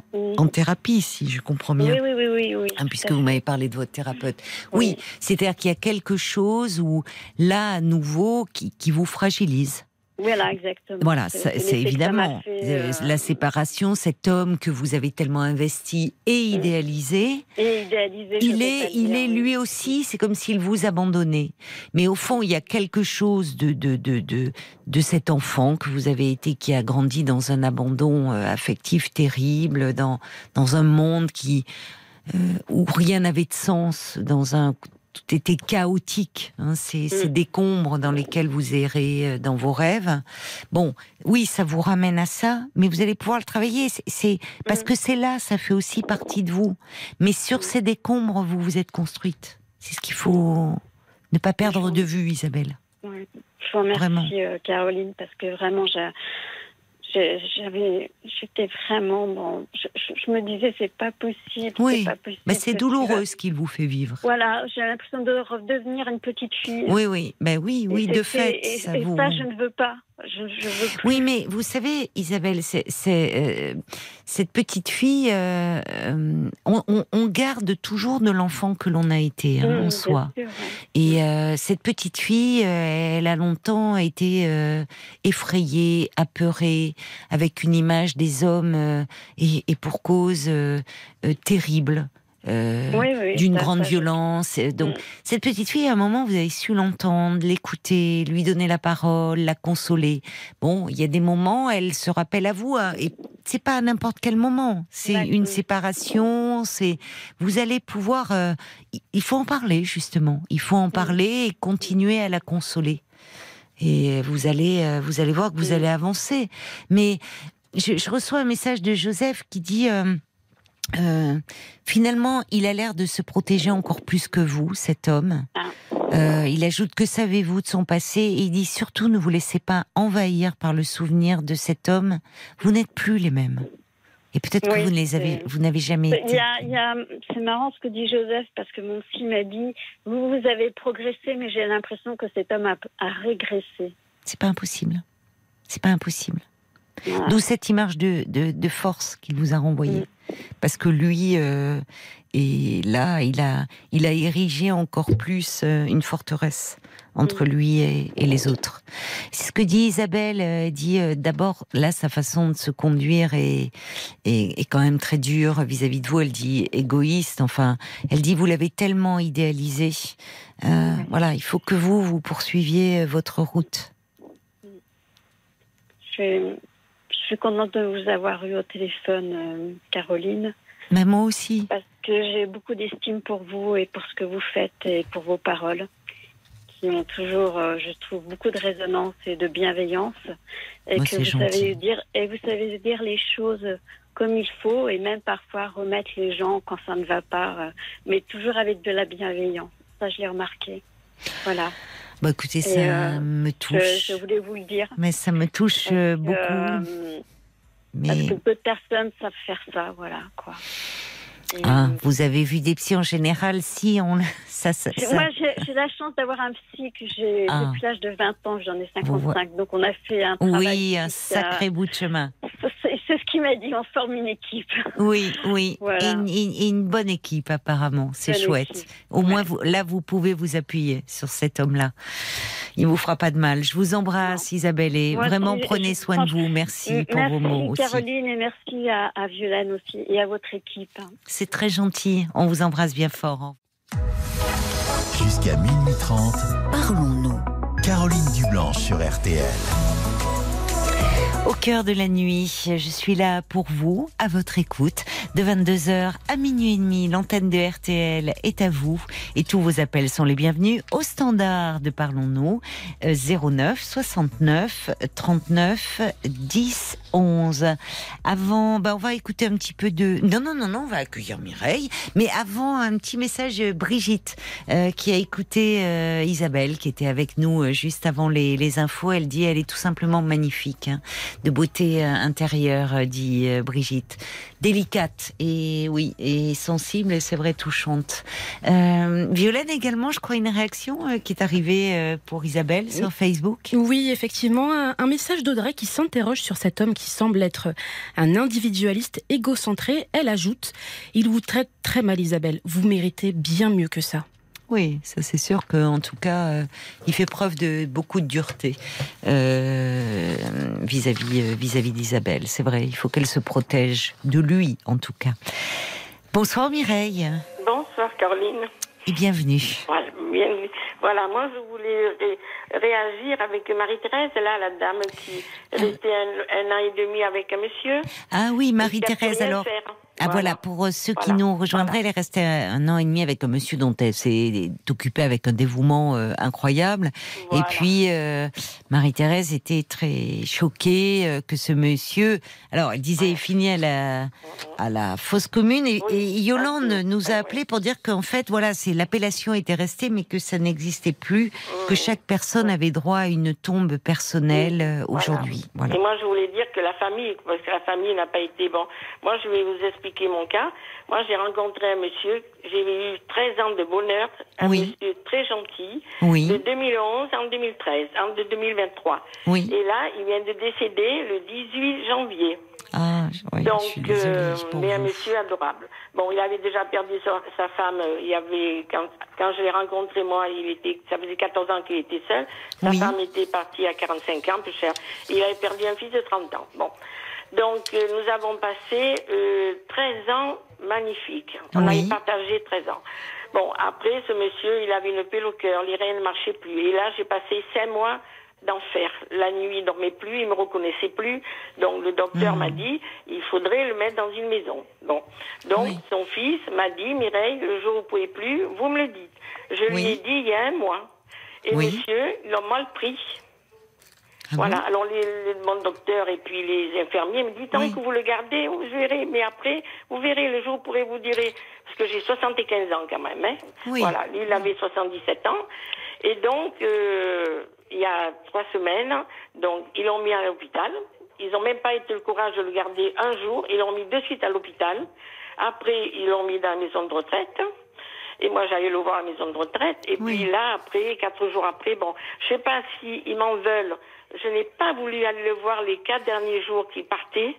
thérapie, si je comprends bien. Oui, oui, oui. oui, hein, puisque vous m'avez parlé de votre thérapeute. Oui, c'est-à-dire qu'il y a quelque chose où, là, à nouveau, qui vous fragilise. Voilà, exactement. Voilà, c'est évidemment euh, la séparation, cet homme que vous avez tellement investi et mm. idéalisé. Et idéalisé il est, il est lui aussi, c'est comme s'il vous abandonnait. Mais au fond, il y a quelque chose de, de, de, de, de cet enfant que vous avez été, qui a grandi dans un abandon euh, affectif terrible, dans, dans un monde qui, euh, où rien n'avait de sens, dans un tout était chaotique, hein, ces, mm. décombres dans lesquels vous errez euh, dans vos rêves. Bon, oui, ça vous ramène à ça, mais vous allez pouvoir le travailler. C'est parce mm. que c'est là, ça fait aussi partie de vous. Mais sur ces décombres, vous vous êtes construite. C'est ce qu'il faut ne pas perdre de vue, Isabelle. Oui. Je vous remercie, euh, Caroline, parce que vraiment, j'ai j'avais, j'étais vraiment bon. Je, me disais, c'est pas possible. Oui, mais c'est douloureux ce qu'il vous fait vivre. Voilà, j'ai l'impression de redevenir une petite fille. Oui, oui, ben oui, oui, de fait. Et, ça, je ne veux pas. Oui, mais vous savez, Isabelle, c'est euh, cette petite fille. Euh, euh, on, garde toujours de l'enfant que l'on a été hein, en soi. Et cette petite fille, elle a longtemps été effrayée, apeurée, avec une image des hommes et, et, pour cause terrible. Euh, d'une grande violence. Donc, mm. cette petite fille, à un moment, vous avez su l'entendre, l'écouter, lui donner la parole, la consoler. Bon, il y a des moments, elle se rappelle à vous, hein, et c'est pas à n'importe quel moment. C'est une séparation. C'est vous allez pouvoir. Euh, il faut en parler justement. Il faut en mm. parler et continuer à la consoler. Et vous allez, euh, vous allez voir que vous mm. allez avancer. Mais je, reçois un message de Joseph qui dit. Euh, finalement, il a l'air de se protéger encore plus que vous, cet homme. Ah. Euh, il ajoute que savez-vous de son passé? Et il dit surtout ne vous laissez pas envahir par le souvenir de cet homme. Vous n'êtes plus les mêmes. Et peut-être que vous ne les avez, vous n'avez jamais été. C'est marrant ce que dit Joseph parce que mon fils m'a dit vous, vous avez progressé, mais j'ai l'impression que cet homme a, a régressé. C'est pas impossible. C'est pas impossible. D'où cette image de, de, force qu'il vous a renvoyée. Parce que lui, euh, et là, il a, il a érigé encore plus euh, une forteresse entre mm. lui et, les autres. C'est ce que dit Isabelle. Elle dit euh, d'abord, là, sa façon de se conduire est, est, quand même très dure vis-à-vis de vous. Elle dit égoïste. Enfin, elle dit vous l'avez tellement idéalisé. Voilà, il faut que vous, vous poursuiviez votre route. Je je suis contente de vous avoir eu au téléphone, euh, Caroline. Mais moi aussi. Parce que j'ai beaucoup d'estime pour vous et pour ce que vous faites et pour vos paroles. qui m'ont toujours, euh, je trouve, beaucoup de résonance et de bienveillance. Et Moi, que vous gentil. savez dire, et vous savez dire les choses comme il faut et même parfois remettre les gens quand ça ne va pas, euh, mais toujours avec de la bienveillance. Ça, je l'ai remarqué. Voilà. Bah, écoutez, Et, ça euh, me touche. je voulais vous le dire. Mais ça me touche euh, beaucoup. Euh, Parce mais que peu de personnes savent faire ça, voilà, quoi. Ah, vous avez vu des psys en général Si on [LAUGHS] ça, ça, Moi, j'ai la chance d'avoir un psy que j'ai Ah. depuis l'âge de 20 ans, j'en ai Vous 55. Donc, on a fait un travail. oui, un sacré bout de chemin. C'est ce qu'il m'a dit, on forme une équipe. Oui, oui, Voilà. et, une, et une bonne équipe apparemment. C'est chouette. équipe. Au moins, vous, là, vous pouvez vous appuyer sur cet homme-là. Il vous fera pas de mal. Je vous embrasse, Isabelle, et Moi, vraiment je- prenez je- soin de vous. Merci pour vos mots aussi. Caroline et merci à, à Violaine aussi et à votre équipe. C'est très gentil. On vous embrasse bien fort. Jusqu'à minuit 30, Parlons-nous. Caroline Dublanche sur RTL. Au cœur de la nuit, je suis là pour vous, à votre écoute, de 22h à minuit et demi. L'antenne de RTL est à vous et tous vos appels sont les bienvenus au standard de Parlons-nous euh, 09 69 39 10 11. Avant, bah, on va écouter un petit peu de. Non, non, non, non, on va accueillir Mireille. Mais avant, un petit message de Brigitte euh, qui a écouté euh, Isabelle, qui était avec nous euh, juste avant les, les infos. Elle dit, elle est tout simplement magnifique, hein, de beauté euh, intérieure, euh, dit euh, Brigitte, délicate et oui et sensible. Et c'est vrai touchante. Euh, Violaine également, je crois, une réaction euh, qui est arrivée euh, pour Isabelle sur Facebook? Oui, effectivement, un, un message d'Audrey qui s'interroge sur cet homme qui semble être un individualiste égocentré. Elle ajoute Il vous traite très mal, Isabelle. Vous méritez bien mieux que ça. Oui, ça c'est sûr qu'en tout cas, euh, il fait preuve de beaucoup de dureté euh, vis-à-vis euh, vis-à-vis d'Isabelle. C'est vrai, il faut qu'elle se protège de lui, en tout cas. Bonsoir Mireille Bonsoir Caroline. et bienvenue. Voilà, bienvenue. Voilà, moi je voulais réagir avec Marie-Thérèse, là, la dame qui restait un, un an et demi avec un monsieur. Ah oui, Marie-Thérèse, alors. faire. Ah voilà, pour euh, ceux qui nous rejoindraient, elle est restée un an et demi avec un monsieur dont elle s'est occupée avec un dévouement euh, incroyable. Et puis, euh, Marie-Thérèse était très choquée euh, que ce monsieur... Alors, elle disait, il finit à la, à la fosse commune. Et, Oui, et Yolande ah, nous a appelé pour dire qu'en fait, voilà, c'est l'appellation était restée, mais que ça n'existait plus, que chaque personne avait droit à une tombe personnelle euh, Voilà. aujourd'hui. Voilà. Et moi, je voulais dire que la famille, parce que la famille n'a pas été bon. Moi, je vais vous expliquer mon cas. Moi, j'ai rencontré un monsieur, j'ai eu 13 ans de bonheur, un Oui. monsieur très gentil, Oui. de 2011 en 2013, en de 2023. Oui. Et là, il vient de décéder le 18 janvier. Ah, oui, Donc, je suis désolée euh, mais un monsieur adorable. Bon, il avait déjà perdu sa, sa femme. euh, Il y avait quand, quand je l'ai rencontré moi, il était, ça faisait 14 ans qu'il était seul. Sa Oui. femme était partie à 45 ans, plus cher. Il avait perdu un fils de 30 ans. Bon, donc euh, nous avons passé euh, 13 ans magnifiques. On Oui. avait partagé 13 ans. Bon, après, ce monsieur, il avait une pelle au cœur, les reins ne marchaient plus. Et là, j'ai passé 5 mois d'enfer. La nuit, il dormait plus, il me reconnaissait plus. Donc le docteur Mhm. m'a dit, il faudrait le mettre dans une maison. Bon, donc Oui. son fils m'a dit, Mireille, le jour où vous pouvez plus, vous me le dites. Je lui ai dit il y a un mois. Et monsieur, il l'a mal pris. Ah voilà. bon Alors les, les- mon docteur et puis les infirmiers me disent tant Oui. que vous le gardez, vous verrez. Mais après, vous verrez le jour où pourrez vous direz parce que j'ai 75 ans quand même. Hein. Oui. Voilà. Lui, il avait 77 ans. Et donc, euh, il y a trois semaines, donc ils l'ont mis à l'hôpital. Ils n'ont même pas été le courage de le garder un jour. Ils l'ont mis de suite à l'hôpital. Après, ils l'ont mis dans la maison de retraite. Et moi, j'allais le voir à la maison de retraite. Et Oui. puis là, après, quatre jours après, bon, je sais pas si ils m'en veulent. Je n'ai pas voulu aller le voir les quatre derniers jours qu'il partait.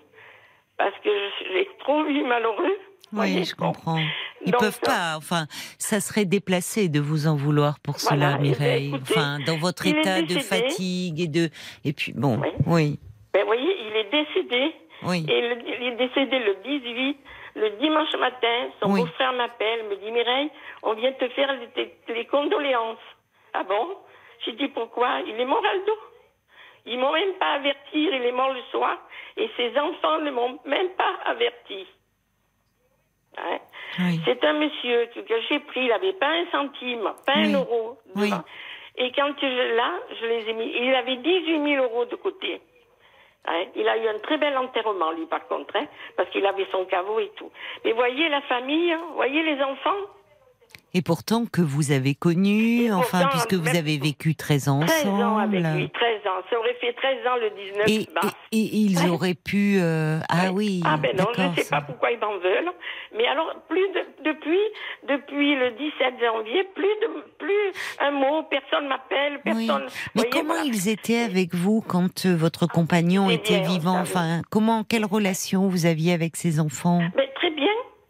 Parce que je- j'ai trop vu malheureux. Oui, je comprends. Ils Donc, peuvent pas. Enfin, ça serait déplacé de vous en vouloir pour Voilà. cela, Eh ben, Mireille. écoutez, enfin, dans votre état de fatigue et de et puis bon, Oui. oui, Ben, vous voyez, il est décédé. oui. Et le- il est décédé le 18. Le dimanche matin, son Oui. beau-frère m'appelle, me dit Mireille, on vient te faire les, les condoléances. Ah bon? J'ai dit pourquoi? Il est mort Aldo. Ils m'ont même pas averti, il est mort le soir. Et ses enfants ne m'ont même pas averti. Hein? Oui. C'est un monsieur que, que j'ai pris, il n'avait pas un centime, pas Oui. un euro. Oui. Et quand je, là, je les ai mis. Il avait 18 000 euros de côté. Hein, il a eu un très bel enterrement, lui, par contre, hein, parce qu'il avait son caveau et tout. Mais voyez la famille, voyez les enfants. Et pourtant que vous avez connu, enfin, puisque vous avez vécu 13 ans 13 ensemble. ans avec lui, 13 ans. Ça aurait fait 13 ans le 19 Et, mars. et- et ils auraient pu. euh, Ah oui. Ah ben non, je ne sais ça- pas pourquoi ils m'en veulent. Mais alors, plus de- depuis, depuis le 17 janvier, plus de, plus un mot, personne m'appelle, Oui. personne. Mais voyez, comment voilà. ils étaient avec vous quand euh, votre compagnon était bien, vivant? Enfin, comment, quelle relation vous aviez avec ses enfants? Mais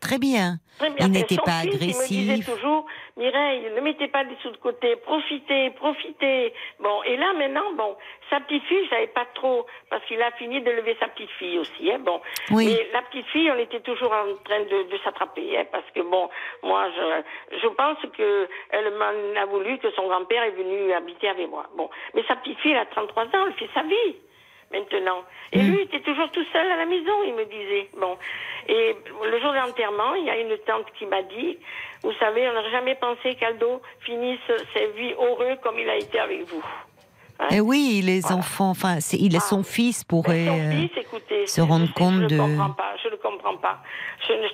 très bien. Très bien. Il n'était pas fils, Il me disait agressif. toujours, Mireille, ne mettez pas des sous de côté, profitez, profitez. Bon, et là maintenant, bon, sa petite fille, je savais pas trop, parce qu'il a fini de lever sa petite fille aussi, hein, bon. Oui. Mais la petite fille, on était toujours en train de, de s'attraper, hein, parce que bon, moi, je, je pense que elle m'en a voulu que son grand-père est venu habiter avec moi. Bon, mais sa petite fille, elle a 33 ans, elle fait sa vie maintenant. Et Mm. lui, il était toujours tout seul à la maison, il me disait. Bon. Et le jour de l'enterrement, il y a une tante qui m'a dit, vous savez, on n'aurait jamais pensé qu'Aldo finisse sa vie heureux comme il a été avec vous. Hein? Eh oui, les enfants, enfin, il son fils pourrait. Son euh, fils, écoutez, se rendre je, compte je de- ne comprends pas, je ne comprends pas. Je ne-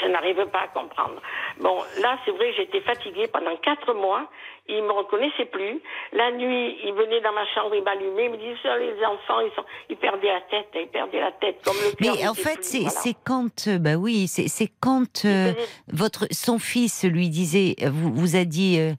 je n'arrive pas à comprendre. Bon, là, c'est vrai j'étais fatiguée pendant quatre mois. Il me reconnaissait plus. La nuit, il venait dans ma chambre, il m'allumait, il me disait, les enfants, ils, sont, ils perdaient la tête, ils perdaient la tête, comme le Mais en fait, c'est voilà. quand, euh, bah oui, c'est quand euh, votre son fils lui disait, vous, vous a dit. euh,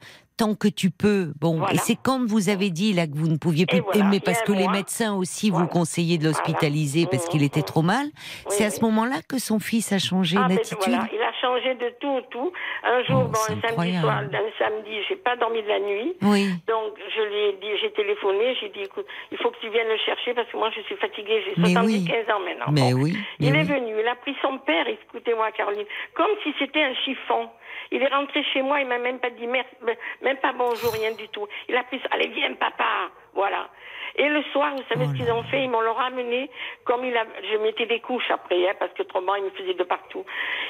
Tant que tu peux, bon, Voilà. et c'est quand vous avez dit là que vous ne pouviez plus, voilà, mais parce que les médecins aussi vous conseillaient de l'hospitaliser parce qu'il Mmh, était trop mal. c'est à ce moment-là que son fils a changé Ah, d'attitude. il a changé de tout, tout. Un jour, Oh, bon, un samedi soir, un samedi, j'ai pas dormi de la nuit. Oui. Donc, je lui ai dit, j'ai téléphoné, j'ai dit, écoute, il faut que tu viennes le chercher parce que moi, je suis fatiguée, j'ai Mais 75 oui. ans maintenant. Mais Bon. oui, mais il est venu, il a pris son père, écoutez-moi, Caroline, comme si c'était un chiffon. Il est rentré chez moi, il m'a même pas dit merci, même pas bonjour, rien du tout. Il a pris, allez, viens, papa, voilà. Et le soir, vous savez Oh ce qu'ils ont fait? Ils m'ont le ramené, comme il a, je mettais des couches après, hein, parce que autrement, il me faisait de partout.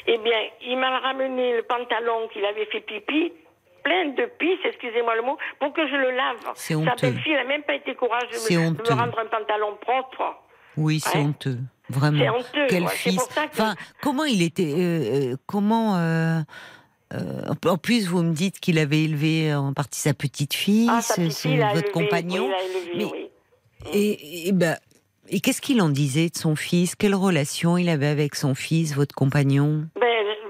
Eh bien, il m'a ramené le pantalon qu'il avait fait pipi, plein de pisse, excusez-moi le mot, pour que je le lave. C'est Sa belle-fille, elle n'a même pas été courageuse de, me- de honteux. me rendre un pantalon propre. Oui, c'est Ouais. honteux, vraiment. C'est honteux, Quel ouais. C'est fils. pour ça que- Enfin, comment il était euh, euh, Comment euh, euh, En plus, vous me dites qu'il avait élevé en partie sa petite fille, Ah, sa petite fille, votre élevé, compagnon. oui, élevé, Mais- oui. Et, et, ben, et qu'est-ce qu'il en disait de son fils? Quelle relation il avait avec son fils, votre compagnon? Ben,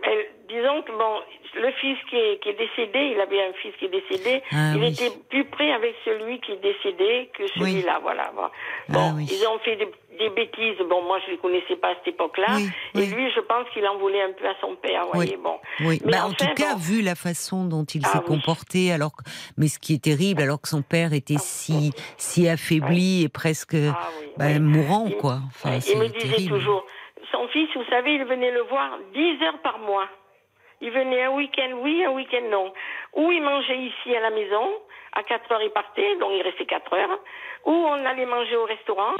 ben, disons que bon, le fils qui est, qui est décédé, il avait un fils qui est décédé, Ah il oui. était plus près avec celui qui est décédé que celui-là, voilà. Bon, Ah Bon, oui. ils ont fait des, des bêtises. Bon, moi je les connaissais pas à cette époque-là, et lui, je pense qu'il en voulait un peu à son père, voyez. Bon, Mais bah, en tout cas, bon. vu la façon dont il Ah s'est comporté, alors que, mais ce qui est terrible, alors que son père était si, si affaibli et presque Ah bah, mourant, quoi. Enfin, il me disait terrible. toujours, son fils, vous savez, il venait le voir 10 heures par mois. Il venait un week-end oui, un week-end non. Ou il mangeait ici à la maison, à 4 heures il partait, donc il restait 4 heures. Ou on allait manger au restaurant,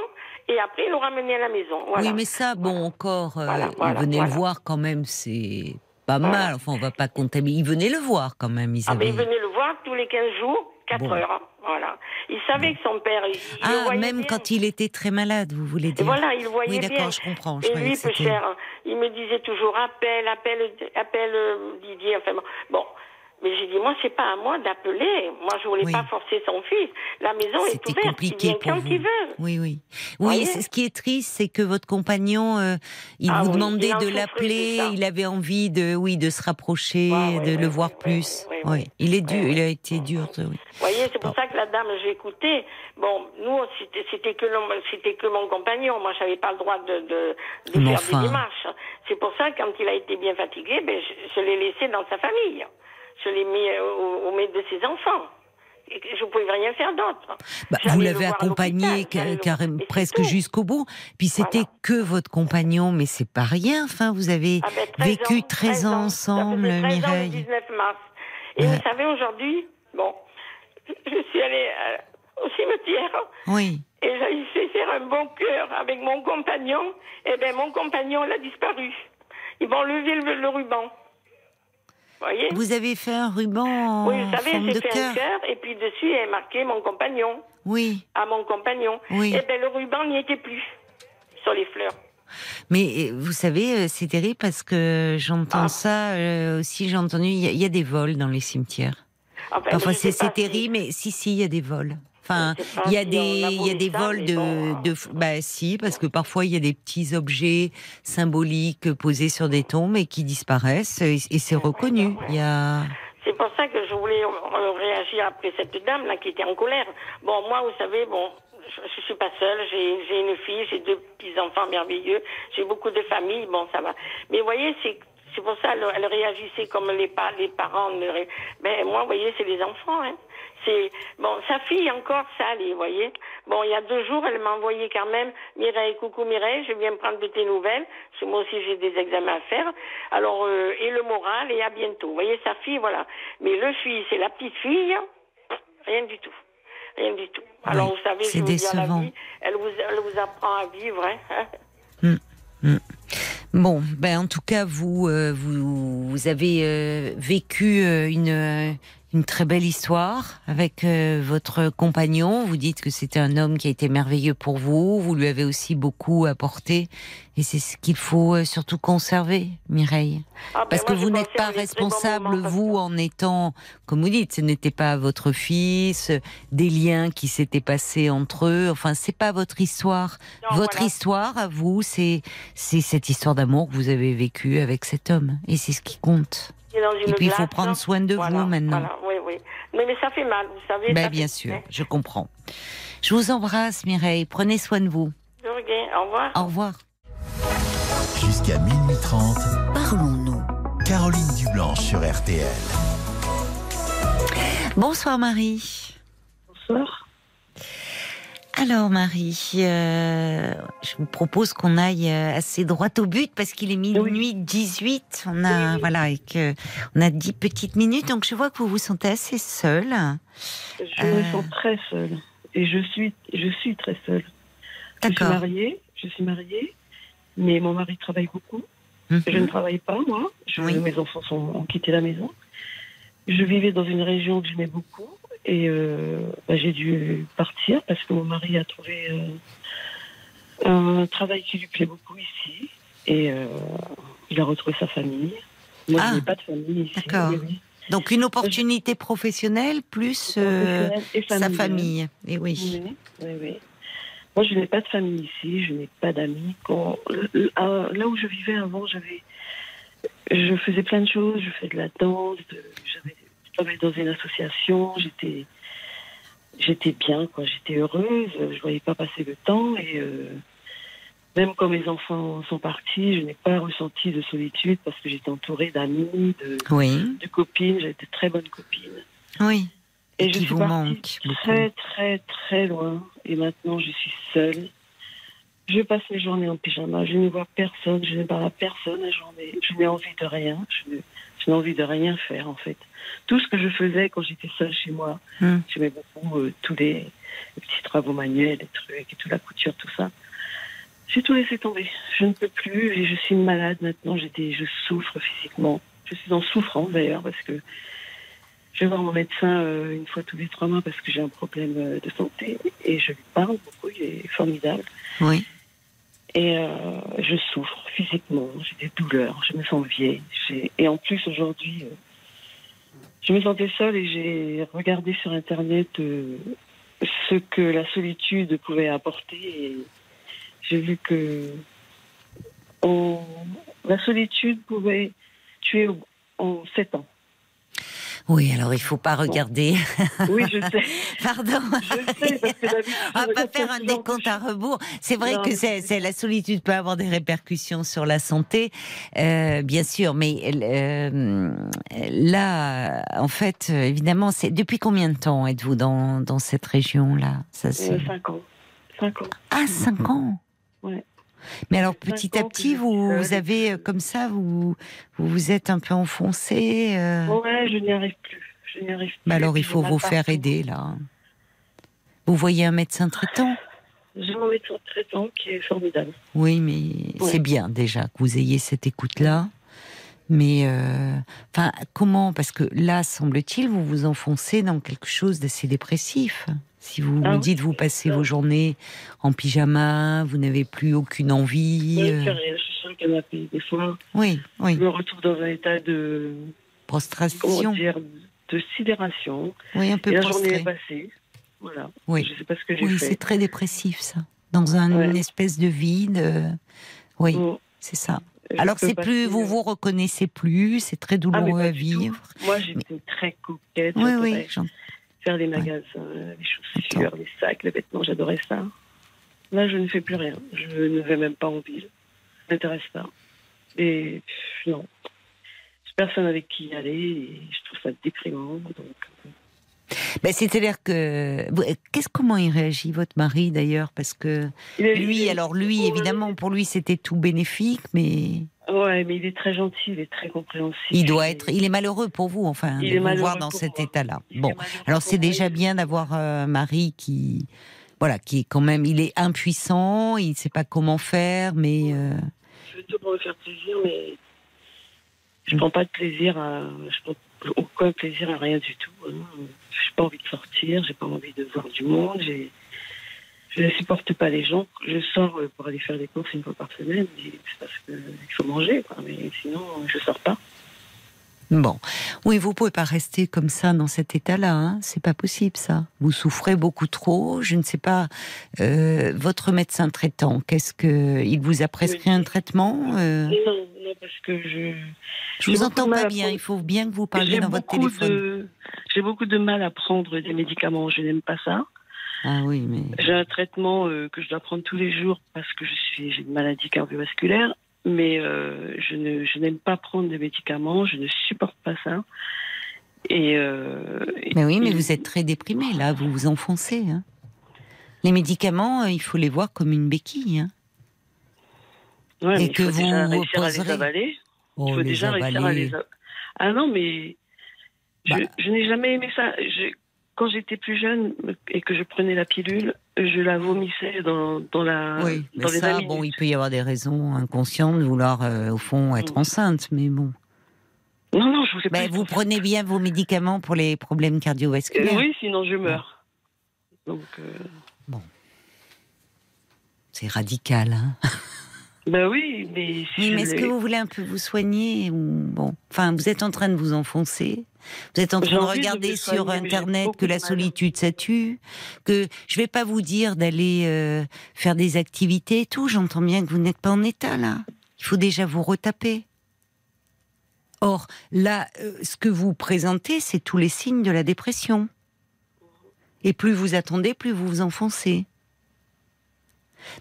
et après il le ramenait à la maison. Voilà. Oui, mais ça, bon, encore, euh, Voilà, voilà, il venait voilà. le voir quand même, c'est pas mal. Enfin, on va pas contaminer. Il venait le voir quand même. Ils Ah, mais avaient- il venait le voir tous les 15 jours, 4 Bon. heures. Voilà. Il savait que son père, il, Ah, même bien. quand il était très malade, vous voulez dire voilà, il voyait Oui, bien. d'accord, je comprends. Je Et lui, peu cher, il me disait toujours appelle, appelle, appelle euh, Didier. Enfin bon. Mais j'ai dit, moi, c'est pas à moi d'appeler. Moi, je voulais Oui. pas forcer son fils. La maison est ouverte. Il compliqué vient pour quand vous. il veut. Oui, oui. Oui, ce qui est triste, c'est que votre compagnon, euh, il Ah vous oui, demandait il de l'appeler, il avait envie de, oui, de se rapprocher, de le voir plus. Oui, il est dur, il a été dur, oui. Vous voyez, c'est pour ça que la dame, j'ai écouté. Bon, nous, c'était- c'était que, c'était que mon compagnon. Moi, j'avais pas le droit de, de, de faire enfin. des démarches. C'est pour ça, quand il a été bien fatigué, ben, je, je l'ai laissé dans sa famille. Je l'ai mis au, au maître de ses enfants. Et Je ne pouvais rien faire d'autre. Bah, vous l'avez accompagné carrément presque jusqu'au bout. Puis c'était Voilà. que votre compagnon, mais c'est pas rien. Enfin, vous avez Ah ben, 13 vécu ans, 13 ans ensemble, Ça faisait 13 ans le Mireille. 19 mars. Et Ouais. vous savez, aujourd'hui, bon, je suis allée euh, au cimetière. Oui. Et j'ai fait faire un bon cœur avec mon compagnon. Et bien, mon compagnon, il a disparu. Ils vont lever le, le ruban. Voyez Vous avez fait un ruban Oui, vous savez, j'ai fait un cœur et puis dessus, il est marqué mon compagnon. Oui, À mon compagnon. Oui. Et bien, le ruban n'y était plus sur les fleurs. mais euh, vous savez, euh, c'est terrible parce que j'entends Ah. ça euh, aussi. J'ai entendu, il y, a- il y a des vols dans les cimetières. Enfin, Parfois je sais c'est si- terrible, mais si, si, il y a des vols. Enfin, il y a des, il y a des vols mais de, bon, de, bah si, parce que parfois il y a des petits objets symboliques posés sur des tombes et qui disparaissent et, et c'est reconnu. Il y a, C'est pour ça que je voulais réagir après cette dame là qui était en colère. Bon, moi, vous savez, bon, je, je suis pas seule. J'ai une fille, j'ai deux petits enfants merveilleux, j'ai beaucoup de famille. Bon, ça va. Mais vous voyez, c'est c'est pour ça elle, elle réagissait comme les, les parents. Ré- Ben moi, vous voyez, c'est les enfants. Hein. C'est bon, sa fille encore, ça allait, vous voyez. Bon, il y a deux jours, elle m'a envoyé quand même Mireille, coucou Mireille, je viens prendre de tes nouvelles. Parce que moi aussi j'ai des examens à faire. Alors euh, et le moral et à bientôt. Vous voyez sa fille, voilà. Mais le fils et la petite fille, rien du tout, rien du tout. Alors Oui, vous savez, c'est je vous dis à la décevant. vie, elle vous elle vous apprend à vivre. Hein. [LAUGHS] Bon, ben en tout cas, vous, euh, vous, vous avez euh, vécu une, une très belle histoire avec euh, votre compagnon. Vous dites que c'était un homme qui a été merveilleux pour vous. Vous lui avez aussi beaucoup apporté, et c'est ce qu'il faut euh, surtout conserver, Mireille. Ah, ben, Parce que vous n'êtes pas responsable, vous, en étant, comme vous dites, ce n'était pas votre fils, des liens qui s'étaient passés entre eux. Enfin, c'est pas votre histoire. Non, votre voilà. histoire, à vous, c'est cette histoire d'amour que vous avez vécue avec cet homme, et c'est ce qui compte. Dans une Et puis il faut prendre soin de Voilà, vous maintenant. Voilà, oui, oui. Mais, mais ça fait mal, vous savez. Ben, ça bien fait- sûr, je comprends. Je vous embrasse, Mireille. Prenez soin de vous. De rien. Au revoir. Au revoir. Jusqu'à minuit 30, Parlons-nous. Caroline Dublanche sur RTL. Bonsoir, Marie. Bonsoir. Alors Marie, euh, je vous propose qu'on aille euh, assez droit au but parce qu'il est minuit 18. On a voilà et que on a 10 petites minutes donc je vois que vous vous sentez assez seule. Je Euh. me sens très seule. Et je suis, je suis très seule. Je suis mariée, je suis mariée, mais mon mari travaille beaucoup. Mhm. Je ne travaille pas, moi. Je- Oui. Mes enfants sont, ont quitté la maison. Je vivais dans une région que j'aimais beaucoup. Et euh, bah, j'ai dû partir parce que mon mari a trouvé euh, un travail qui lui plaît beaucoup ici. Et euh, il a retrouvé sa famille. Moi, Ah. je n'ai pas de famille ici. D'accord. Oui. Donc une opportunité professionnelle plus euh, Professionnelle et sa famille. Et oui. Oui, oui, oui. Moi, je n'ai pas de famille ici, je n'ai pas d'amis. Quand- Là où je vivais avant, j'avais, je faisais plein de choses. Je faisais de la danse, de- j'avais, dans une association. J'étais, j'étais bien, quoi. J'étais heureuse. Je voyais pas passer le temps et euh, même quand mes enfants sont partis, je n'ai pas ressenti de solitude parce que j'étais entourée d'amis, de, Oui. de copines. J'avais de très bonnes copines. Oui. Et, Et je suis vous partie très, très, très loin. Et maintenant, je suis seule. Je passe les journées en pyjama. Je ne vois personne. Je ne parle à personne la journée. Je n'ai envie de rien. Je, ne- je n'ai envie de rien faire, en fait. Tout ce que je faisais quand j'étais seule chez moi, Hmm. j'aimais beaucoup euh, tous les, les petits travaux manuels, les trucs et toute la couture, tout ça. J'ai tout laissé tomber. Je ne peux plus. Et je suis malade maintenant. J'étais, je souffre physiquement. Je suis en souffrance d'ailleurs parce que je vais voir mon médecin euh, une fois tous les trois mois parce que j'ai un problème euh, de santé et je lui parle beaucoup, il est formidable. Oui. Et euh, je souffre physiquement, j'ai des douleurs, je me sens vieille. Et en plus aujourd'hui, euh, je me sentais seule et j'ai regardé sur Internet euh, ce que la solitude pouvait apporter et j'ai vu que on- la solitude pouvait tuer en sept ans. Oui, alors il faut pas regarder. Oui, je sais. [LAUGHS] Pardon. Je sais, parce que On va pas faire un décompte à rebours. C'est vrai Non, que c'est, la solitude peut avoir des répercussions sur la santé, euh, bien sûr. Mais euh, là, en fait, évidemment, c'est depuis combien de temps êtes-vous dans, dans cette région-là? Ça, c'est... Euh, cinq ans. Cinq ans. Ah, cinq ans? Ouais. Mais alors petit à petit, vous, avez euh, comme ça, vous vous, vous êtes un peu enfoncé. euh. Ouais, je n'y arrive plus. Je n'y arrive plus. Bah alors il faut vous faire aider là. Vous voyez un médecin traitant? J'ai mon médecin traitant qui est formidable. Oui, mais Ouais. c'est bien déjà que vous ayez cette écoute-là. Mais, euh, enfin, comment? Parce que là, semble-t-il, vous vous enfoncez dans quelque chose d'assez dépressif. Si vous Ah me oui. dites, vous passez vos journées en pyjama, vous n'avez plus aucune envie. Ouais, euh, je suis sur le canapé. Des fois, Oui, oui. je me retrouve dans un état de. Prostration. Dire De sidération. Oui, un peu Et la journée est passée. Voilà. Oui. Je sais pas ce que j'ai Oui, fait. c'est très dépressif, ça. Dans un, Ouais. une espèce de vide. euh, Oui, Bon, c'est ça. je Alors, c'est plus, vous vous reconnaissez plus, c'est très Ah, douloureux à vivre. Moi, j'étais très coquette. Oui, oui, Faire les magasins, les chaussures, les sacs, les vêtements, j'adorais ça. Là, je ne fais plus rien. Je ne vais même pas en ville. Ça m'intéresse pas. Et non. Personne avec qui y aller et je trouve ça déprimant. Donc, Ben, C'est-à-dire que qu'est-ce comment il réagit votre mari d'ailleurs? Parce que lui alors lui évidemment pour lui c'était tout bénéfique mais Ouais, mais il est très gentil, il est très compréhensif. il doit être il est malheureux pour vous enfin Il de vous voir dans cet état-là. Bon alors c'est déjà bien d'avoir un mari qui voilà qui est quand même il est impuissant il sait pas comment faire mais euh, Je veux tout pour me faire plaisir, mais je prends pas de plaisir à. Je prends aucun plaisir à rien du tout. hein. J'ai pas envie de sortir, j'ai pas envie de voir du monde. j'ai- Je ne supporte pas les gens. Je sors euh, pour aller faire des courses une fois par semaine, c'est parce qu'il faut manger, quoi. Mais sinon, je sors pas. Bon, oui, vous pouvez pas rester comme ça dans cet état-là. Hein c'est pas possible, ça. Vous souffrez beaucoup trop. Je ne sais pas. euh, votre médecin traitant, qu'est-ce que il vous a prescrit un traitement euh, Non, non, parce que je. Je vous entends pas bien. prendre- Il faut bien que vous parliez dans votre téléphone. de- J'ai beaucoup de mal à prendre des médicaments. Je n'aime pas ça. Ah oui, mais J'ai un traitement euh, que je dois prendre tous les jours parce que je suis j'ai une maladie cardiovasculaire, mais euh, je ne je n'aime pas prendre de médicaments, je ne supporte pas ça. Et euh, mais oui, mais et- vous êtes très déprimé là. Vous vous enfoncez. hein. Les médicaments, il faut les voir comme une béquille. hein. ouais, mais et il que faut déjà vous réussir à les avaler. Oh, il faut les déjà réussir à avaler. les a- Ah non, mais je, Bah. je n'ai jamais aimé ça. Je- quand j'étais plus jeune et que je prenais la pilule, je la vomissais dans, dans la Oui, mais dans ça, bon, il peut y avoir des raisons inconscientes de vouloir, euh, au fond, être enceinte, mais bon. Non, non, je pas. Ben, être vous prenez bien vos médicaments pour les problèmes Euh, cardiovasculaires. oui, sinon je meurs. Donc, euh, C'est radical. Hein [LAUGHS] ben oui, mais. oui, mais est-ce que vous voulez un peu vous soigner ou bon Enfin, vous êtes en train de vous enfoncer. Vous êtes en train de regarder sur Internet que la solitude ça tue. Que je vais pas vous dire d'aller euh, faire des activités et tout. J'entends bien que vous n'êtes pas en état là. Il faut déjà vous retaper. Or, là, euh, ce que vous présentez, c'est tous les signes de la dépression. Et plus vous attendez, plus vous vous enfoncez.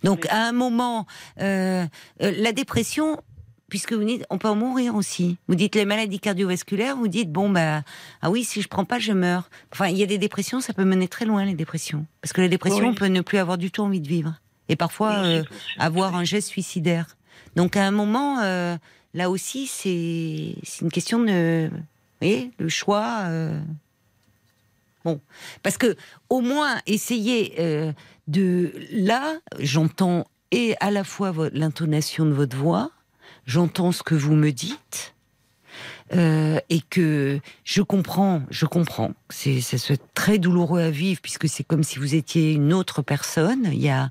Donc, à un moment, euh, euh, la dépression, puisque vous dites, on peut en mourir aussi. Vous dites les maladies cardiovasculaires, vous dites, bon, bah, ah oui, si je prends pas, je meurs. Enfin, il y a des dépressions, ça peut mener très loin, les dépressions. Parce que la dépression, Oui. on peut ne plus avoir du tout envie de vivre. Et parfois, euh, avoir un geste suicidaire. Donc, à un moment, euh, là aussi, c'est c'est une question de. Vous voyez, le choix. euh, Bon, parce que au moins essayer de là, j'entends et à la fois l'intonation de votre voix, j'entends ce que vous me dites. euh, et que je comprends, je comprends, c'est ça très douloureux à vivre puisque c'est comme si vous étiez une autre personne. Il y a,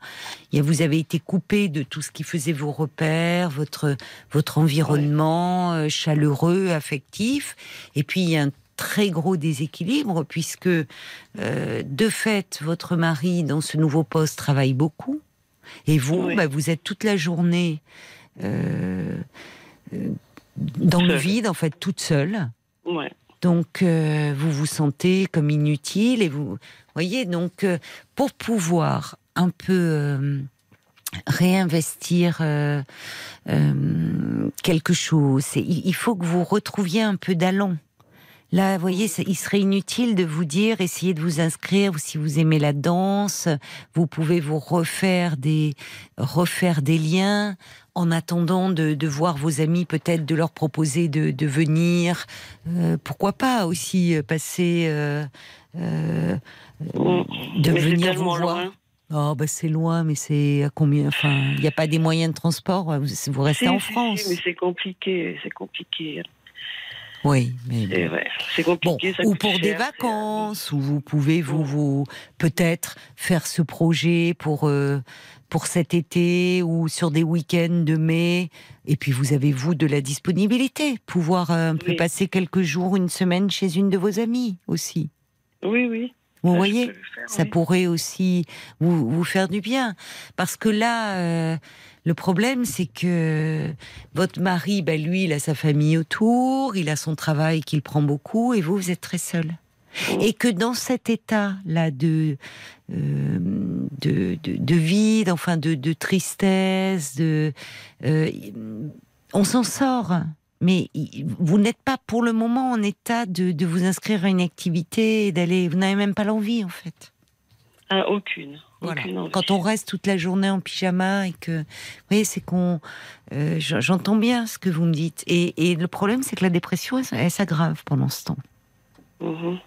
il y a, vous avez été coupé de tout ce qui faisait vos repères, votre votre environnement euh, chaleureux, affectif, et puis il très gros déséquilibre puisque euh, de fait votre mari dans ce nouveau poste travaille beaucoup et vous Oui. bah, vous êtes toute la journée euh, euh, dans le vide en fait toute seule Ouais. donc euh, vous vous sentez comme inutile et vous voyez donc pour pouvoir un peu réinvestir euh, euh, quelque chose, il faut que vous retrouviez un peu d'allant. Là, vous voyez, il serait inutile de vous dire, essayez de vous inscrire, si vous aimez la danse, vous pouvez vous refaire des, refaire des liens en attendant de, de voir vos amis, peut-être de leur proposer de, de venir. Euh, pourquoi pas aussi euh, passer, euh, euh, de Mais venir vous voir. loin. Oh, bah c'est loin, mais c'est à combien Enfin, il n'y a pas des moyens de transport Vous, vous restez en France mais c'est compliqué, c'est compliqué. Oui, mais c'est compliqué. ou pour des vacances, où vous pouvez vous, vous peut-être faire ce projet pour euh, pour cet été ou sur des week-ends de mai. Et puis vous avez vous de la disponibilité, pouvoir euh, un peu passer quelques jours, une semaine chez une de vos amies aussi. Oui, oui. Vous voyez, ça pourrait aussi vous, vous, faire du bien. Parce que là, euh, le problème, c'est que votre mari, ben lui, il a sa famille autour, il a son travail qu'il prend beaucoup, et vous, vous êtes très seul. Et que dans cet état-là de, euh, de, de, vide, enfin de, de tristesse, de, euh, on s'en sort mais vous n'êtes pas pour le moment en état de, vous inscrire à une activité et d'aller. Vous n'avez même pas l'envie, en fait. Ah, aucune. Quand on reste toute la journée en pyjama et que, vous voyez, c'est qu'on, euh, j'entends bien ce que vous me dites. Et, le problème, c'est que la dépression, elle, s'aggrave pendant ce temps. Mhm.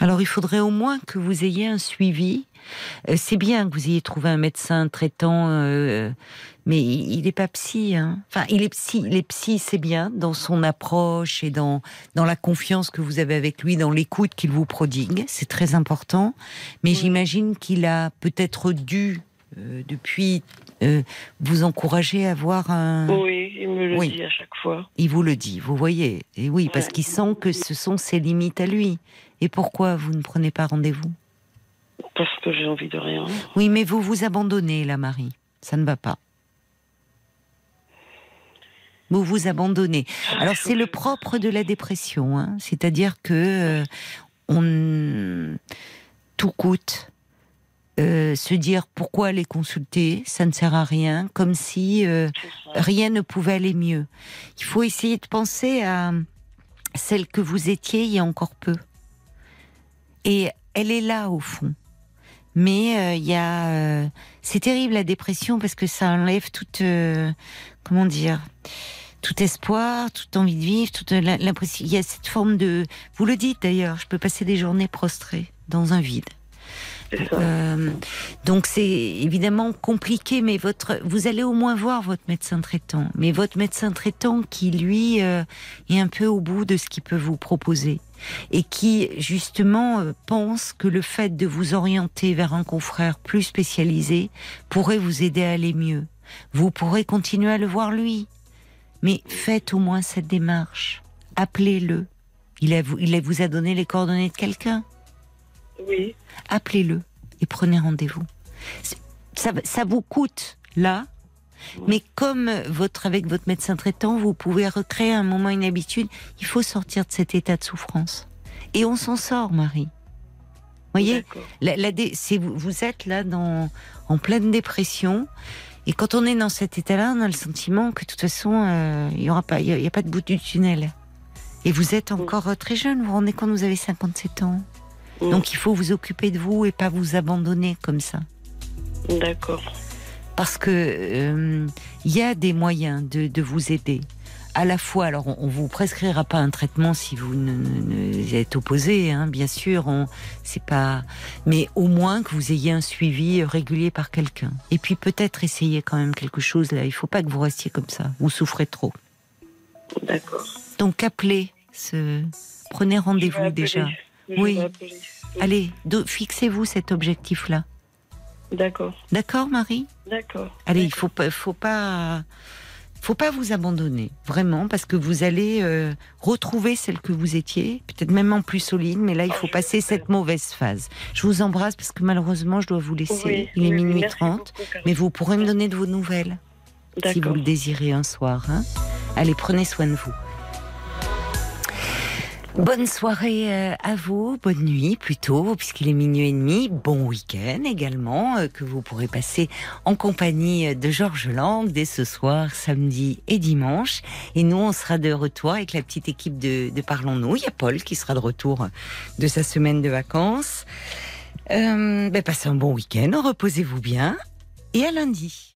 Alors, il faudrait au moins que vous ayez un suivi. Euh, c'est bien que vous ayez trouvé un médecin traitant euh, mais il n'est pas psy. Hein. Enfin, il est psy, il est psy, c'est bien dans son approche et dans dans la confiance que vous avez avec lui, dans l'écoute qu'il vous prodigue, c'est très important. Mais j'imagine qu'il a peut-être dû euh, depuis euh, vous encourager à avoir un. Oui, il me le dit à chaque fois. Il vous le dit, vous voyez. Et oui, parce qu'il sent que ce sont ses limites à lui. Et pourquoi vous ne prenez pas rendez-vous? Parce que j'ai envie de rien. Oui, mais vous vous abandonnez, la Marie. Ça ne va pas vous vous abandonnez. Alors c'est le propre de la dépression, hein. c'est-à-dire que euh, on tout coûte. Euh, se dire pourquoi aller consulter, ça ne sert à rien, comme si euh, rien ne pouvait aller mieux. Il faut essayer de penser à celle que vous étiez il y a encore peu. Et elle est là au fond. Mais il y a, c'est terrible la dépression parce que ça enlève toute, comment dire, tout espoir, toute envie de vivre, toute l'impression. Il y a cette forme de. Vous le dites d'ailleurs, je peux passer des journées prostrées dans un vide. Euh, donc c'est évidemment compliqué, mais votre, vous allez au moins voir votre médecin traitant. Mais votre médecin traitant qui lui euh, est un peu au bout de ce qu'il peut vous proposer et qui justement euh, pense que le fait de vous orienter vers un confrère plus spécialisé pourrait vous aider à aller mieux. Vous pourrez continuer à le voir lui, mais faites au moins cette démarche. Appelez-le. Il, il vous a donné les coordonnées de quelqu'un Oui. Appelez-le et prenez rendez-vous. Ça, ça vous coûte là, mais comme votre, avec votre médecin traitant, vous pouvez recréer un moment une habitude, il faut sortir de cet état de souffrance. Et on s'en sort, Marie. Voyez, la, la, vous, vous êtes là dans, en pleine dépression et quand on est dans cet état-là, on a le sentiment que de toute façon, euh, il n'y aura pas, il y, a pas de bout du tunnel. Et vous êtes encore euh, très jeune, vous vous rendez compte, vous avez 57 ans. Donc il faut vous occuper de vous et pas vous abandonner comme ça. D'accord. Parce que euh, il y a des moyens de, de vous aider à la fois, alors on, vous prescrira pas un traitement si vous ne, êtes opposé, hein, bien sûr, on, c'est pas, mais au moins que vous ayez un suivi régulier par quelqu'un. Et puis peut-être essayer quand même quelque chose là. Il faut pas que vous restiez comme ça. Vous souffrez trop. D'accord. Donc appelez, ce... prenez rendez-vous déjà. Oui. Allez, fixez-vous cet objectif-là. D'accord. D'accord, Marie? D'accord. Allez, il faut pas, faut pas faut pas vous abandonner, vraiment, parce que vous allez euh, retrouver celle que vous étiez, peut-être même en plus solide, mais là, il faut passer cette mauvaise phase. Je vous embrasse parce que malheureusement, je dois vous laisser. il est minuit 30, mais vous pourrez me donner de vos nouvelles, si vous le désirez un soir. Hein. Allez, prenez soin de vous. Bonne soirée euh, à vous, bonne nuit plutôt, puisqu'il est minuit et demi. Bon week-end également, euh, que vous pourrez passer en compagnie de Georges Lang dès ce soir, samedi et dimanche. Et nous, on sera de retour avec la petite équipe de, Parlons-nous. Il y a Paul qui sera de retour de sa semaine de vacances. Euh, ben, passez un bon week-end, reposez-vous bien et à lundi.